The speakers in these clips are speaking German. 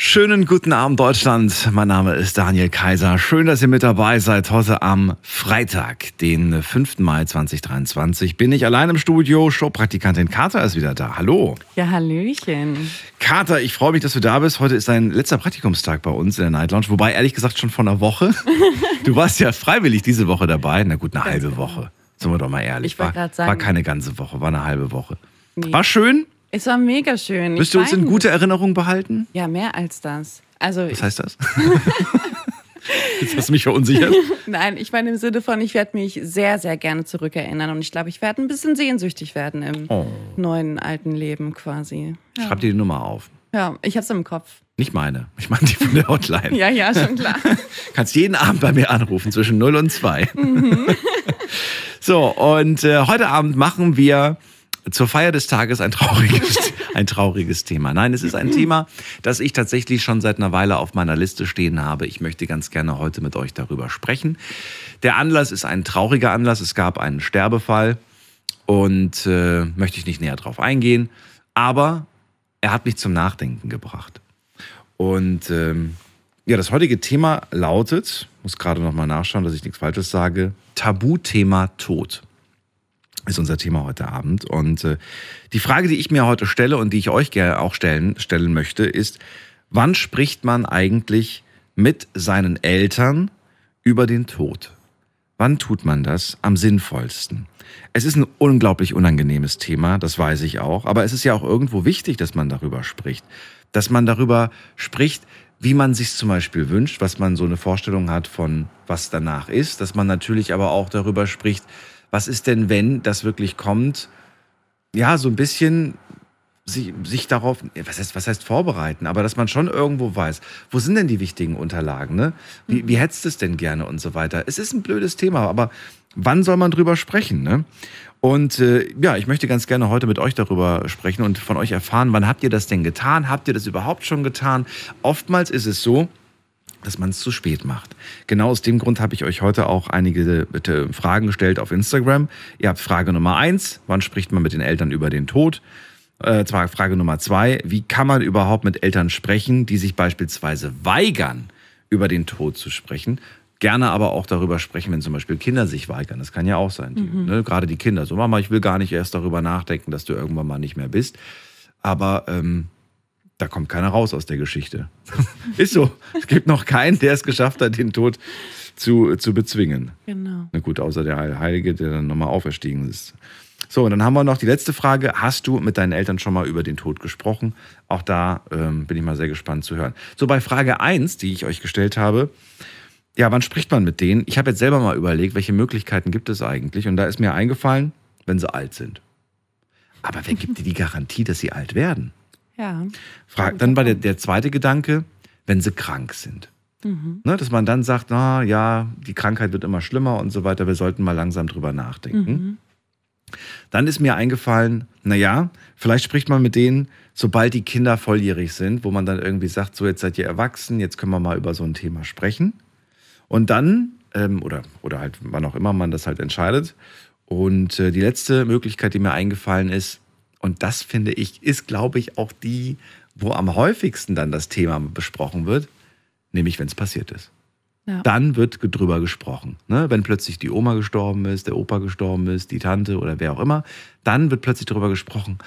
Schönen guten Abend Deutschland. Mein Name ist Daniel Kaiser. Schön, dass ihr mit dabei seid. Heute am Freitag, den 5. Mai 2023, bin ich allein im Studio. Showpraktikantin Kater ist wieder da. Hallo. Ja, Hallöchen. Kater, ich freue mich, dass du da bist. Heute ist dein letzter Praktikumstag bei uns in der Night Lounge. Wobei, ehrlich gesagt, schon vor einer Woche. Du warst ja freiwillig diese Woche dabei. Na gut, eine halbe Woche. Sind wir doch mal ehrlich. Ich wollte war, sagen- war keine ganze Woche, war eine halbe Woche. Nee. War schön. Es war mega schön. Wirst du uns in weine. gute Erinnerung behalten? Ja, mehr als das. Also, Was heißt das? Jetzt hast du mich verunsichert. nein, ich meine im Sinne von, ich werde mich sehr, sehr gerne zurückerinnern und ich glaube, ich werde ein bisschen sehnsüchtig werden im Oh. neuen alten Leben quasi. Schreib dir die Nummer auf. Ja, ich hab's im Kopf. Nicht meine. Ich meine die von der Hotline. Ja, ja, schon klar. Kannst jeden Abend bei mir anrufen zwischen 0 und 2. Mhm. so, und äh, heute Abend machen wir zur Feier des Tages ein trauriges, ein trauriges Thema. Nein, es ist ein Thema, das ich tatsächlich schon seit einer Weile auf meiner Liste stehen habe. Ich möchte ganz gerne heute mit euch darüber sprechen. Der Anlass ist ein trauriger Anlass. Es gab einen Sterbefall und äh, möchte ich nicht näher drauf eingehen. Aber er hat mich zum Nachdenken gebracht. Und ähm, ja, das heutige Thema lautet, muss gerade noch mal nachschauen, dass ich nichts Falsches sage, Tabuthema Tod ist unser Thema heute Abend. Und äh, die Frage, die ich mir heute stelle und die ich euch gerne auch stellen, stellen möchte, ist, wann spricht man eigentlich mit seinen Eltern über den Tod? Wann tut man das am sinnvollsten? Es ist ein unglaublich unangenehmes Thema, das weiß ich auch, aber es ist ja auch irgendwo wichtig, dass man darüber spricht. Dass man darüber spricht, wie man sich zum Beispiel wünscht, was man so eine Vorstellung hat von, was danach ist, dass man natürlich aber auch darüber spricht, was ist denn, wenn das wirklich kommt, ja, so ein bisschen sich, sich darauf, was heißt, was heißt vorbereiten, aber dass man schon irgendwo weiß, wo sind denn die wichtigen Unterlagen, ne? Wie, wie hättest du es denn gerne und so weiter. Es ist ein blödes Thema, aber wann soll man drüber sprechen, ne? Und äh, ja, ich möchte ganz gerne heute mit euch darüber sprechen und von euch erfahren, wann habt ihr das denn getan? Habt ihr das überhaupt schon getan? Oftmals ist es so, dass man es zu spät macht. Genau aus dem Grund habe ich euch heute auch einige bitte Fragen gestellt auf Instagram. Ihr habt Frage Nummer eins, wann spricht man mit den Eltern über den Tod? Äh, zwar Frage Nummer zwei, wie kann man überhaupt mit Eltern sprechen, die sich beispielsweise weigern, über den Tod zu sprechen? Gerne aber auch darüber sprechen, wenn zum Beispiel Kinder sich weigern. Das kann ja auch sein. Die, ne, gerade die Kinder. So, Mama, ich will gar nicht erst darüber nachdenken, dass du irgendwann mal nicht mehr bist. Aber ähm, da kommt keiner raus aus der Geschichte. ist so. Es gibt noch keinen, der es geschafft hat, den Tod zu, zu bezwingen. Genau. Na gut, außer der Heilige, der dann nochmal auferstiegen ist. So, und dann haben wir noch die letzte Frage. Hast du mit deinen Eltern schon mal über den Tod gesprochen? Auch da ähm, bin ich mal sehr gespannt zu hören. So, bei Frage 1, die ich euch gestellt habe, ja, wann spricht man mit denen? Ich habe jetzt selber mal überlegt, welche Möglichkeiten gibt es eigentlich? Und da ist mir eingefallen, wenn sie alt sind. Aber wer gibt dir die Garantie, dass sie alt werden? Ja. Frag, dann war der, der zweite Gedanke, wenn sie krank sind. Ne, dass man dann sagt, na ja, die Krankheit wird immer schlimmer und so weiter, wir sollten mal langsam drüber nachdenken. Dann ist mir eingefallen, na ja, vielleicht spricht man mit denen, sobald die Kinder volljährig sind, wo man dann irgendwie sagt, so jetzt seid ihr erwachsen, jetzt können wir mal über so ein Thema sprechen. Und dann, ähm, oder, oder halt wann auch immer man das halt entscheidet. Und äh, die letzte Möglichkeit, die mir eingefallen ist, und das finde ich, ist, glaube ich, auch die, wo am häufigsten dann das Thema besprochen wird, nämlich wenn es passiert ist. Ja. Dann wird drüber gesprochen. Ne? Wenn plötzlich die Oma gestorben ist, der Opa gestorben ist, die Tante oder wer auch immer, dann wird plötzlich drüber gesprochen.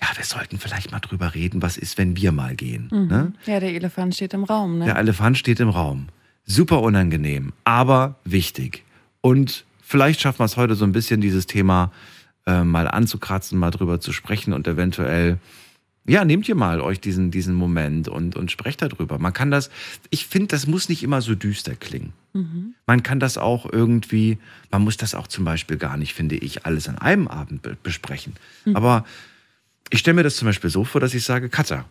Ja, wir sollten vielleicht mal drüber reden, was ist, wenn wir mal gehen. Ne? Ja, der Elefant steht im Raum, ne? Der Elefant steht im Raum. Super unangenehm, aber wichtig. Und vielleicht schaffen wir es heute so ein bisschen, dieses Thema äh, mal anzukratzen, mal drüber zu sprechen und eventuell, ja, nehmt ihr mal euch diesen, diesen Moment und, und sprecht darüber. Man kann das, ich finde, das muss nicht immer so düster klingen. Man kann das auch irgendwie, man muss das auch zum Beispiel gar nicht, finde ich, alles an einem Abend be besprechen. Aber ich stelle mir das zum Beispiel so vor, dass ich sage, Katja,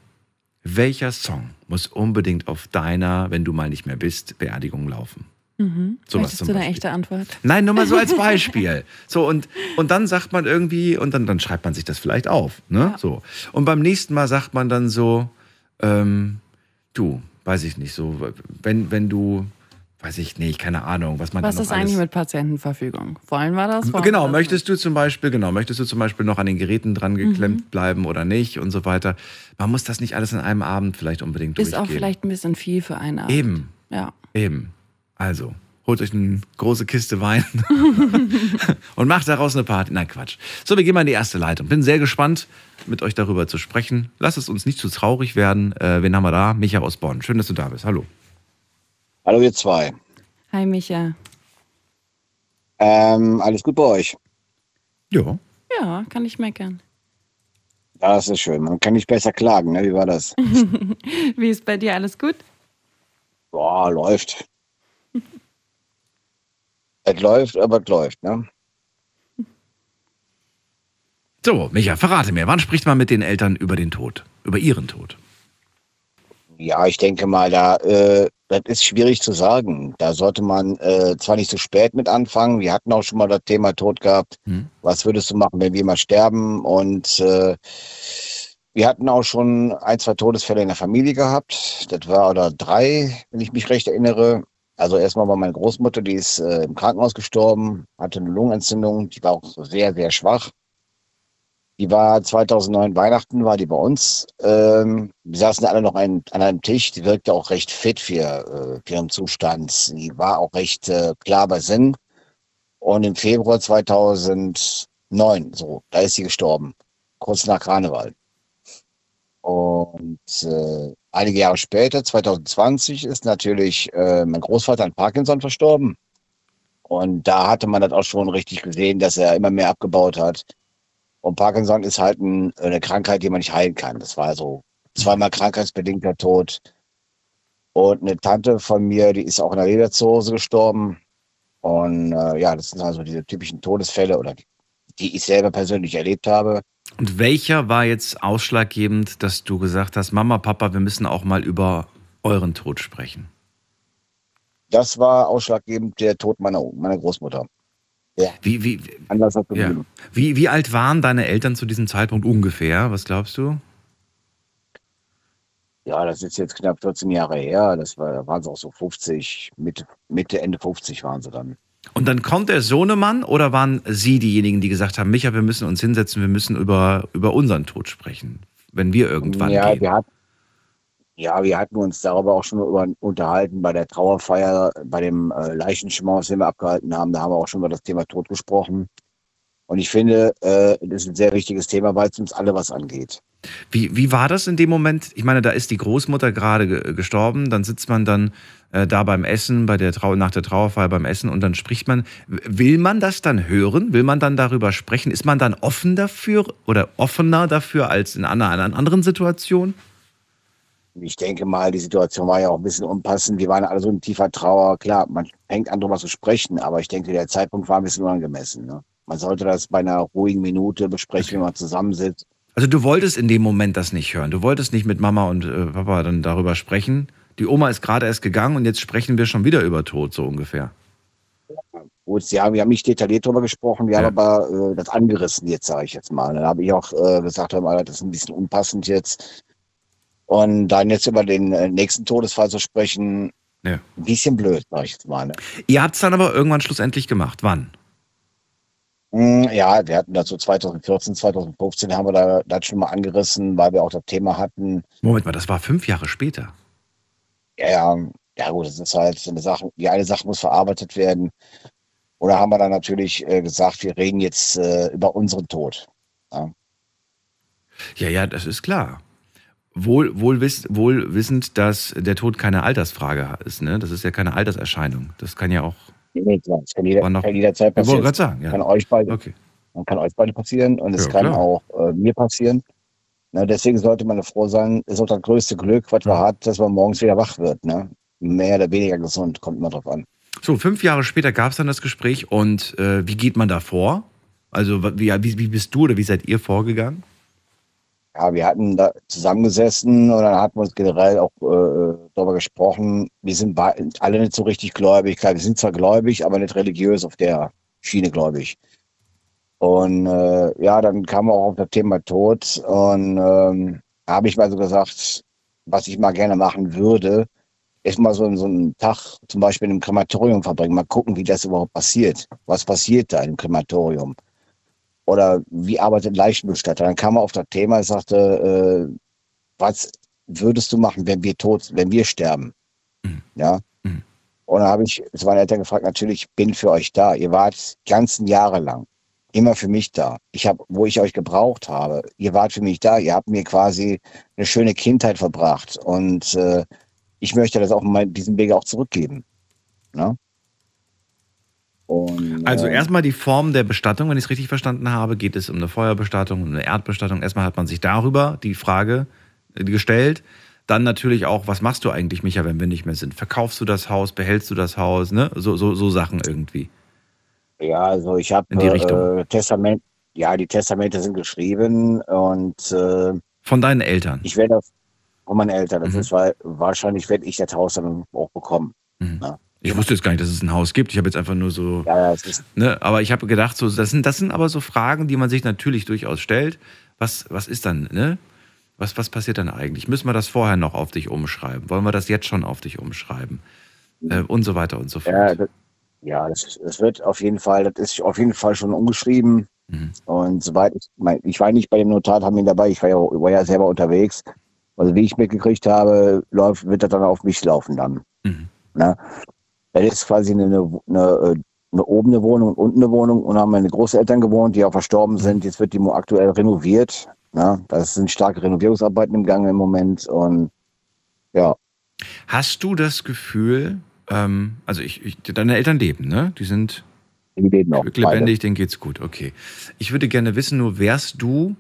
welcher Song muss unbedingt auf deiner, wenn du mal nicht mehr bist, Beerdigung laufen? Sowas Möchtest zum du eine Beispiel. echte Antwort? Nein, nur mal so als Beispiel. So, und, und dann sagt man irgendwie, und dann, dann schreibt man sich das vielleicht auf. Ne? So. Und beim nächsten Mal sagt man dann so, ähm, du, weiß ich nicht, so, wenn, wenn du, weiß ich nicht, keine Ahnung, was man Was ist eigentlich mit Patientenverfügung? Wollen wir das? Wollen Genau, wir das möchtest du zum Beispiel, genau, möchtest du zum Beispiel noch an den Geräten dran geklemmt Mhm. bleiben oder nicht und so weiter. Man muss das nicht alles in einem Abend vielleicht unbedingt nicht? Ist durchgehen. auch vielleicht ein bisschen viel für einen Abend. Eben, Ja. eben. Also, holt euch eine große Kiste Wein und macht daraus eine Party. Nein, Quatsch. So, wir gehen mal in die erste Leitung. Bin sehr gespannt, mit euch darüber zu sprechen. Lasst es uns nicht zu traurig werden. Äh, wen haben wir da? Micha aus Bonn. Schön, dass du da bist. Hallo. Hallo ihr zwei. Hi Micha. Ähm, alles gut bei euch? Ja. Ja, kann ich meckern. Ja, das ist schön. Man kann nicht besser klagen, ne? Wie war das? Wie ist bei dir alles gut? Boah, läuft. Es läuft, aber es läuft, ne? So, Micha, verrate mir, wann spricht man mit den Eltern über den Tod? Über ihren Tod? Ja, ich denke mal, da, äh, das ist schwierig zu sagen. Da sollte man äh, zwar nicht zu spät mit anfangen. Wir hatten auch schon mal das Thema Tod gehabt. Hm. Was würdest du machen, wenn wir mal sterben? Und äh, wir hatten auch schon ein, zwei Todesfälle in der Familie gehabt. Das war oder drei, wenn ich mich recht erinnere. Also erstmal war meine Großmutter, die ist äh, im Krankenhaus gestorben, hatte eine Lungenentzündung, die war auch sehr, sehr schwach. Die war 2009 Weihnachten, war die bei uns. Ähm, wir saßen alle noch ein, an einem Tisch. Die wirkte auch recht fit für, äh, für ihren Zustand. Sie war auch recht äh, klar bei Sinn. Und im Februar 2009, so, da ist sie gestorben. Kurz nach Karneval. Und äh, einige Jahre später, 2020, ist natürlich äh, mein Großvater an Parkinson verstorben. Und da hatte man das auch schon richtig gesehen, dass er immer mehr abgebaut hat. Und Parkinson ist halt ein, eine Krankheit, die man nicht heilen kann. Das war so zweimal krankheitsbedingter Tod. Und eine Tante von mir, die ist auch in der Lederzirrhose gestorben. Und äh, ja, das sind also diese typischen Todesfälle oder die, ich selber persönlich erlebt habe. Und welcher war jetzt ausschlaggebend, dass du gesagt hast, Mama, Papa, wir müssen auch mal über euren Tod sprechen? Das war ausschlaggebend der Tod meiner, meiner Großmutter. Wie, wie, Anders als ja. wie, wie alt waren deine Eltern zu diesem Zeitpunkt ungefähr? Was glaubst du? Ja, das ist jetzt knapp 14 Jahre her. Das war, da waren sie auch so 50, Mitte, Mitte, Ende 50 waren sie dann. Und dann kommt der Sohnemann oder waren Sie diejenigen, die gesagt haben, Micha, wir müssen uns hinsetzen, wir müssen über, über unseren Tod sprechen, wenn wir irgendwann ja, gehen? wir hatten, ja, wir hatten uns darüber auch schon über, unterhalten bei der Trauerfeier, bei dem äh, Leichenschmaus, den wir abgehalten haben. Da haben wir auch schon über das Thema Tod gesprochen. Und ich finde, äh, das ist ein sehr wichtiges Thema, weil es uns alle was angeht. Wie, wie war das in dem Moment? Ich meine, da ist die Großmutter gerade ge gestorben, dann sitzt man dann äh, da beim Essen, bei der Trau nach der Trauerfeier beim Essen und dann spricht man. Will man das dann hören? Will man dann darüber sprechen? Ist man dann offen dafür oder offener dafür als in einer, einer anderen Situation? Ich denke mal, die Situation war ja auch ein bisschen unpassend. Wir waren alle so in tiefer Trauer. Klar, man fängt an, darüber zu sprechen, aber ich denke, der Zeitpunkt war ein bisschen unangemessen. Ne? Man sollte das bei einer ruhigen Minute besprechen, wenn man zusammensitzt. Also du wolltest in dem Moment das nicht hören. Du wolltest nicht mit Mama und äh, Papa dann darüber sprechen. Die Oma ist gerade erst gegangen und jetzt sprechen wir schon wieder über Tod, so ungefähr. Gut, sie haben, wir haben nicht detailliert darüber gesprochen, wir Ja. haben aber äh, das angerissen jetzt, sage ich jetzt mal. Dann habe ich auch äh, gesagt, hör mal, das ist ein bisschen unpassend jetzt. Und dann jetzt über den äh, nächsten Todesfall zu sprechen, Ja. ein bisschen blöd, sage ich jetzt mal. Ne? Ihr habt es dann aber irgendwann schlussendlich gemacht. Wann? Mm, Ja, wir hatten dazu 2014, 2015 haben wir da das schon mal angerissen, weil wir auch das Thema hatten. Moment mal, das war fünf Jahre später. Ja, ja, ja gut, das ist halt so eine Sache. Die eine Sache muss verarbeitet werden. Oder haben wir dann natürlich äh, gesagt, wir reden jetzt äh, über unseren Tod. Ja, ja, das ist klar. Wohl, wohl, wiss, wohl wissend, dass der Tod keine Altersfrage ist. Ne? Das ist ja keine Alterserscheinung. Das kann ja auch. Nee, klar, das kann, jeder, kann jederzeit Ich wollte passieren. gerade sagen, ja. Kann euch beide, Okay. kann euch beide passieren und es Ja, kann klar. auch äh, mir passieren. Na, deswegen sollte man froh sein, ist auch das größte Glück, was man Ja. hat, dass man morgens wieder wach wird. Ne? Mehr oder weniger gesund, kommt immer drauf an. So, fünf Jahre später gab es dann das Gespräch und äh, wie geht man da vor? Also, wie, wie, wie bist du oder wie seid ihr vorgegangen? Ja, wir hatten da zusammengesessen und dann hatten wir uns generell auch äh, darüber gesprochen. Wir sind alle nicht so richtig gläubig. Klar, wir sind zwar gläubig, aber nicht religiös auf der Schiene gläubig. Und äh, ja, dann kam auch auf das Thema Tod und ähm, habe ich mal so gesagt, was ich mal gerne machen würde, erstmal so, so einen Tag zum Beispiel in einem Krematorium verbringen, mal gucken, wie das überhaupt passiert. Was passiert da im Krematorium? Oder wie arbeitet Leichenbestatter? Dann kam er auf das Thema und sagte, äh, was würdest du machen, wenn wir tot, wenn wir sterben? Mhm. Ja. Mhm. Und dann habe ich zu meinen Eltern gefragt, natürlich bin für euch da. Ihr wart ganzen Jahre lang immer für mich da. Ich habe, wo ich euch gebraucht habe, ihr wart für mich da. Ihr habt mir quasi eine schöne Kindheit verbracht und äh, ich möchte das auch diesen Wege auch zurückgeben. Ne? Und, Also äh, erstmal die Form der Bestattung, wenn ich es richtig verstanden habe, geht es um eine Feuerbestattung, um eine Erdbestattung. Erstmal hat man sich darüber die Frage äh, gestellt. Dann natürlich auch, was machst du eigentlich, Micha, wenn wir nicht mehr sind? Verkaufst du das Haus, behältst du das Haus, ne? So, so, so Sachen irgendwie. Ja, also ich habe In die Richtung. äh, Testament, ja, die Testamente sind geschrieben und äh, Von deinen Eltern. ich werde das von meinen Eltern, das Mhm. ist weil wahrscheinlich werde ich das Haus dann auch bekommen. Mhm. Ja. Ich wusste jetzt gar nicht, dass es ein Haus gibt. Ich habe jetzt einfach nur so, Ja, ne? Aber ich habe gedacht, so, das sind, das sind aber so Fragen, die man sich natürlich durchaus stellt. Was, was ist dann, ne? Was, was passiert dann eigentlich? Müssen wir das vorher noch auf dich umschreiben? Wollen wir das jetzt schon auf dich umschreiben? Äh, und so weiter und so fort. ja, das, ja, das, das wird auf jeden Fall, das ist auf jeden Fall schon umgeschrieben. Mhm. Und soweit ich, mein, ich war nicht bei dem Notartermin dabei, ich war ja, war ja selber unterwegs. Also wie ich mitgekriegt habe, läuft, wird das dann auf mich laufen dann. Mhm. Ne? Das ist quasi eine, eine, eine, eine oben eine Wohnung und unten eine Wohnung und haben meine Großeltern gewohnt, die auch verstorben sind. Jetzt wird die aktuell renoviert. Ne? Das sind starke Renovierungsarbeiten im Gange im Moment und ja, Hast du das Gefühl, ähm, also ich, ich, deine Eltern leben, ne? Die sind die leben beide. lebendig, denen geht's gut, okay. Ich würde gerne wissen, nur wärst du,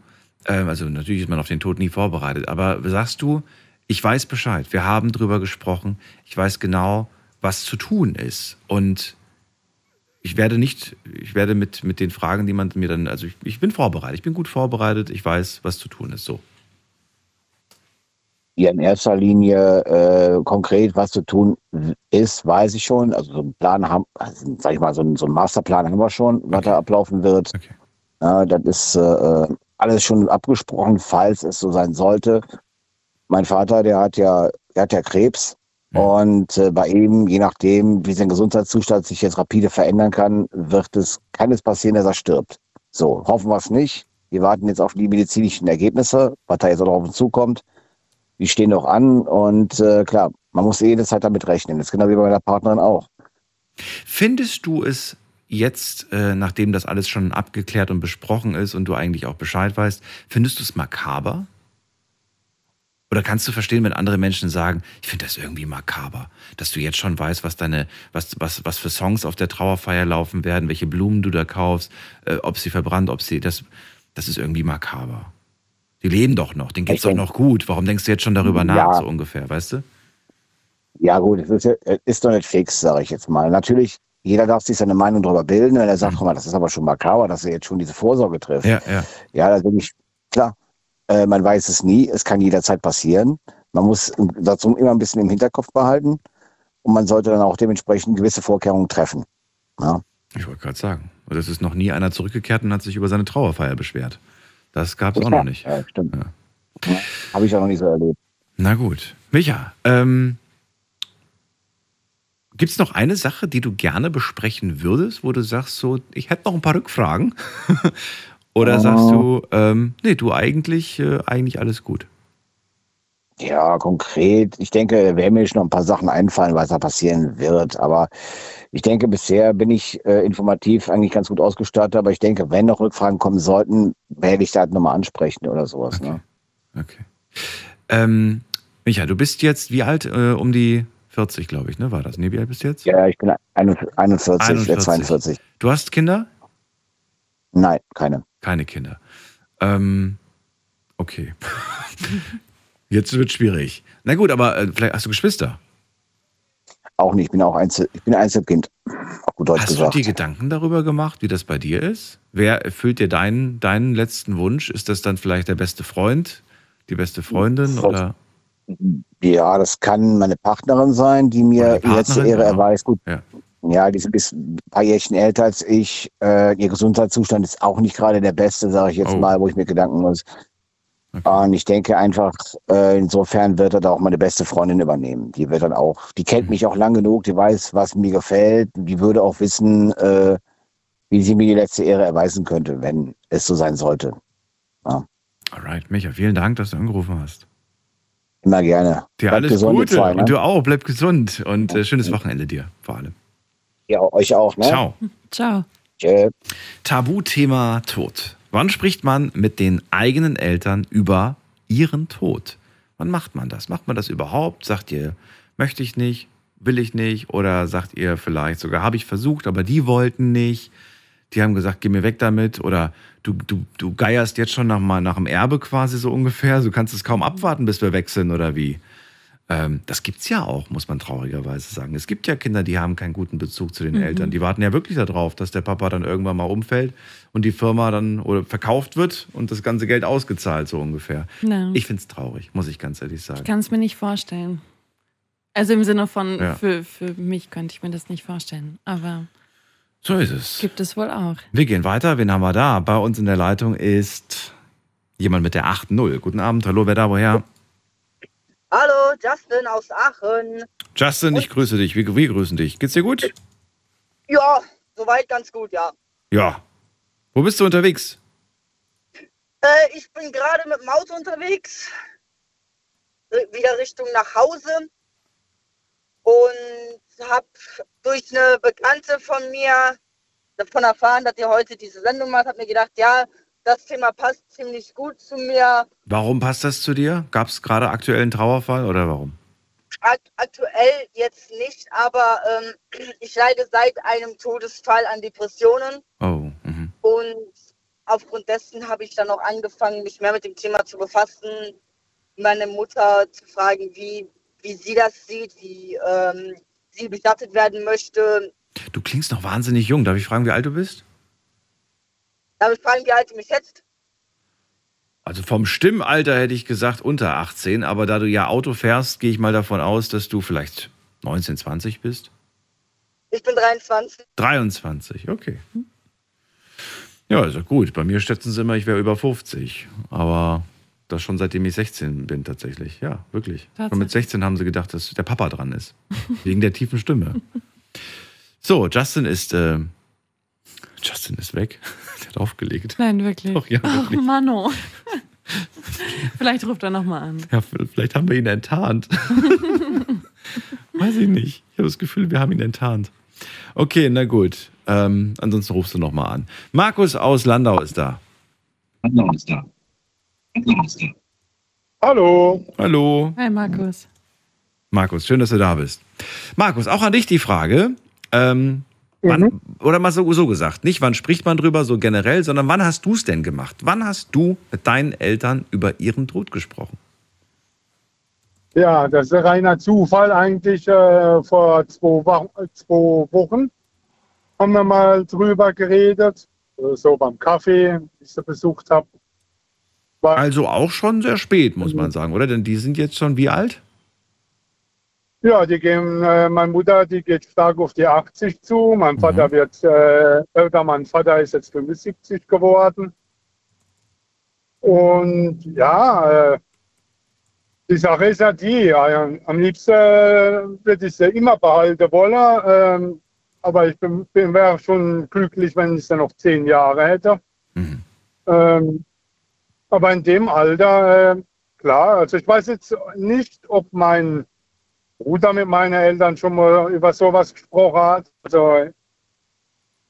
ähm, also natürlich ist man auf den Tod nie vorbereitet, aber sagst du, ich weiß Bescheid, wir haben drüber gesprochen, ich weiß genau, was zu tun ist und ich werde nicht, ich werde mit, mit den Fragen, die man mir dann, also ich, ich bin vorbereitet, ich bin gut vorbereitet, ich weiß, was zu tun ist, so. Hier in erster Linie äh, konkret, was zu tun ist, weiß ich schon. Also so einen Plan haben, also, sag ich mal, so einen, so einen Masterplan haben wir schon, was da ablaufen wird. Okay. Ja, das ist äh, alles schon abgesprochen, falls es so sein sollte. Mein Vater, der hat ja, der hat ja Krebs. Und äh, bei ihm, je nachdem, wie sein Gesundheitszustand sich jetzt rapide verändern kann, wird es, kann es passieren, dass er stirbt. So, hoffen wir es nicht. Wir warten jetzt auf die medizinischen Ergebnisse, was da jetzt auch noch auf uns zukommt. Die stehen noch an und äh, klar, man muss jede Zeit damit rechnen. Das ist genau wie bei meiner Partnerin auch. Findest du es jetzt, äh, nachdem das alles schon abgeklärt und besprochen ist und du eigentlich auch Bescheid weißt, findest du es makaber? Oder kannst du verstehen, wenn andere Menschen sagen, ich finde das irgendwie makaber, dass du jetzt schon weißt, was deine, was, was, was für Songs auf der Trauerfeier laufen werden, welche Blumen du da kaufst, äh, ob sie verbrannt, ob sie, das, das ist irgendwie makaber. Die leben doch noch, denen geht's Ich doch noch gut. Warum denkst du jetzt schon darüber nach, Ja. so ungefähr, weißt du? Ja gut, es ist, es ist doch nicht fix, sage ich jetzt mal. Natürlich, jeder darf sich seine Meinung darüber bilden. Wenn er sagt, guck mal, das ist aber schon makaber, dass er jetzt schon diese Vorsorge trifft. Ja, ja. Ja, da bin ich, klar, äh, man weiß es nie, es kann jederzeit passieren. Man muss dazu immer ein bisschen im Hinterkopf behalten und man sollte dann auch dementsprechend gewisse Vorkehrungen treffen. Ja, Ich wollte gerade sagen. Es ist noch nie einer zurückgekehrt und hat sich über seine Trauerfeier beschwert. Das gab es auch noch nicht. Ja, stimmt. Ja, Habe ich auch noch nicht so erlebt. Na gut. Micha, ähm, gibt es noch eine Sache, die du gerne besprechen würdest, wo du sagst, so, ich hätte noch ein paar Rückfragen? Oder Oh. sagst du, ähm, nee, du eigentlich, äh, eigentlich alles gut? Ja, konkret. Ich denke, werden mir schon noch ein paar Sachen einfallen, was da passieren wird. Aber ich denke, bisher bin ich äh, informativ eigentlich ganz gut ausgestattet. Aber ich denke, wenn noch Rückfragen kommen sollten, werde ich da halt nochmal ansprechen oder sowas. Okay. Ne? Okay. Ähm, Micha, du bist jetzt wie alt? Äh, um die 40, glaube ich, ne? War das? Nee, wie alt bist du jetzt? Ja, ich bin 41, 41, 41. 42. Du hast Kinder? Nein, keine. Keine Kinder. Ähm, okay. Jetzt wird schwierig. Na gut, aber äh, vielleicht hast du Geschwister. Auch nicht. Ich bin auch Einzel, ich bin Einzelkind. Auf gut Deutsch Hast gesagt. du dir Gedanken darüber gemacht, wie das bei dir ist? Wer erfüllt dir deinen, deinen letzten Wunsch? Ist das dann vielleicht der beste Freund, die beste Freundin Das- oder? Ja, das kann meine Partnerin sein, die mir die letzte Ehre ja. erweist. Gut, Ja. Ja, die ist ein paar Jährchen älter als ich. Äh, ihr Gesundheitszustand ist auch nicht gerade der beste, sage ich jetzt Oh. mal, wo ich mir Gedanken muss. Und ich denke einfach, äh, insofern wird er da auch meine beste Freundin übernehmen. Die wird dann auch, die kennt mich auch lang genug, die weiß, was mir gefällt. Die würde auch wissen, äh, wie sie mir die letzte Ehre erweisen könnte, wenn es so sein sollte. Alright, Micha, vielen Dank, dass du angerufen hast. Immer gerne. Dir Bleibt alles Gute zwei, ne? und du auch, bleib gesund und äh, schönes Wochenende dir vor allem. Ja, euch auch, ne? Ciao. Ciao. Tschö. Tabuthema Tod. Wann spricht man mit den eigenen Eltern über ihren Tod? Wann macht man das? Macht man das überhaupt? Sagt ihr, möchte ich nicht, will ich nicht? Oder sagt ihr vielleicht sogar, habe ich versucht, aber die wollten nicht? Die haben gesagt, geh mir weg damit. Oder du, du, du geierst jetzt schon nach, mal nach dem Erbe quasi so ungefähr. Du kannst es kaum abwarten, bis wir weg sind oder wie? Ähm, das gibt's ja auch, muss man traurigerweise sagen. Es gibt ja Kinder, die haben keinen guten Bezug zu den Eltern. Die warten ja wirklich darauf, dass der Papa dann irgendwann mal umfällt und die Firma dann oder verkauft wird und das ganze Geld ausgezahlt, so ungefähr. Ja. Ich find's traurig, muss ich ganz ehrlich sagen. Ich kann es mir nicht vorstellen. Also im Sinne von, Ja. für, für mich könnte ich mir das nicht vorstellen. Aber So ist es. gibt es wohl auch. Wir gehen weiter. Wen haben wir da? Bei uns in der Leitung ist jemand mit der 8.0. Guten Abend. Hallo, wer da woher? Hallo, Justin aus Aachen. Justin, ich grüße dich. Wir, wir grüßen dich. Geht's dir gut? Ja, soweit ganz gut, ja. Ja. Wo bist du unterwegs? Äh, ich bin gerade mit dem Auto unterwegs, äh, wieder Richtung nach Hause und habe durch eine Bekannte von mir davon erfahren, dass ihr heute diese Sendung macht. Habe mir gedacht, ja, das Thema passt ziemlich gut zu mir. Warum passt das zu dir? Gab es gerade aktuell einen Trauerfall oder warum? Akt aktuell jetzt nicht, aber ähm, ich leide seit einem Todesfall an Depressionen. Oh, mhm. Und aufgrund dessen habe ich dann auch angefangen, mich mehr mit dem Thema zu befassen, meine Mutter zu fragen, wie, wie sie das sieht, wie ähm, sie bestattet werden möchte. Du klingst noch wahnsinnig jung. Darf ich fragen, wie alt du bist? Darf ich fragen, wie alt sie mich schätzt? Also vom Stimmalter hätte ich gesagt unter 18, aber da du ja Auto fährst, gehe ich mal davon aus, dass du vielleicht 19, 20 bist. Ich bin 23. 23, okay. Ja, ist ja gut. Bei mir schätzen sie immer, ich wäre über 50. Aber das schon seitdem ich 16 bin tatsächlich. Ja, wirklich. Tatsache. Und mit 16 haben sie gedacht, dass der Papa dran ist. Wegen der tiefen Stimme. So, Justin ist, äh, Justin ist weg. Der hat aufgelegt. Nein, wirklich. Doch, ja, Ach, wirklich. Mano. Vielleicht ruft er nochmal an. Ja, vielleicht haben wir ihn enttarnt. Weiß ich nicht. Ich habe das Gefühl, wir haben ihn enttarnt. Okay, na gut. Ähm, ansonsten rufst du nochmal an. Markus aus Landau ist da. Hallo. Hallo. Hi, Markus. Markus, schön, dass du da bist. Markus, auch an dich die Frage. Ähm, wann, oder mal so, so gesagt, nicht wann spricht man drüber, so generell, sondern wann hast du es denn gemacht? Wann hast du mit deinen Eltern über ihren Tod gesprochen? Ja, das ist ein reiner Zufall eigentlich. Äh, vor zwei, Wo zwei Wochen haben wir mal drüber geredet. äh, So beim Kaffee, den ich sie besucht habe. Also auch schon sehr spät, muss man sagen, oder? Denn die sind jetzt schon wie alt? Ja, die gehen, äh, meine Mutter, die geht stark auf die 80 zu. Mein Vater wird äh, älter, mein Vater ist jetzt 75 geworden. Und ja, äh, die Sache ist ja die, äh, am liebsten äh, würde ich sie immer behalten wollen. ähm, aber ich bin, bin wäre schon glücklich, wenn ich sie noch zehn Jahre hätte. Mhm. Ähm, aber in dem Alter, äh, klar, also ich weiß jetzt nicht, ob mein Bruder mit meinen Eltern schon mal über sowas gesprochen hat. Also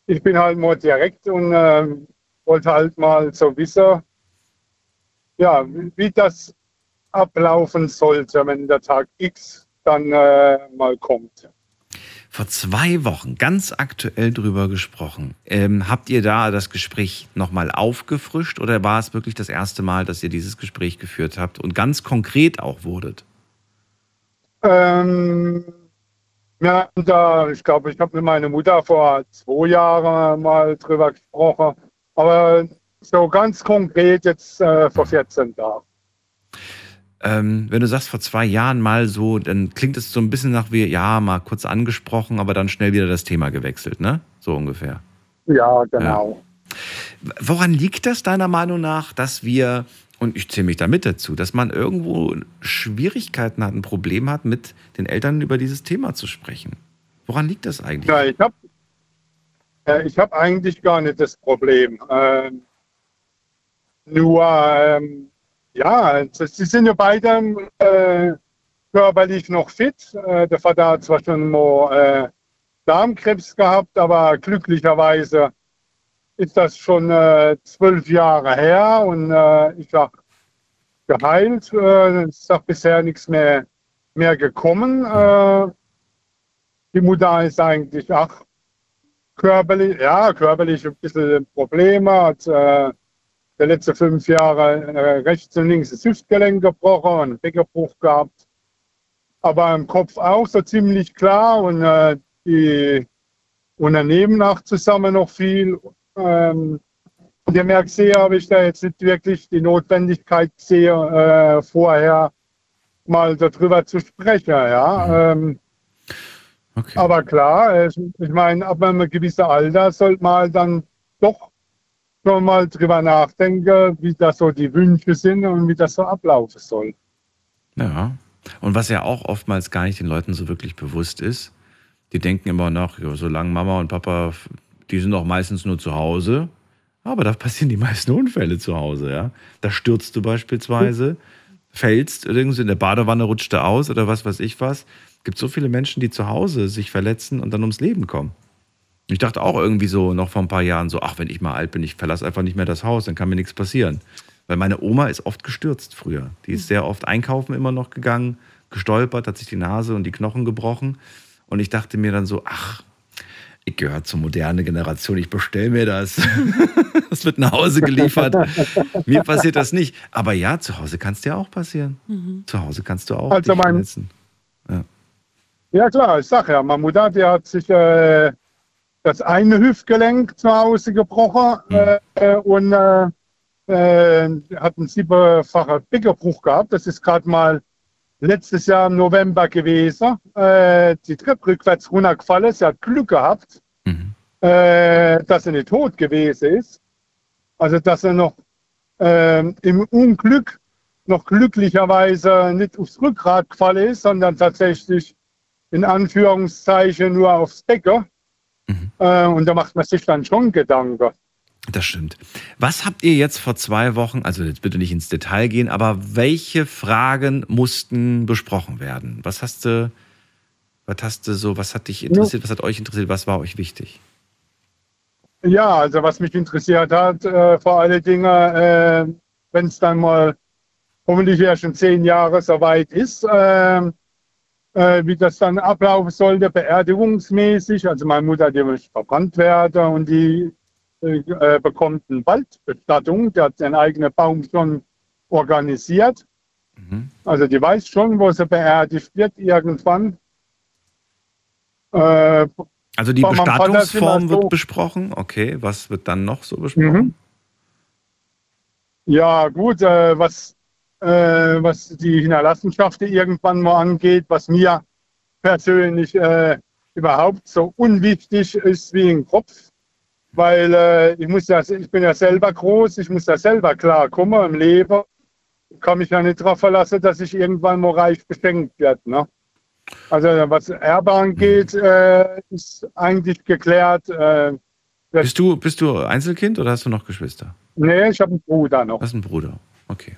ich bin halt mal direkt und ähm, wollte halt mal so wissen, ja, wie, wie das ablaufen sollte, wenn der Tag X dann äh, mal kommt. Vor zwei Wochen ganz aktuell drüber gesprochen. Ähm, habt ihr da das Gespräch nochmal aufgefrischt oder war es wirklich das erste Mal, dass ihr dieses Gespräch geführt habt und ganz konkret auch wurdet? Ähm, ja, da, ich glaube, ich habe mit meiner Mutter vor zwei Jahren mal drüber gesprochen, aber so ganz konkret jetzt äh, vor 14 Tagen. Ähm, wenn du sagst vor zwei Jahren mal so, dann klingt es so ein bisschen nach wie, ja, mal kurz angesprochen, aber dann schnell wieder das Thema gewechselt, ne? So ungefähr. Ja, genau. Woran liegt das deiner Meinung nach, dass wir und ich zähle mich da mit dazu, dass man irgendwo Schwierigkeiten hat, ein Problem hat, mit den Eltern über dieses Thema zu sprechen. Woran liegt das eigentlich? Ja, ich habe ich hab eigentlich gar nicht das Problem. Ähm, nur, ähm, ja, sie sind ja beide äh, körperlich noch fit. Äh, der Vater hat zwar schon mal äh, Darmkrebs gehabt, aber glücklicherweise ist das schon äh, zwölf Jahre her und äh, ich sag geheilt. Äh, ist auch bisher nichts mehr, mehr gekommen. Äh, die Mutter ist eigentlich auch körperlich, ja, körperlich ein bisschen Probleme, hat äh, die letzten fünf Jahre äh, rechts und links das Hüftgelenk gebrochen und einen Beckerbruch gehabt. Aber im Kopf auch so ziemlich klar und äh, die unternehmen auch zusammen noch viel. Ähm, und ihr merkt sehr, habe ich da jetzt nicht wirklich die Notwendigkeit sehe, äh, vorher mal darüber zu sprechen. Ja. Ähm, Okay. aber klar, ich, ich meine, ab einem gewissen Alter sollte man dann doch schon mal drüber nachdenken, wie das so die Wünsche sind und wie das so ablaufen soll. Ja. Und was ja auch oftmals gar nicht den Leuten so wirklich bewusst ist, die denken immer noch, solange Mama und Papa, die sind doch meistens nur zu Hause. Aber da passieren die meisten Unfälle zu Hause, ja. Da stürzt du beispielsweise, fällst irgendwie in der Badewanne, rutscht du aus oder was weiß ich was. gibt so viele Menschen, die zu Hause sich verletzen und dann ums Leben kommen. Ich dachte auch irgendwie so noch vor ein paar Jahren so, ach, wenn ich mal alt bin, ich verlasse einfach nicht mehr das Haus, dann kann mir nichts passieren. Weil meine Oma ist oft gestürzt früher. Die ist sehr oft einkaufen immer noch gegangen, gestolpert, hat sich die Nase und die Knochen gebrochen. Und ich dachte mir dann so, ach, ich gehöre zur modernen Generation, ich bestelle mir das. Das wird nach Hause geliefert. Mir passiert das nicht. Aber ja, zu Hause kann es dir auch passieren. Zu Hause kannst du auch Also dich mein- verletzen. Ja klar, ich sag ja, meine Mutter, die hat sich äh, das eine Hüftgelenk zu Hause gebrochen äh, äh, und äh, äh, hat einen siebenfachen Beckerbruch gehabt. Das ist gerade mal letztes Jahr im November gewesen. Äh, die tritt rückwärts runtergefallen. Sie hat Glück gehabt, Mhm. äh, dass sie nicht tot gewesen ist. Also dass sie noch ähm, im Unglück noch glücklicherweise nicht aufs Rückgrat gefallen ist, sondern tatsächlich in Anführungszeichen nur aufs Becken. Mhm. Äh, und da macht man sich dann schon Gedanken. Das stimmt. Was habt ihr jetzt vor zwei Wochen, also jetzt bitte nicht ins Detail gehen, aber welche Fragen mussten besprochen werden? Was hast du, was hast du so, was hat dich interessiert, was hat euch interessiert, was war euch wichtig? Ja, also was mich interessiert hat, äh, vor allen Dingen, äh, wenn es dann mal hoffentlich erst in zehn Jahren soweit ist, äh, äh, wie das dann ablaufen sollte, beerdigungsmäßig. Also meine Mutter, die muss verbrannt werden und die äh, äh, bekommt eine Waldbestattung. Die hat seinen eigenen Baum schon organisiert. Mhm. Also die weiß schon, wo sie beerdigt wird irgendwann. Äh, Also die Bestattungsform so- wird besprochen. Okay, was wird dann noch so besprochen? Mhm. Ja, gut, äh, was, äh, was die Hinterlassenschaften irgendwann mal angeht, was mir persönlich äh, überhaupt so unwichtig ist wie ein Kopf. Weil äh, ich muss ja, ich bin ja selber groß, ich muss ja selber klarkommen im Leben. Ich kann mich ja nicht darauf verlassen, dass ich irgendwann mal reich beschenkt werde. Ne? Also was Erbe angeht, äh, ist eigentlich geklärt. Äh, Bist du, bist du Einzelkind oder hast du noch Geschwister? nee, ich habe einen Bruder noch. Das ist ein Bruder. Okay.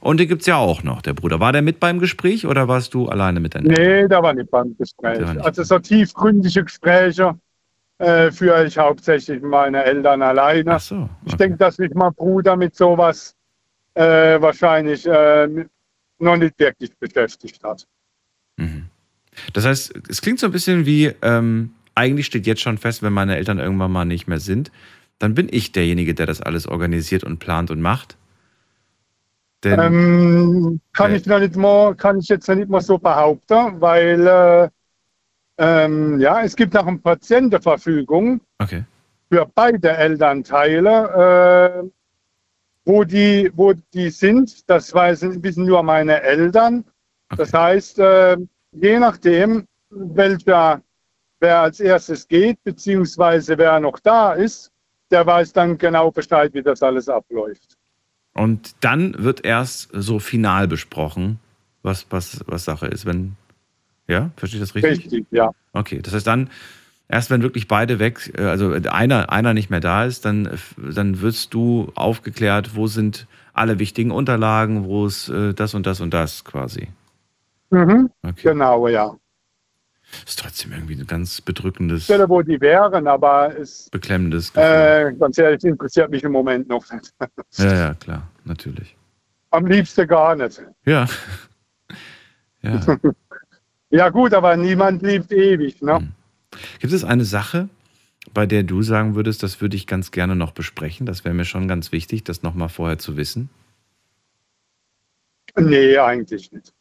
Und den gibt es ja auch noch, der Bruder. War der mit beim Gespräch oder warst du alleine mit Eltern? Nee, da war nicht beim Gespräch. Der nicht also so tiefgründige Gespräche äh, führe ich hauptsächlich mit meinen Eltern alleine. Ach so. Ich okay. denke, dass mich mein Bruder mit sowas äh, wahrscheinlich äh, noch nicht wirklich beschäftigt hat. Mhm. Das heißt, es klingt so ein bisschen wie, ähm, eigentlich steht jetzt schon fest, wenn meine Eltern irgendwann mal nicht mehr sind, dann bin ich derjenige, der das alles organisiert und plant und macht. Denn, Ähm, kann äh, ich nicht mal, kann ich jetzt noch nicht mal so behaupten, weil äh, ähm, ja, es gibt auch eine Patientenverfügung okay. für beide Elternteile, äh, wo, die, wo die sind. Das wissen, wissen nur meine Eltern. Das okay. heißt, äh, je nachdem, welcher, wer als erstes geht, beziehungsweise wer noch da ist, der weiß dann genau Bescheid, wie das alles abläuft. Und dann wird erst so final besprochen, was, was, was Sache ist. Wenn, ja, verstehe ich das richtig? Richtig, ja. Okay, das heißt dann, erst wenn wirklich beide weg, äh, also einer, einer nicht mehr da ist, dann, dann wirst du aufgeklärt, wo sind alle wichtigen Unterlagen, wo ist äh, das und das und das quasi. Mhm. Okay. Genau, ja. Ist trotzdem irgendwie ein ganz bedrückendes, Stelle, wo die wären, aber es, beklemmendes äh, ganz ehrlich, interessiert mich im Moment noch nicht. Ja, ja, klar, natürlich. Am liebsten gar nicht. Ja. Ja. Ja gut, aber niemand liebt ewig, ne? Gibt es eine Sache, bei der du sagen würdest, das würde ich ganz gerne noch besprechen? Das wäre mir schon ganz wichtig, das nochmal vorher zu wissen. Nee, eigentlich nicht.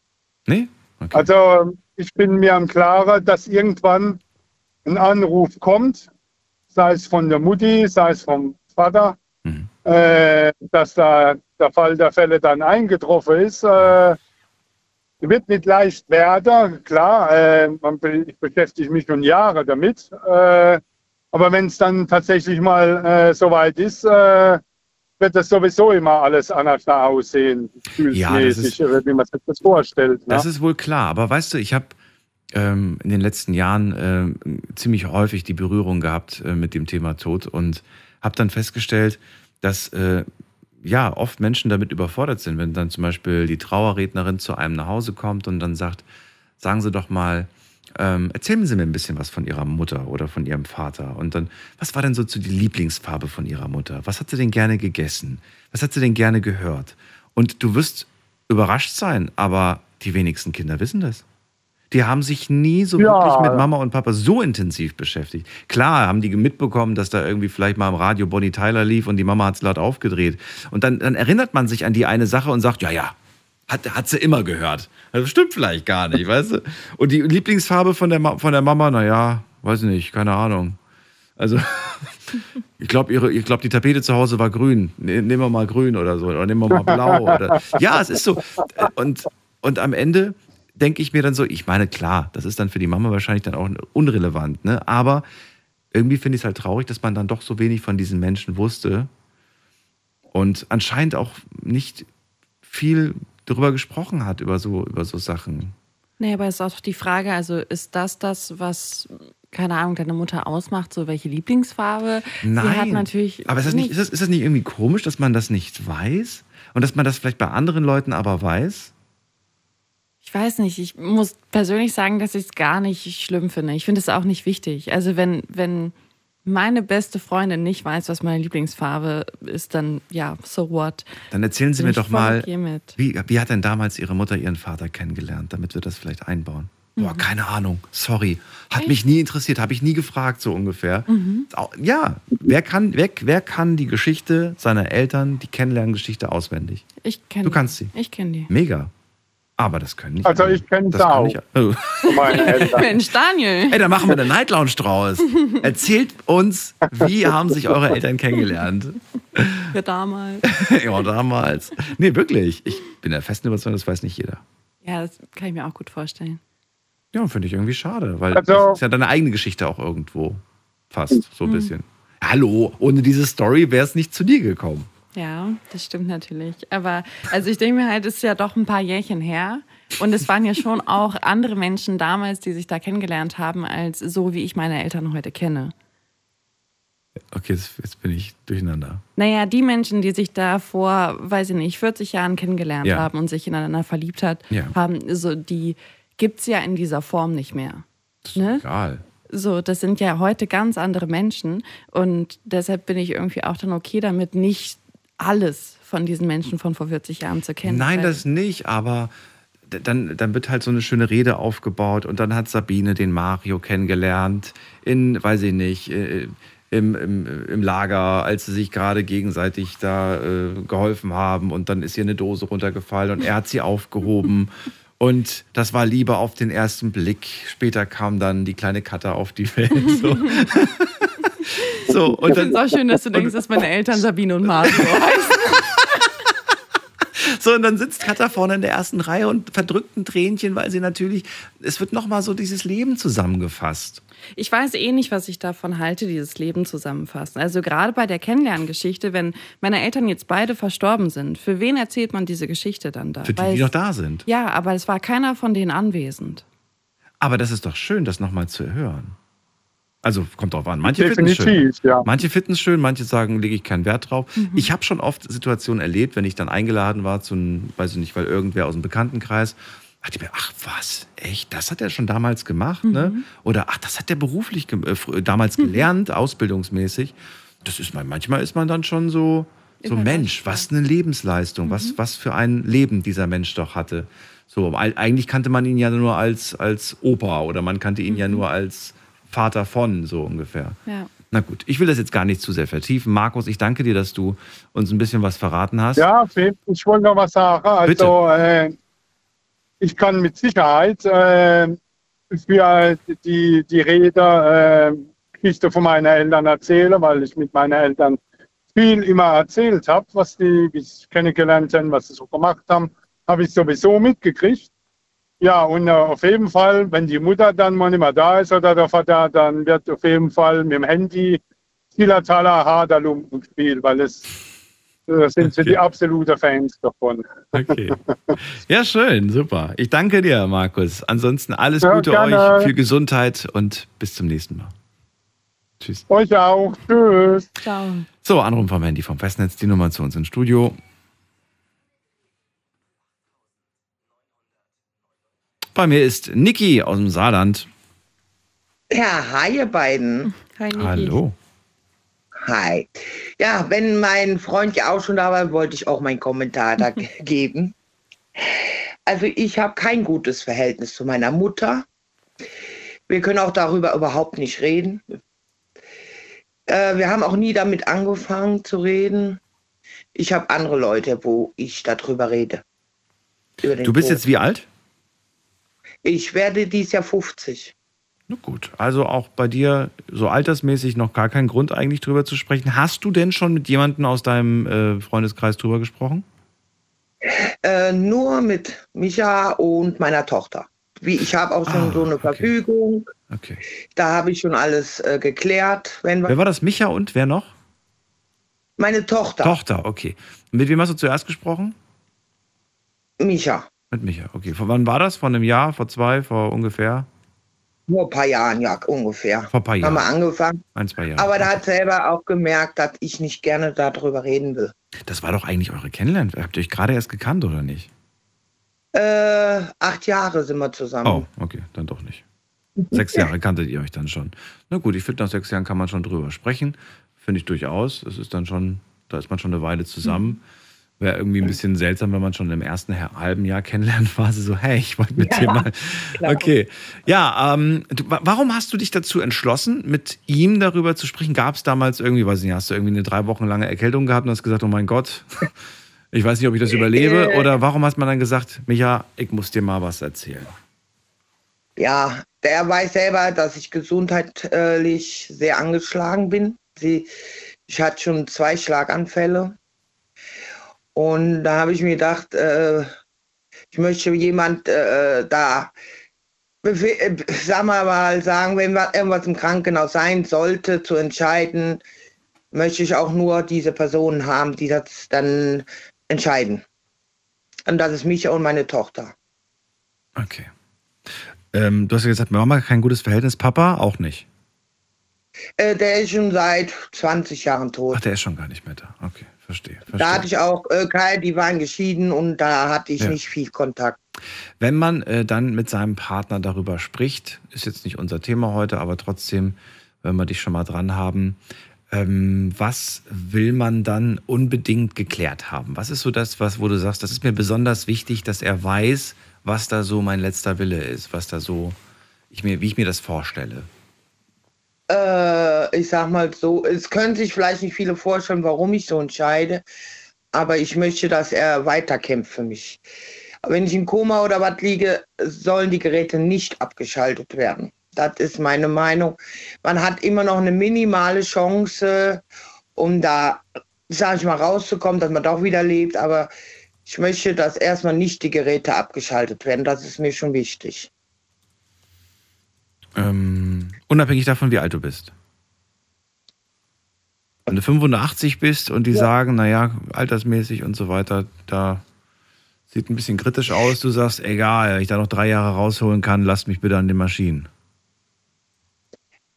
Nee? Okay. Also ich bin mir am Klaren, dass irgendwann ein Anruf kommt, sei es von der Mutti, sei es vom Vater, Mhm. äh, dass da der Fall der Fälle dann eingetroffen ist. Äh, wird nicht leicht werden, klar. Äh, ich beschäftige mich schon Jahre damit. Äh, aber wenn es dann tatsächlich mal äh, soweit ist, äh, wird das sowieso immer alles anders aussehen, gefühlsmäßig, äh, wie man sich das vorstellt. Ne? Das ist wohl klar, aber weißt du, ich habe ähm, in den letzten Jahren ähm, ziemlich häufig die Berührung gehabt äh, mit dem Thema Tod und habe dann festgestellt, dass äh, ja oft Menschen damit überfordert sind, wenn dann zum Beispiel die Trauerrednerin zu einem nach Hause kommt und dann sagt, sagen Sie doch mal, ähm, erzählen Sie mir ein bisschen was von Ihrer Mutter oder von Ihrem Vater. Und dann, was war denn so zu die Lieblingsfarbe von Ihrer Mutter? Was hat sie denn gerne gegessen? Was hat sie denn gerne gehört? Und du wirst überrascht sein, aber die wenigsten Kinder wissen das. Die haben sich nie so Ja. wirklich mit Mama und Papa so intensiv beschäftigt. Klar haben die mitbekommen, dass da irgendwie vielleicht mal im Radio Bonnie Tyler lief und die Mama hat es laut aufgedreht. Und dann, dann erinnert man sich an die eine Sache und sagt, ja, ja, hat, hat sie immer gehört. Das stimmt vielleicht gar nicht, weißt du? Und die Lieblingsfarbe von der, Ma- von der Mama, naja, weiß nicht, keine Ahnung. Also, ich glaube, ich glaube, die Tapete zu Hause war grün. Ne- Nehmen wir mal grün oder so. Oder nehmen wir mal blau. Oder, ja, es ist so. Und, und am Ende denke ich mir dann so, ich meine, klar, das ist dann für die Mama wahrscheinlich dann auch unrelevant, ne? Aber irgendwie finde ich es halt traurig, dass man dann doch so wenig von diesen Menschen wusste und anscheinend auch nicht viel darüber gesprochen hat, über so, über so Sachen. Nee, aber es ist auch die Frage, also ist das das, was, keine Ahnung, deine Mutter ausmacht, so welche Lieblingsfarbe? Nein. Sie hat natürlich. aber ist das, nicht, ist, das, ist das nicht irgendwie komisch, dass man das nicht weiß? Und dass man das vielleicht bei anderen Leuten aber weiß? Ich weiß nicht, ich muss persönlich sagen, dass ich es gar nicht schlimm finde. Ich finde es auch nicht wichtig. Also wenn, wenn meine beste Freundin nicht weiß, was meine Lieblingsfarbe ist, dann ja, so what. Dann erzählen Sie Bin mir doch mal, okay wie, wie hat denn damals Ihre Mutter Ihren Vater kennengelernt, damit wir das vielleicht einbauen? Boah, keine Ahnung, sorry. Hat mich nie interessiert, habe ich nie gefragt, so ungefähr. Au- Ja, wer kann, wer, wer kann die Geschichte seiner Eltern, die Kennenlerngeschichte auswendig? Ich kenne Du kannst sie. Ich kenne die. Mega. Aber das können nicht Also ich kenn Das auch. Oh. Eltern. Mensch, Daniel. Ey, dann machen wir eine Night Lounge draus. Erzählt uns, wie haben sich eure Eltern kennengelernt? Ja, damals. ja, damals. Nee, wirklich. Ich bin der festen Überzeugung, das weiß nicht jeder. Ja, das kann ich mir auch gut vorstellen. Ja, finde ich irgendwie schade, weil Also- das ist ja deine eigene Geschichte auch irgendwo. Fast, so ein bisschen. Hallo, ohne diese Story wäre es nicht zu dir gekommen. Ja, das stimmt natürlich. Aber also ich denke mir halt, es ist ja doch ein paar Jährchen her. Und es waren ja schon auch andere Menschen damals, die sich da kennengelernt haben, als so wie ich meine Eltern heute kenne. Okay, jetzt, jetzt bin ich durcheinander. Naja, die Menschen, die sich da vor, weiß ich nicht, 40 Jahren kennengelernt Ja. haben und sich ineinander verliebt hat, Ja. haben, so die gibt's ja in dieser Form nicht mehr. Ne? Egal. So, das sind ja heute ganz andere Menschen und deshalb bin ich irgendwie auch dann okay damit, nicht alles von diesen Menschen von vor 40 Jahren zu kennen. Nein, das nicht, aber dann, dann wird halt so eine schöne Rede aufgebaut und dann hat Sabine den Mario kennengelernt in, weiß ich nicht, äh, im, im, im Lager, als sie sich gerade gegenseitig da äh, geholfen haben und dann ist ihr eine Dose runtergefallen und er hat sie aufgehoben. Und das war Liebe auf den ersten Blick. Später kam dann die kleine Katze auf die Welt. So, so und Ich dann, finde es auch schön, dass du denkst, dass meine Eltern Sabine und Mario heißen. So, und dann sitzt Katha vorne in der ersten Reihe und verdrückt ein Tränchen, weil sie natürlich, es wird nochmal so dieses Leben zusammengefasst. Ich weiß eh nicht, was ich davon halte, dieses Leben zusammenfassen. Also gerade bei der Kennenlerngeschichte, wenn meine Eltern jetzt beide verstorben sind, für wen erzählt man diese Geschichte dann da? Für die, Weil die noch da sind. Ja, aber es war keiner von denen anwesend. Aber das ist doch schön, das nochmal zu hören. Also kommt drauf an. Manche finden es schön. Ja. Manche finden es schön, manche sagen, lege ich keinen Wert drauf. Mhm. Ich habe schon oft Situationen erlebt, wenn ich dann eingeladen war zu einem, weiß ich nicht, weil irgendwer aus dem Bekanntenkreis, dachte ich mir, ach was, echt, das hat er schon damals gemacht, ne? Mhm. Oder ach, das hat er beruflich ge äh, damals gelernt, ausbildungsmäßig. Das ist man, manchmal ist man dann schon so, so Mensch, was eine Lebensleistung, Mhm. was, was für ein Leben dieser Mensch doch hatte. So, eig- eigentlich kannte man ihn ja nur als, als Opa oder man kannte ihn ja Mhm. nur als Vater von, so ungefähr. Ja. Na gut, ich will das jetzt gar nicht zu sehr vertiefen. Markus, ich danke dir, dass du uns ein bisschen was verraten hast. Ja, Philipp, ich wollte noch was sagen. Also, äh, ich kann mit Sicherheit äh, für die, die Rede äh, Geschichte von meinen Eltern erzählen, weil ich mit meinen Eltern viel immer erzählt habe, was die, wie sie sich kennengelernt haben, was sie so gemacht haben, habe ich sowieso mitgekriegt. Ja, und äh, auf jeden Fall, wenn die Mutter dann mal nicht mehr da ist oder der Vater, dann wird auf jeden Fall mit dem Handy Zillertaler Haderlumpen gespielt, weil es äh, sind sie Okay. die absolute Fans davon. Okay. Ja, schön, super. Ich danke dir, Markus. Ansonsten alles Ja, Gute gerne. euch, viel Gesundheit und bis zum nächsten Mal. Tschüss. Euch auch. Tschüss. Ciao. So, Anruf vom Handy vom Festnetz, die Nummer zu uns ins Studio. Bei mir ist Niki aus dem Saarland. Ja, hi ihr beiden. Hi, Niki. Hallo. Hi. Ja, wenn mein Freund ja auch schon da war, wollte ich auch meinen Kommentar da ge- geben. Also ich habe kein gutes Verhältnis zu meiner Mutter. Wir können auch darüber überhaupt nicht reden. Äh, wir haben auch nie damit angefangen zu reden. Ich habe andere Leute, wo ich darüber rede. Über den Du bist Tod. jetzt wie alt? Ich werde dieses Jahr 50. Na gut, also auch bei dir so altersmäßig noch gar kein Grund eigentlich drüber zu sprechen. Hast du denn schon mit jemandem aus deinem äh, Freundeskreis drüber gesprochen? Äh, nur mit Micha und meiner Tochter. Wie ich habe auch schon Ah, so eine okay. Verfügung. Okay. Da habe ich schon alles äh, geklärt. Wer war das? Micha und wer noch? meine Tochter, Tochter, okay. Mit wem hast du zuerst gesprochen? Micha, Mit Micha, okay. Von wann war das? Vor einem Jahr, vor zwei, vor ungefähr? nur ein paar Jahren, ja, ungefähr. Vor ein paar Haben wir Jahren. angefangen. Ein, zwei Jahre. Aber da hat selber auch gemerkt, dass ich nicht gerne darüber reden will. Das war doch eigentlich eure Kennenlernen. Habt ihr euch gerade erst gekannt oder nicht? Äh, acht Jahre sind wir zusammen. Oh, okay, dann doch nicht. Sechs Jahre kanntet ihr euch dann schon. Na gut, ich finde, nach sechs Jahren kann man schon drüber sprechen. Finde ich durchaus. Das ist dann schon, da ist man schon eine Weile zusammen. Wäre irgendwie ein bisschen seltsam, wenn man schon im ersten ha- halben Jahr Kennenlernphase so, hey, ich wollte mit dir mal. klar. Okay. Ja, ähm, du, wa- warum hast du dich dazu entschlossen, mit ihm darüber zu sprechen? Gab es damals irgendwie, weiß ich nicht, hast du irgendwie eine drei Wochen lange Erkältung gehabt und hast gesagt, oh mein Gott, ich weiß nicht, ob ich das überlebe? Äh. Oder warum hast man dann gesagt, Micha, ich muss dir mal was erzählen? Ja, der weiß selber, dass ich gesundheitlich sehr angeschlagen bin. Sie, ich hatte schon zwei Schlaganfälle. Und da habe ich mir gedacht, äh, ich möchte jemand äh, da, äh, sag mal, mal sagen, wenn wa- irgendwas im Krankenhaus sein sollte, zu entscheiden, möchte ich auch nur diese Personen haben, die das dann entscheiden. Und das ist Micha und meine Tochter. Okay. Ähm, du hast ja gesagt, Mama kein gutes Verhältnis, Papa auch nicht. Äh, der ist schon seit 20 Jahren tot. Ach, der ist schon gar nicht mehr da. Okay, verstehe. verstehe. Da hatte ich auch äh, keine, die waren geschieden und da hatte ich Ja. nicht viel Kontakt. Wenn man äh, dann mit seinem Partner darüber spricht, ist jetzt nicht unser Thema heute, aber trotzdem, wenn wir dich schon mal dran haben, ähm, was will man dann unbedingt geklärt haben? Was ist so das, was, wo du sagst, das ist mir besonders wichtig, dass er weiß, was da so mein letzter Wille ist, was da so, ich mir, wie ich mir das vorstelle? Äh, ich sag mal so, es können sich vielleicht nicht viele vorstellen, warum ich so entscheide, aber ich möchte, dass er weiterkämpft für mich. Wenn ich im Koma oder was liege, sollen die Geräte nicht abgeschaltet werden. Das ist meine Meinung. Man hat immer noch eine minimale Chance, um da, sag ich mal, rauszukommen, dass man doch wieder lebt. Aber Ich möchte, dass erstmal nicht die Geräte abgeschaltet werden. Das ist mir schon wichtig. Ähm, unabhängig davon, wie alt du bist. Wenn du 85 bist und die Ja. sagen, naja, altersmäßig und so weiter, da sieht ein bisschen kritisch aus, du sagst, egal, ich da noch drei Jahre rausholen kann, lasst mich bitte an den Maschinen.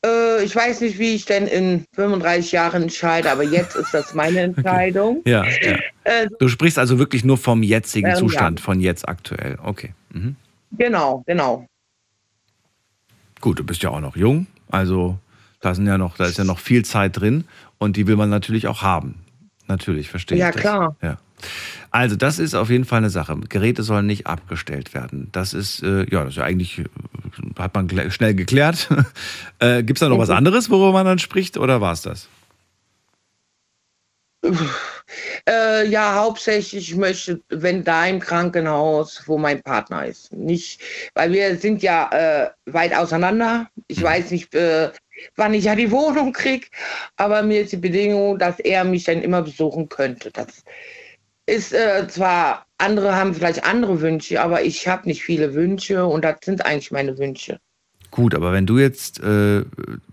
Äh, ich weiß nicht, wie ich denn in 35 Jahren entscheide, aber jetzt ist das meine Entscheidung. Ja, ja. Äh, Du sprichst also wirklich nur vom jetzigen Ähm, Zustand, ja. von jetzt aktuell. Okay. Mhm. genau, genau. Gut, du bist ja auch noch jung, also da sind ja noch, da ist ja noch viel Zeit drin und die will man natürlich auch haben. Natürlich, verstehe Ja, ich. das. klar. Ja. Also, das ist auf jeden Fall eine Sache. Geräte sollen nicht abgestellt werden. Das ist, äh, ja, das ist ja eigentlich, äh, hat man schnell geklärt. äh, Gibt es da noch was anderes, worüber man dann spricht, oder war es das? Äh, ja, hauptsächlich, ich möchte, wenn da im Krankenhaus, wo mein Partner ist. Nicht, weil wir sind ja äh, weit auseinander. Ich weiß nicht, äh, wann ich ja die Wohnung kriege, aber mir ist die Bedingung, dass er mich dann immer besuchen könnte. Das ist äh, zwar, andere haben vielleicht andere Wünsche, aber ich habe nicht viele Wünsche und das sind eigentlich meine Wünsche. Gut, aber wenn du jetzt, äh,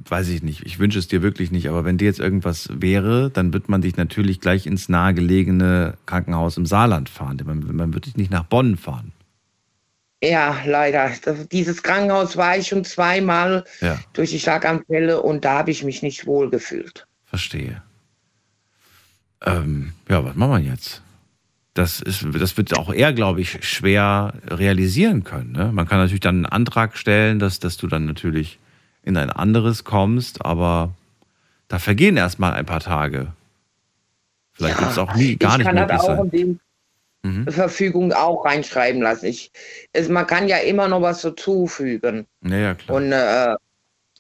weiß ich nicht, ich wünsche es dir wirklich nicht, aber wenn dir jetzt irgendwas wäre, dann wird man dich natürlich gleich ins nahegelegene Krankenhaus im Saarland fahren. Man, man wird dich nicht nach Bonn fahren. Ja, leider. Dieses Krankenhaus war ich schon zweimal Ja, durch die Schlaganfälle und da habe ich mich nicht wohl gefühlt. verstehe. Ähm, ja, was machen wir jetzt? Das, ist, das wird auch er, glaube ich, schwer realisieren können. Ne? Man kann natürlich dann einen Antrag stellen, dass, dass du dann natürlich in ein anderes kommst, aber da vergehen erst mal ein paar Tage. Vielleicht Ja, wird es auch nie gar ich nicht kann das möglich auch sein. in Mhm. die Verfügung auch reinschreiben lassen. Ich, es, man kann ja immer noch was dazufügen. Ja, ja, klar. Und äh,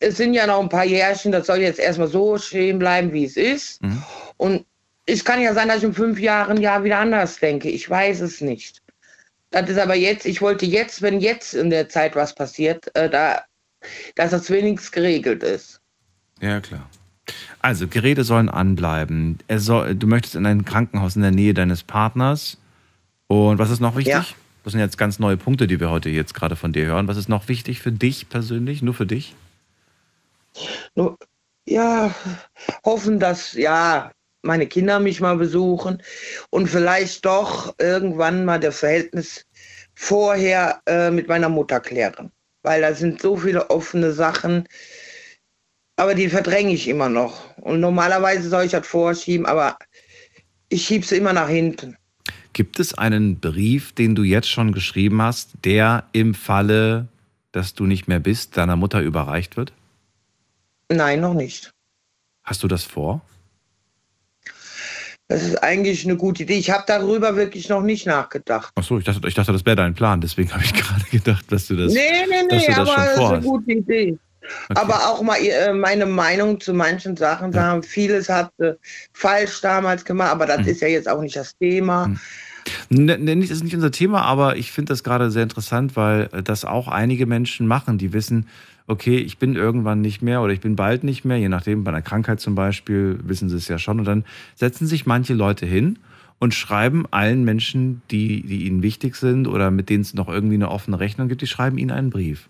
es sind ja noch ein paar Jährchen, das soll jetzt erstmal so stehen bleiben, wie es ist. Mhm. Und es kann ja sein, dass ich in fünf Jahren ja wieder anders denke. Ich weiß es nicht. Das ist aber jetzt, ich wollte jetzt, wenn jetzt in der Zeit was passiert, äh, da, dass das wenigstens geregelt ist. Ja, klar. Also, Geräte sollen anbleiben. Soll, du möchtest in ein Krankenhaus in der Nähe deines Partners. Und was ist noch wichtig? Ja. Das sind jetzt ganz neue Punkte, die wir heute jetzt gerade von dir hören. Was ist noch wichtig für dich persönlich? Nur für dich? Nur, ja, hoffen, dass ja meine Kinder mich mal besuchen und vielleicht doch irgendwann mal das Verhältnis vorher äh, mit meiner Mutter klären. Weil da sind so viele offene Sachen, aber die verdränge ich immer noch. Und normalerweise soll ich das vorschieben, aber ich schiebe sie immer nach hinten. Gibt es einen Brief, den du jetzt schon geschrieben hast, der im Falle, dass du nicht mehr bist, deiner Mutter überreicht wird? Nein, noch nicht. Hast du das vor? Das ist eigentlich eine gute Idee. Ich habe darüber wirklich noch nicht nachgedacht. Ach so, ich dachte, ich dachte, das wäre dein Plan. Deswegen habe ich gerade gedacht, dass du das. nee, nee, nee, das aber das ist eine gute Idee. Okay. Aber auch mal äh, meine Meinung zu manchen Sachen sagen, vieles hat falsch damals gemacht, aber Mhm. das ist ja jetzt auch nicht das Thema. Ne, ne, nicht- das ist nicht unser Thema, aber ich finde das gerade sehr interessant, weil äh, das auch einige Menschen machen, die wissen, okay, ich bin irgendwann nicht mehr oder ich bin bald nicht mehr, je nachdem, bei einer Krankheit zum Beispiel, wissen sie es ja schon. Und dann setzen sich manche Leute hin und schreiben allen Menschen, die, die ihnen wichtig sind oder mit denen es noch irgendwie eine offene Rechnung gibt, die schreiben ihnen einen Brief.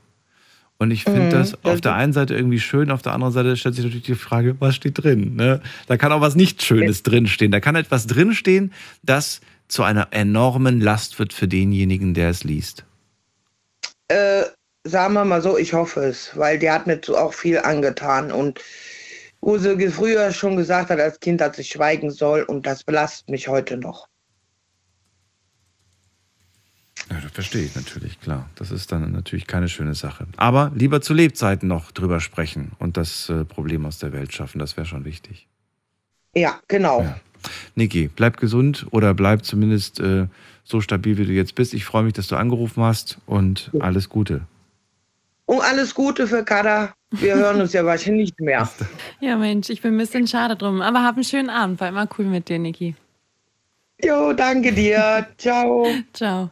Und ich finde Mhm, das auf der einen Seite irgendwie schön, auf der anderen Seite stellt sich natürlich die Frage, was steht drin? Ne? Da kann auch was nicht Schönes drinstehen. Da kann etwas drinstehen, das zu einer enormen Last wird für denjenigen, der es liest. Äh, sagen wir mal so, ich hoffe es, weil der hat mir zu- auch viel angetan und wo sie früher schon gesagt hat, als Kind, dass ich schweigen soll und das belastet mich heute noch. Ja, das verstehe ich natürlich, klar. Das ist dann natürlich keine schöne Sache. Aber lieber zu Lebzeiten noch drüber sprechen und das äh, Problem aus der Welt schaffen, das wäre schon wichtig. Ja, genau. Ja. Niki, bleib gesund oder bleib zumindest äh, so stabil, wie du jetzt bist. Ich freue mich, dass du angerufen hast und alles Gute. Und alles Gute für Kada. Wir hören uns ja wahrscheinlich nicht mehr. Ja, Mensch, ich bin ein bisschen schade drum. Aber hab einen schönen Abend. War immer cool mit dir, Niki. Jo, danke dir. Ciao. Ciao.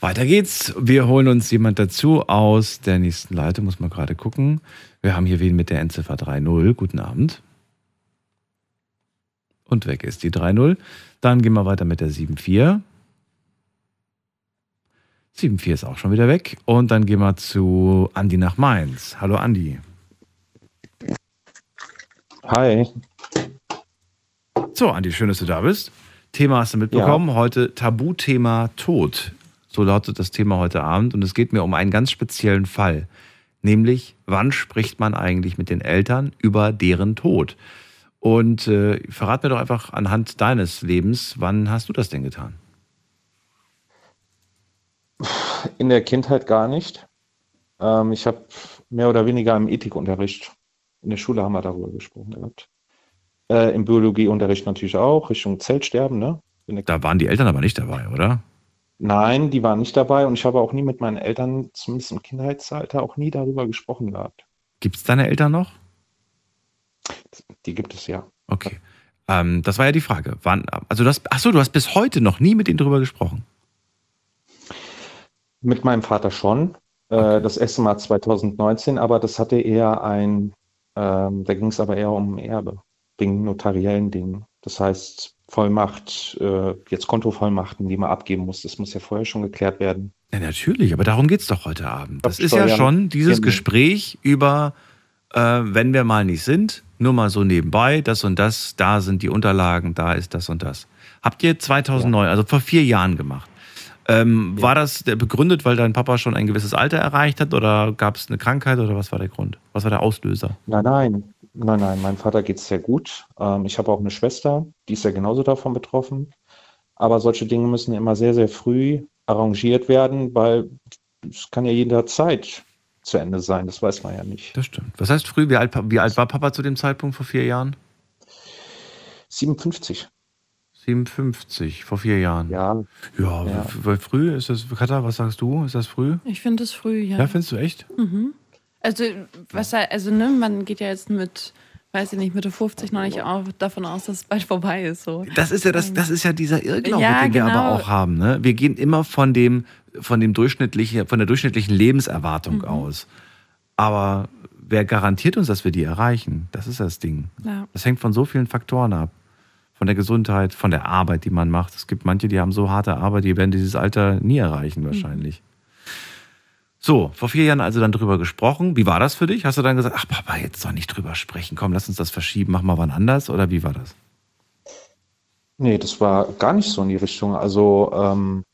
Weiter geht's. Wir holen uns jemand dazu aus der nächsten Leitung. Muss man gerade gucken. Wir haben hier wen mit der Endziffer 3.0. Guten Abend. Und weg ist die 3.0. Dann gehen wir weiter mit der 7.4. 7-4 ist auch schon wieder weg. Und dann gehen wir zu Andi nach Mainz. Hallo Andi. Hi. So, Andi, schön, dass du da bist. Thema hast du mitbekommen. Ja. Heute Tabuthema Tod. So lautet das Thema heute Abend. Und es geht mir um einen ganz speziellen Fall. Nämlich, wann spricht man eigentlich mit den Eltern über deren Tod? Und äh, verrat mir doch einfach anhand deines Lebens, wann hast du das denn getan? In der Kindheit gar nicht. Ähm, ich habe mehr oder weniger im Ethikunterricht, in der Schule haben wir darüber gesprochen gehabt. Äh, Im Biologieunterricht natürlich auch, Richtung Zeltsterben. Ne? Da waren die Eltern aber nicht dabei, oder? Nein, die waren nicht dabei und ich habe auch nie mit meinen Eltern, zumindest im Kindheitsalter, auch nie darüber gesprochen gehabt. Gibt es deine Eltern noch? Die gibt es ja. Okay. Ähm, das war ja die Frage. Wann, also das, achso, du hast bis heute noch nie mit ihnen darüber gesprochen. Mit meinem Vater schon. Äh, das erste Mal 2019, aber das hatte eher ein, ähm, da ging es aber eher um Erbe, wegen notariellen Dingen. Das heißt, Vollmacht, äh, jetzt Kontovollmachten, die man abgeben muss, das muss ja vorher schon geklärt werden. Ja, natürlich, aber darum geht es doch heute Abend. Das ist ja schon dieses Gespräch über, äh, wenn wir mal nicht sind, nur mal so nebenbei, das und das, da sind die Unterlagen, da ist das und das. Habt ihr 2009, ja. also vor vier Jahren gemacht. Ähm, ja. War das begründet, weil dein Papa schon ein gewisses Alter erreicht hat oder gab es eine Krankheit oder was war der Grund? Was war der Auslöser? Nein, nein, nein, nein. Mein Vater geht es sehr gut. Ähm, ich habe auch eine Schwester, die ist ja genauso davon betroffen. Aber solche Dinge müssen immer sehr, sehr früh arrangiert werden, weil es kann ja jederzeit zu Ende sein. Das weiß man ja nicht. Das stimmt. Was heißt früh? Wie alt, wie alt war Papa zu dem Zeitpunkt vor vier Jahren? 57. 57, vor vier Jahren. Ja. Ja, ja. weil früh ist das, Katha, was sagst du? Ist das früh? Ich finde es früh, ja. Ja, findest du echt? Mhm. Also, was also, ne, man geht ja jetzt mit, weiß ich nicht, Mitte 50 noch nicht auch davon aus, dass es bald vorbei ist. So. Das ist ja das, das ist ja dieser Irrglaube, ja, den genau. wir aber auch haben. Ne? Wir gehen immer von dem, von dem durchschnittlichen, von der durchschnittlichen Lebenserwartung mhm. aus. Aber wer garantiert uns, dass wir die erreichen? Das ist das Ding. Ja. Das hängt von so vielen Faktoren ab von der Gesundheit, von der Arbeit, die man macht. Es gibt manche, die haben so harte Arbeit, die werden dieses Alter nie erreichen wahrscheinlich. Mhm. So, vor vier Jahren also dann drüber gesprochen. Wie war das für dich? Hast du dann gesagt, ach Papa, jetzt doch nicht drüber sprechen, komm, lass uns das verschieben, mach mal wann anders? Oder wie war das? Nee, das war gar nicht so in die Richtung. Also ähm,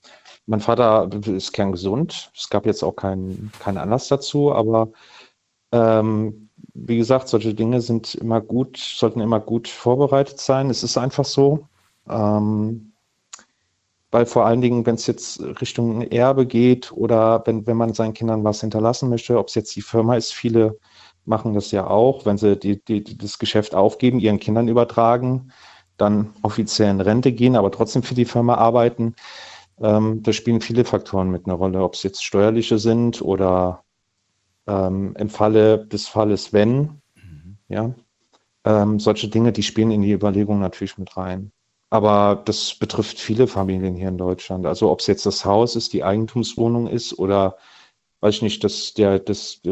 mein Vater ist kerngesund. Es gab jetzt auch keinen kein Anlass dazu, aber ähm, wie gesagt, solche Dinge sind immer gut, sollten immer gut vorbereitet sein. Es ist einfach so. Ähm, weil vor allen Dingen, wenn es jetzt Richtung Erbe geht oder wenn, wenn man seinen Kindern was hinterlassen möchte, ob es jetzt die Firma ist, viele machen das ja auch, wenn sie die, die, das Geschäft aufgeben, ihren Kindern übertragen, dann offiziell in Rente gehen, aber trotzdem für die Firma arbeiten. Ähm, da spielen viele Faktoren mit einer Rolle, ob es jetzt steuerliche sind oder ähm, im Falle des Falles wenn, mhm. ja, ähm, solche Dinge, die spielen in die Überlegung natürlich mit rein. Aber das betrifft viele Familien hier in Deutschland. Also ob es jetzt das Haus ist, die Eigentumswohnung ist oder weiß ich nicht, dass der, das,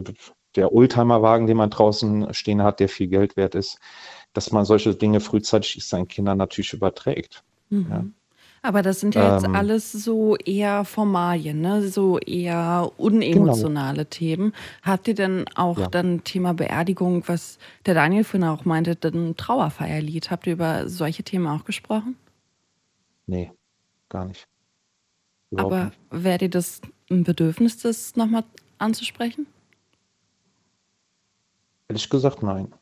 der Oldtimerwagen, den man draußen stehen hat, der viel Geld wert ist, dass man solche Dinge frühzeitig seinen Kindern natürlich überträgt. Mhm. Ja. Aber das sind ja jetzt ähm, alles so eher Formalien, ne? so eher unemotionale genau. Themen. Habt ihr denn auch ja. dann Thema Beerdigung, was der Daniel vorhin auch meinte, ein Trauerfeierlied? Habt ihr über solche Themen auch gesprochen? Nee, gar nicht. Überhaupt Aber wäre dir das ein Bedürfnis, das nochmal anzusprechen? Ehrlich gesagt, nein.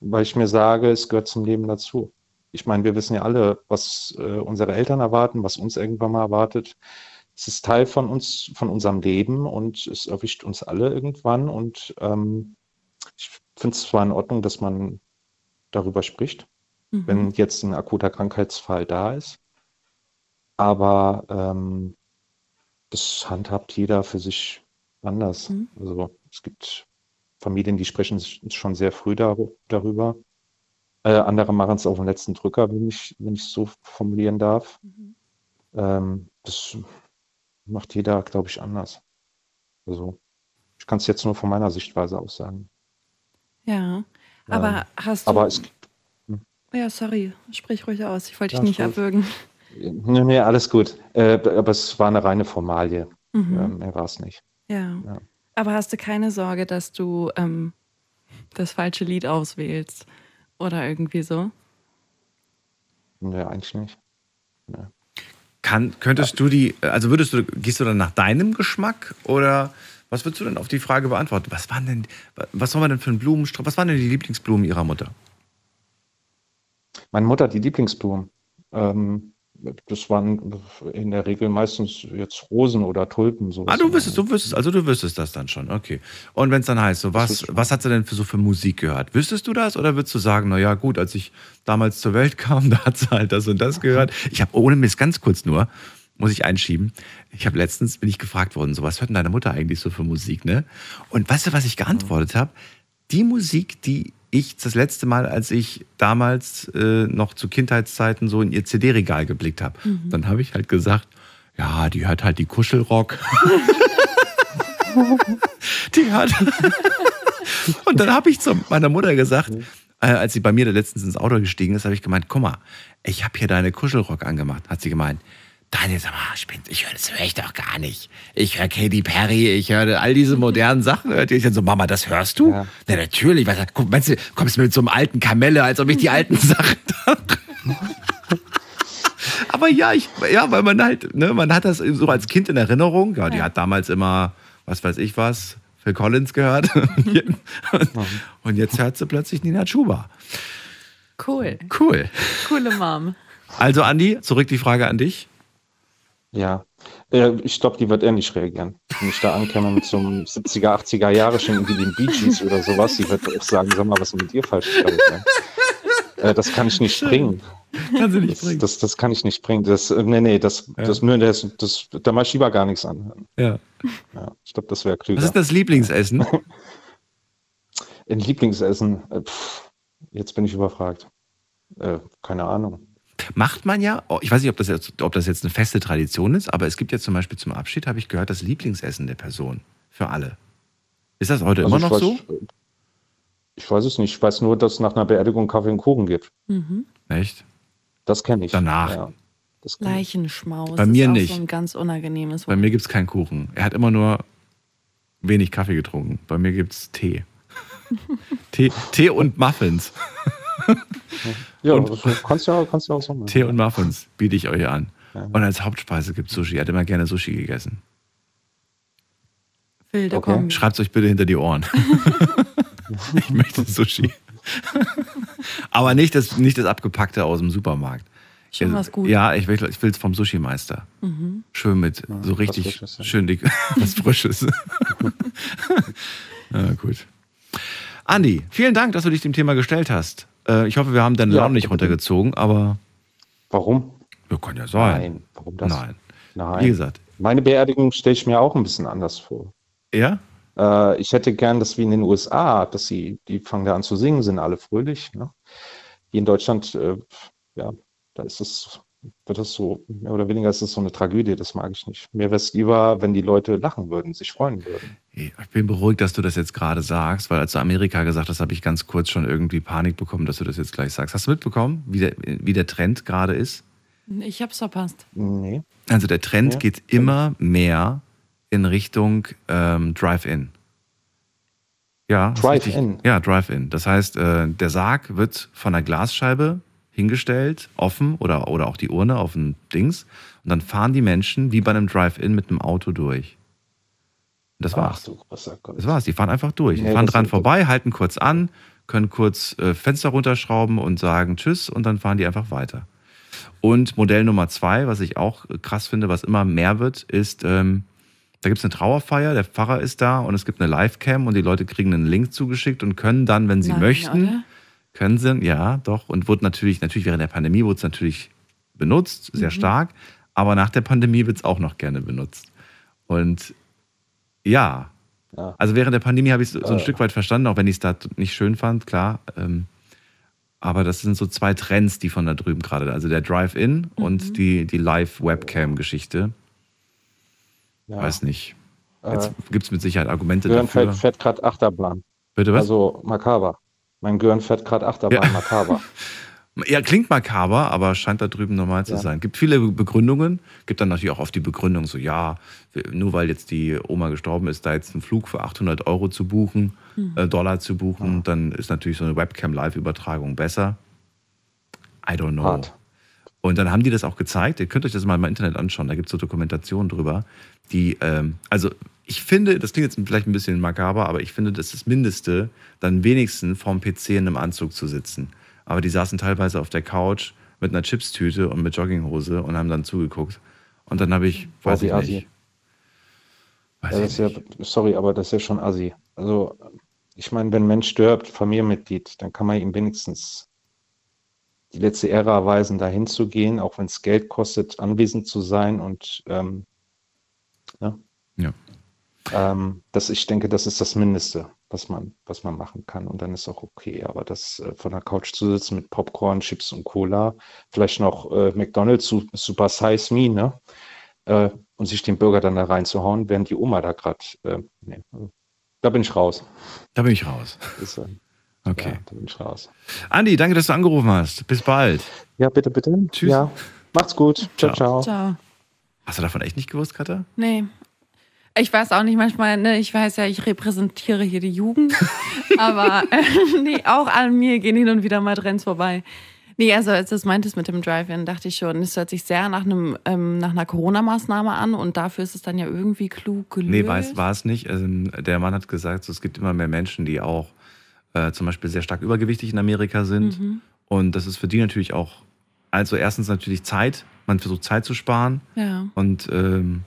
Weil ich mir sage, es gehört zum Leben dazu ich meine, wir wissen ja alle, was äh, unsere Eltern erwarten, was uns irgendwann mal erwartet. Es ist Teil von uns, von unserem Leben und es erwischt uns alle irgendwann. Und ähm, ich finde es zwar in Ordnung, dass man darüber spricht, mhm. wenn jetzt ein akuter Krankheitsfall da ist. Aber ähm, das handhabt jeder für sich anders. Mhm. Also es gibt Familien, die sprechen schon sehr früh darüber. Äh, andere machen es auf den letzten Drücker, wenn ich wenn ich so formulieren darf. Mhm. Ähm, das macht jeder, glaube ich, anders. Also ich kann es jetzt nur von meiner Sichtweise aus sagen. Ja, aber ähm, hast du. Aber es, hm? Ja, sorry, sprich ruhig aus. Ich wollte dich ja, nicht abwürgen. Nee, nee, alles gut. Äh, aber es war eine reine Formalie. Mhm. Ja, mehr war es nicht. Ja. Ja. Aber hast du keine Sorge, dass du ähm, das falsche Lied auswählst? Oder irgendwie so? Nee, eigentlich nicht. Kann, könntest du die, also würdest du, gehst du dann nach deinem Geschmack oder was würdest du denn auf die Frage beantworten? Was waren denn, was soll man denn für einen Blumenstrauß, was waren denn die Lieblingsblumen ihrer Mutter? Meine Mutter hat die Lieblingsblumen. Ähm, das waren in der Regel meistens jetzt Rosen oder Tulpen. Sowas. Ah, du wüsstest, du wüsstest, also du wüsstest das dann schon, okay. Und wenn es dann heißt, so was, was hat sie denn für so für Musik gehört? Wüsstest du das oder würdest du sagen, na ja, gut, als ich damals zur Welt kam, da hat sie halt das und das gehört. Ich habe ohne Mist ganz kurz nur, muss ich einschieben. Ich habe letztens bin ich gefragt worden, so was hört denn deine Mutter eigentlich so für Musik, ne? Und weißt du, was ich geantwortet habe? Die Musik, die ich das letzte Mal, als ich damals äh, noch zu Kindheitszeiten so in ihr CD-Regal geblickt habe, dann habe ich halt gesagt, ja, die hört halt die Kuschelrock. die hört. Und dann habe ich zu meiner Mutter gesagt, äh, als sie bei mir letztens ins Auto gestiegen ist, habe ich gemeint, guck mal, ich habe hier deine Kuschelrock angemacht. Hat sie gemeint, Daniel, sag mal, spinnt, ich höre das höre ich doch gar nicht. Ich höre Katy Perry, ich höre all diese modernen Sachen. Hört? Ich dann so, Mama, das hörst du? Ja. Na natürlich. Was, guck, meinst du, kommst du mit so einem alten Kamelle, als ob ich die alten Sachen Aber ja, ich, ja, weil man halt, ne, man hat das so als Kind in Erinnerung. Ja, die hat damals immer, was weiß ich was, Phil Collins gehört. Und jetzt hört sie plötzlich Nina Chuba. Cool. Cool. Coole Mom. Also, Andi, zurück die Frage an dich. Ja, äh, ich glaube, die wird eher nicht reagieren. Wenn ich da ankäme so einem 70er, 80er Jahre schon irgendwie den Bee Gees oder sowas, die wird auch sagen, sag mal, was ist mit dir falsch? gelaufen? Äh, das kann ich nicht bringen. Kann sie nicht Das, bringen. das, das kann ich nicht bringen. Das, äh, nee, nee, das, das, nö, das, das, da mach ich lieber gar nichts anhören. Ja. Ja, ich glaube, das wäre klüger. Was ist das Lieblingsessen? Ein Lieblingsessen? Pff, jetzt bin ich überfragt. Äh, keine Ahnung. Macht man ja, oh, ich weiß nicht, ob das, jetzt, ob das jetzt eine feste Tradition ist, aber es gibt ja zum Beispiel zum Abschied, habe ich gehört, das Lieblingsessen der Person. Für alle. Ist das heute Also immer ich noch weiß, so? Ich weiß es nicht. Ich weiß nur, dass es nach einer Beerdigung Kaffee und Kuchen gibt. Mhm. Echt? Das kenne ich. Danach. Ja. Leichenschmaus. Bei mir ist auch nicht. so ein ganz unangenehmes Bei mir gibt es keinen Kuchen. Er hat immer nur wenig Kaffee getrunken. Bei mir gibt es Tee. Tee. Tee und Muffins. Ja, Und- kannst du ja, kannst ja auch so machen. Tee und Muffins biete ich euch an. Ja. Und als Hauptspeise gibt es Sushi. Er hat immer gerne Sushi gegessen. Wilde Okay. Kombi. Schreibt es euch bitte hinter die Ohren. ich möchte Sushi. Aber nicht das, nicht das Abgepackte aus dem Supermarkt. Schon was Gutes. Ja, ich will es vom Sushi-Meister. Mhm. Schön mit, so was richtig Frisches, ja. schön dick, was Frisches. ja, gut. Andi, vielen Dank, dass du dich dem Thema gestellt hast. Äh, ich hoffe, wir haben deine Ja, Laune nicht runtergezogen, aber Warum? ja, kann ja sein. Nein. Warum das? Nein. Nein. Wie gesagt. Meine Beerdigung stelle ich mir auch ein bisschen anders vor. Ja? Äh, ich hätte gern, dass wie in den USA, dass sie, die fangen da an zu singen, sind alle fröhlich. Ne? Hier in Deutschland, äh, ja, da ist es, wird das so, mehr oder weniger ist es so eine Tragödie, das mag ich nicht. Mir wäre es lieber, wenn die Leute lachen würden, sich freuen würden. Ich bin beruhigt, dass du das jetzt gerade sagst, weil als du Amerika gesagt hast, habe ich ganz kurz schon irgendwie Panik bekommen, dass du das jetzt gleich sagst. Hast du mitbekommen, wie der, wie der Trend gerade ist? Ich hab's verpasst. Nee. Also der Trend Ja. geht immer mehr in Richtung ähm, Drive-In. Ja. Drive-In? Ja, Drive-In. Das heißt, äh, der Sarg wird von der Glasscheibe hingestellt, offen oder, oder auch die Urne auf ein Dings. Und dann fahren die Menschen wie bei einem Drive-In mit einem Auto durch. Und das war's. Ach du, großer Gott. Das war's. Die fahren einfach durch. Die Nee, fahren das dran vorbei, halten kurz an, können kurz äh, Fenster runterschrauben und sagen Tschüss und dann fahren die einfach weiter. Und Modell Nummer zwei, was ich auch krass finde, was immer mehr wird, ist, ähm, da gibt's eine Trauerfeier, der Pfarrer ist da und es gibt eine Livecam und die Leute kriegen einen Link zugeschickt und können dann, wenn sie Nein, möchten, oder? Können sie, ja, doch, und wurde natürlich, natürlich während der Pandemie wurde es natürlich benutzt, sehr stark, aber nach der Pandemie wird es auch noch gerne benutzt. Und ja, Ja. also während der Pandemie habe ich es so ein Äh. Stück weit verstanden, auch wenn ich es da nicht schön fand, klar. Ähm, aber das sind so zwei Trends, die von da drüben gerade, also der Drive-In und die, die Live-Webcam-Geschichte. Ja. Weiß nicht. Äh, Jetzt gibt es mit Sicherheit Argumente Gören dafür. fährt, fährt gerade Achterbahn. Bitte was? Also makaber. Mein Gören fährt gerade Achterbahn, Ja. makaber. Ja, klingt makaber, aber scheint da drüben normal zu Ja. sein. Gibt viele Begründungen. Gibt dann natürlich auch oft die Begründung, so ja, nur weil jetzt die Oma gestorben ist, da jetzt einen Flug für 800 Euro zu buchen, äh, Dollar zu buchen, dann ist natürlich so eine Webcam-Live-Übertragung besser. I don't know. Hart. Und dann haben die das auch gezeigt. Ihr könnt euch das mal im Internet anschauen. Da gibt es so Dokumentationen drüber. Die, ähm, also ich finde, das klingt jetzt vielleicht ein bisschen makaber, aber ich finde, das ist das Mindeste, dann wenigstens vorm PC in einem Anzug zu sitzen. Aber die saßen teilweise auf der Couch mit einer Chipstüte und mit Jogginghose und haben dann zugeguckt. Und dann habe ich, weiß Assi, ich Assi. nicht. Weiß Ja, ich ja, sorry, aber das ist ja schon assi. Also, ich meine, wenn ein Mensch stirbt, Familienmitglied, dann kann man ihm wenigstens die letzte Ehre erweisen, dahin zu gehen, auch wenn es Geld kostet, anwesend zu sein. Und ähm. Ähm, das, ich denke, das ist das Mindeste, was man, was man machen kann. Und dann ist auch okay. Aber das äh, von der Couch zu sitzen mit Popcorn, Chips und Cola, vielleicht noch äh, McDonald's su- Super Size Me, ne? Äh, und sich den Burger dann da reinzuhauen, während die Oma da gerade. Äh, nee, da bin ich raus. Da bin ich raus. Das, äh, Okay. Ja, da bin ich raus. Andi, danke, dass du angerufen hast. Bis bald. Ja, bitte, bitte. Tschüss. Ja, macht's gut. Ciao, Ciao. ciao. Ciao. Hast du davon echt nicht gewusst, Katha? Nee. Ich weiß auch nicht, manchmal, ne, ich weiß ja, ich repräsentiere hier die Jugend, aber äh, nee, auch an mir gehen hin und wieder mal Trends vorbei. Nee, also als du es meintest mit dem Drive-In, dachte ich schon, es hört sich sehr nach, einem, ähm, nach einer Corona-Maßnahme an und dafür ist es dann ja irgendwie klug gelöst. Nee, war es, war es nicht. Also, der Mann hat gesagt, so, es gibt immer mehr Menschen, die auch äh, zum Beispiel sehr stark übergewichtig in Amerika sind. Mhm. Und das ist für die natürlich auch, also erstens natürlich Zeit. Man versucht Zeit zu sparen. Ja. Und ähm,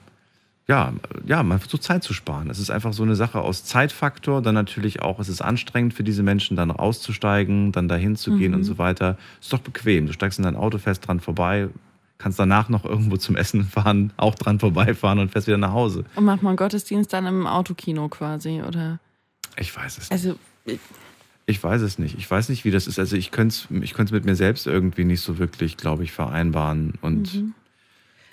ja, ja, man versucht Zeit zu sparen. Es ist einfach so eine Sache aus Zeitfaktor. Dann natürlich auch, es ist anstrengend für diese Menschen, dann auszusteigen, dann dahin zu gehen Mhm. und so weiter. Ist doch bequem. Du steigst in dein Auto fest dran vorbei, kannst danach noch irgendwo zum Essen fahren, auch dran vorbeifahren und fährst wieder nach Hause. Und macht man Gottesdienst dann im Autokino quasi, oder? Ich weiß es nicht. Also, ich- weiß es nicht. Ich weiß nicht, wie das ist. Also ich könnte es ich mit mir selbst irgendwie nicht so wirklich, glaube ich, vereinbaren. Und Mhm.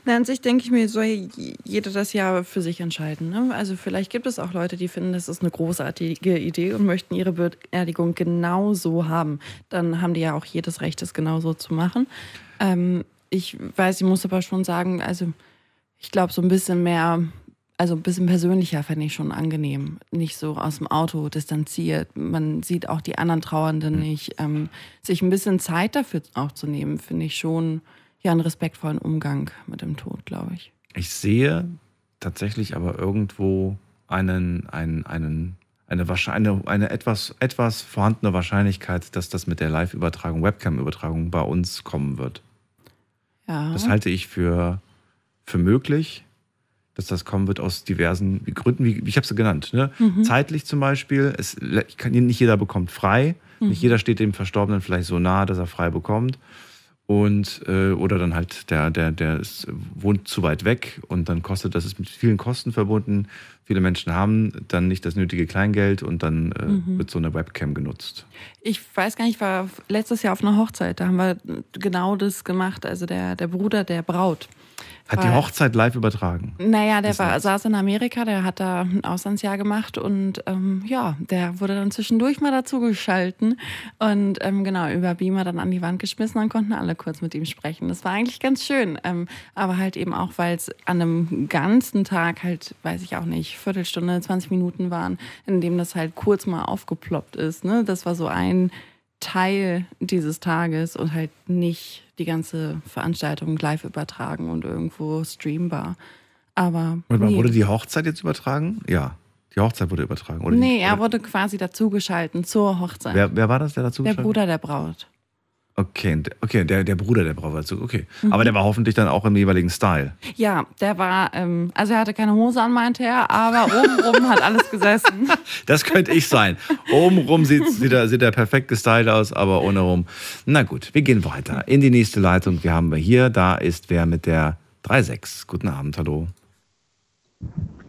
Na, an sich denke ich mir, soll jeder das ja für sich entscheiden. Ne? Also vielleicht gibt es auch Leute, die finden, das ist eine großartige Idee und möchten ihre Beerdigung genau so haben. Dann haben die ja auch jedes Recht, das genauso zu machen. Ähm, ich weiß, ich muss aber schon sagen, also ich glaube, so ein bisschen mehr, also ein bisschen persönlicher fände ich schon angenehm. Nicht so aus dem Auto distanziert. Man sieht auch die anderen Trauernden nicht. Ähm, sich ein bisschen Zeit dafür auch zu nehmen, finde ich schon ja einen respektvollen Umgang mit dem Tod, glaube ich. ich sehe tatsächlich aber irgendwo einen, einen, einen, eine, eine, eine etwas, etwas vorhandene Wahrscheinlichkeit, dass das mit der Live-Übertragung, Webcam-Übertragung bei uns kommen wird. Ja. Das halte ich für, für möglich, dass das kommen wird aus diversen Gründen, wie ich habe es genannt. Ne? Mhm. Zeitlich zum Beispiel, es, kann, nicht jeder bekommt frei, Mhm. nicht jeder steht dem Verstorbenen vielleicht so nah, dass er frei bekommt. Und, äh, oder dann halt, der, der, der ist, wohnt zu weit weg und dann kostet, das ist mit vielen Kosten verbunden. Viele Menschen haben dann nicht das nötige Kleingeld und dann äh, Mhm. wird so eine Webcam genutzt. Ich weiß gar nicht, ich war letztes Jahr auf einer Hochzeit, da haben wir genau das gemacht. Also der, der Bruder der Braut. Hat die Hochzeit live übertragen? Naja, der war, saß in Amerika, der hat da ein Auslandsjahr gemacht und ähm, ja, der wurde dann zwischendurch mal dazu geschalten und ähm, genau, über Beamer dann an die Wand geschmissen, dann konnten alle kurz mit ihm sprechen. Das war eigentlich ganz schön, ähm, aber halt eben auch, weil es an einem ganzen Tag halt, weiß ich auch nicht, Viertelstunde, 20 Minuten waren, in dem das halt kurz mal aufgeploppt ist. Ne? Das war so ein Teil dieses Tages und halt nicht die ganze Veranstaltung live übertragen und irgendwo streambar. Aber Und nee, wurde die Hochzeit jetzt übertragen? Ja, die Hochzeit wurde übertragen. Oder nee er wurde quasi dazugeschalten zur Hochzeit. wer, wer war das, der dazu der? Bruder der Braut. Okay, okay, der, der Bruder der Brauer dazu. Okay, Mhm. aber der war hoffentlich dann auch im jeweiligen Style. Ja, der war, ähm, also er hatte keine Hose an, meinte er, aber obenrum hat alles gesessen. Das könnte ich sein. Obenrum sieht, sieht, er, sieht er perfekt gestylt aus, aber ohne rum. Na gut, wir gehen weiter in die nächste Leitung. Wir haben wir hier, da ist wer mit der 3.6. Guten Abend, hallo.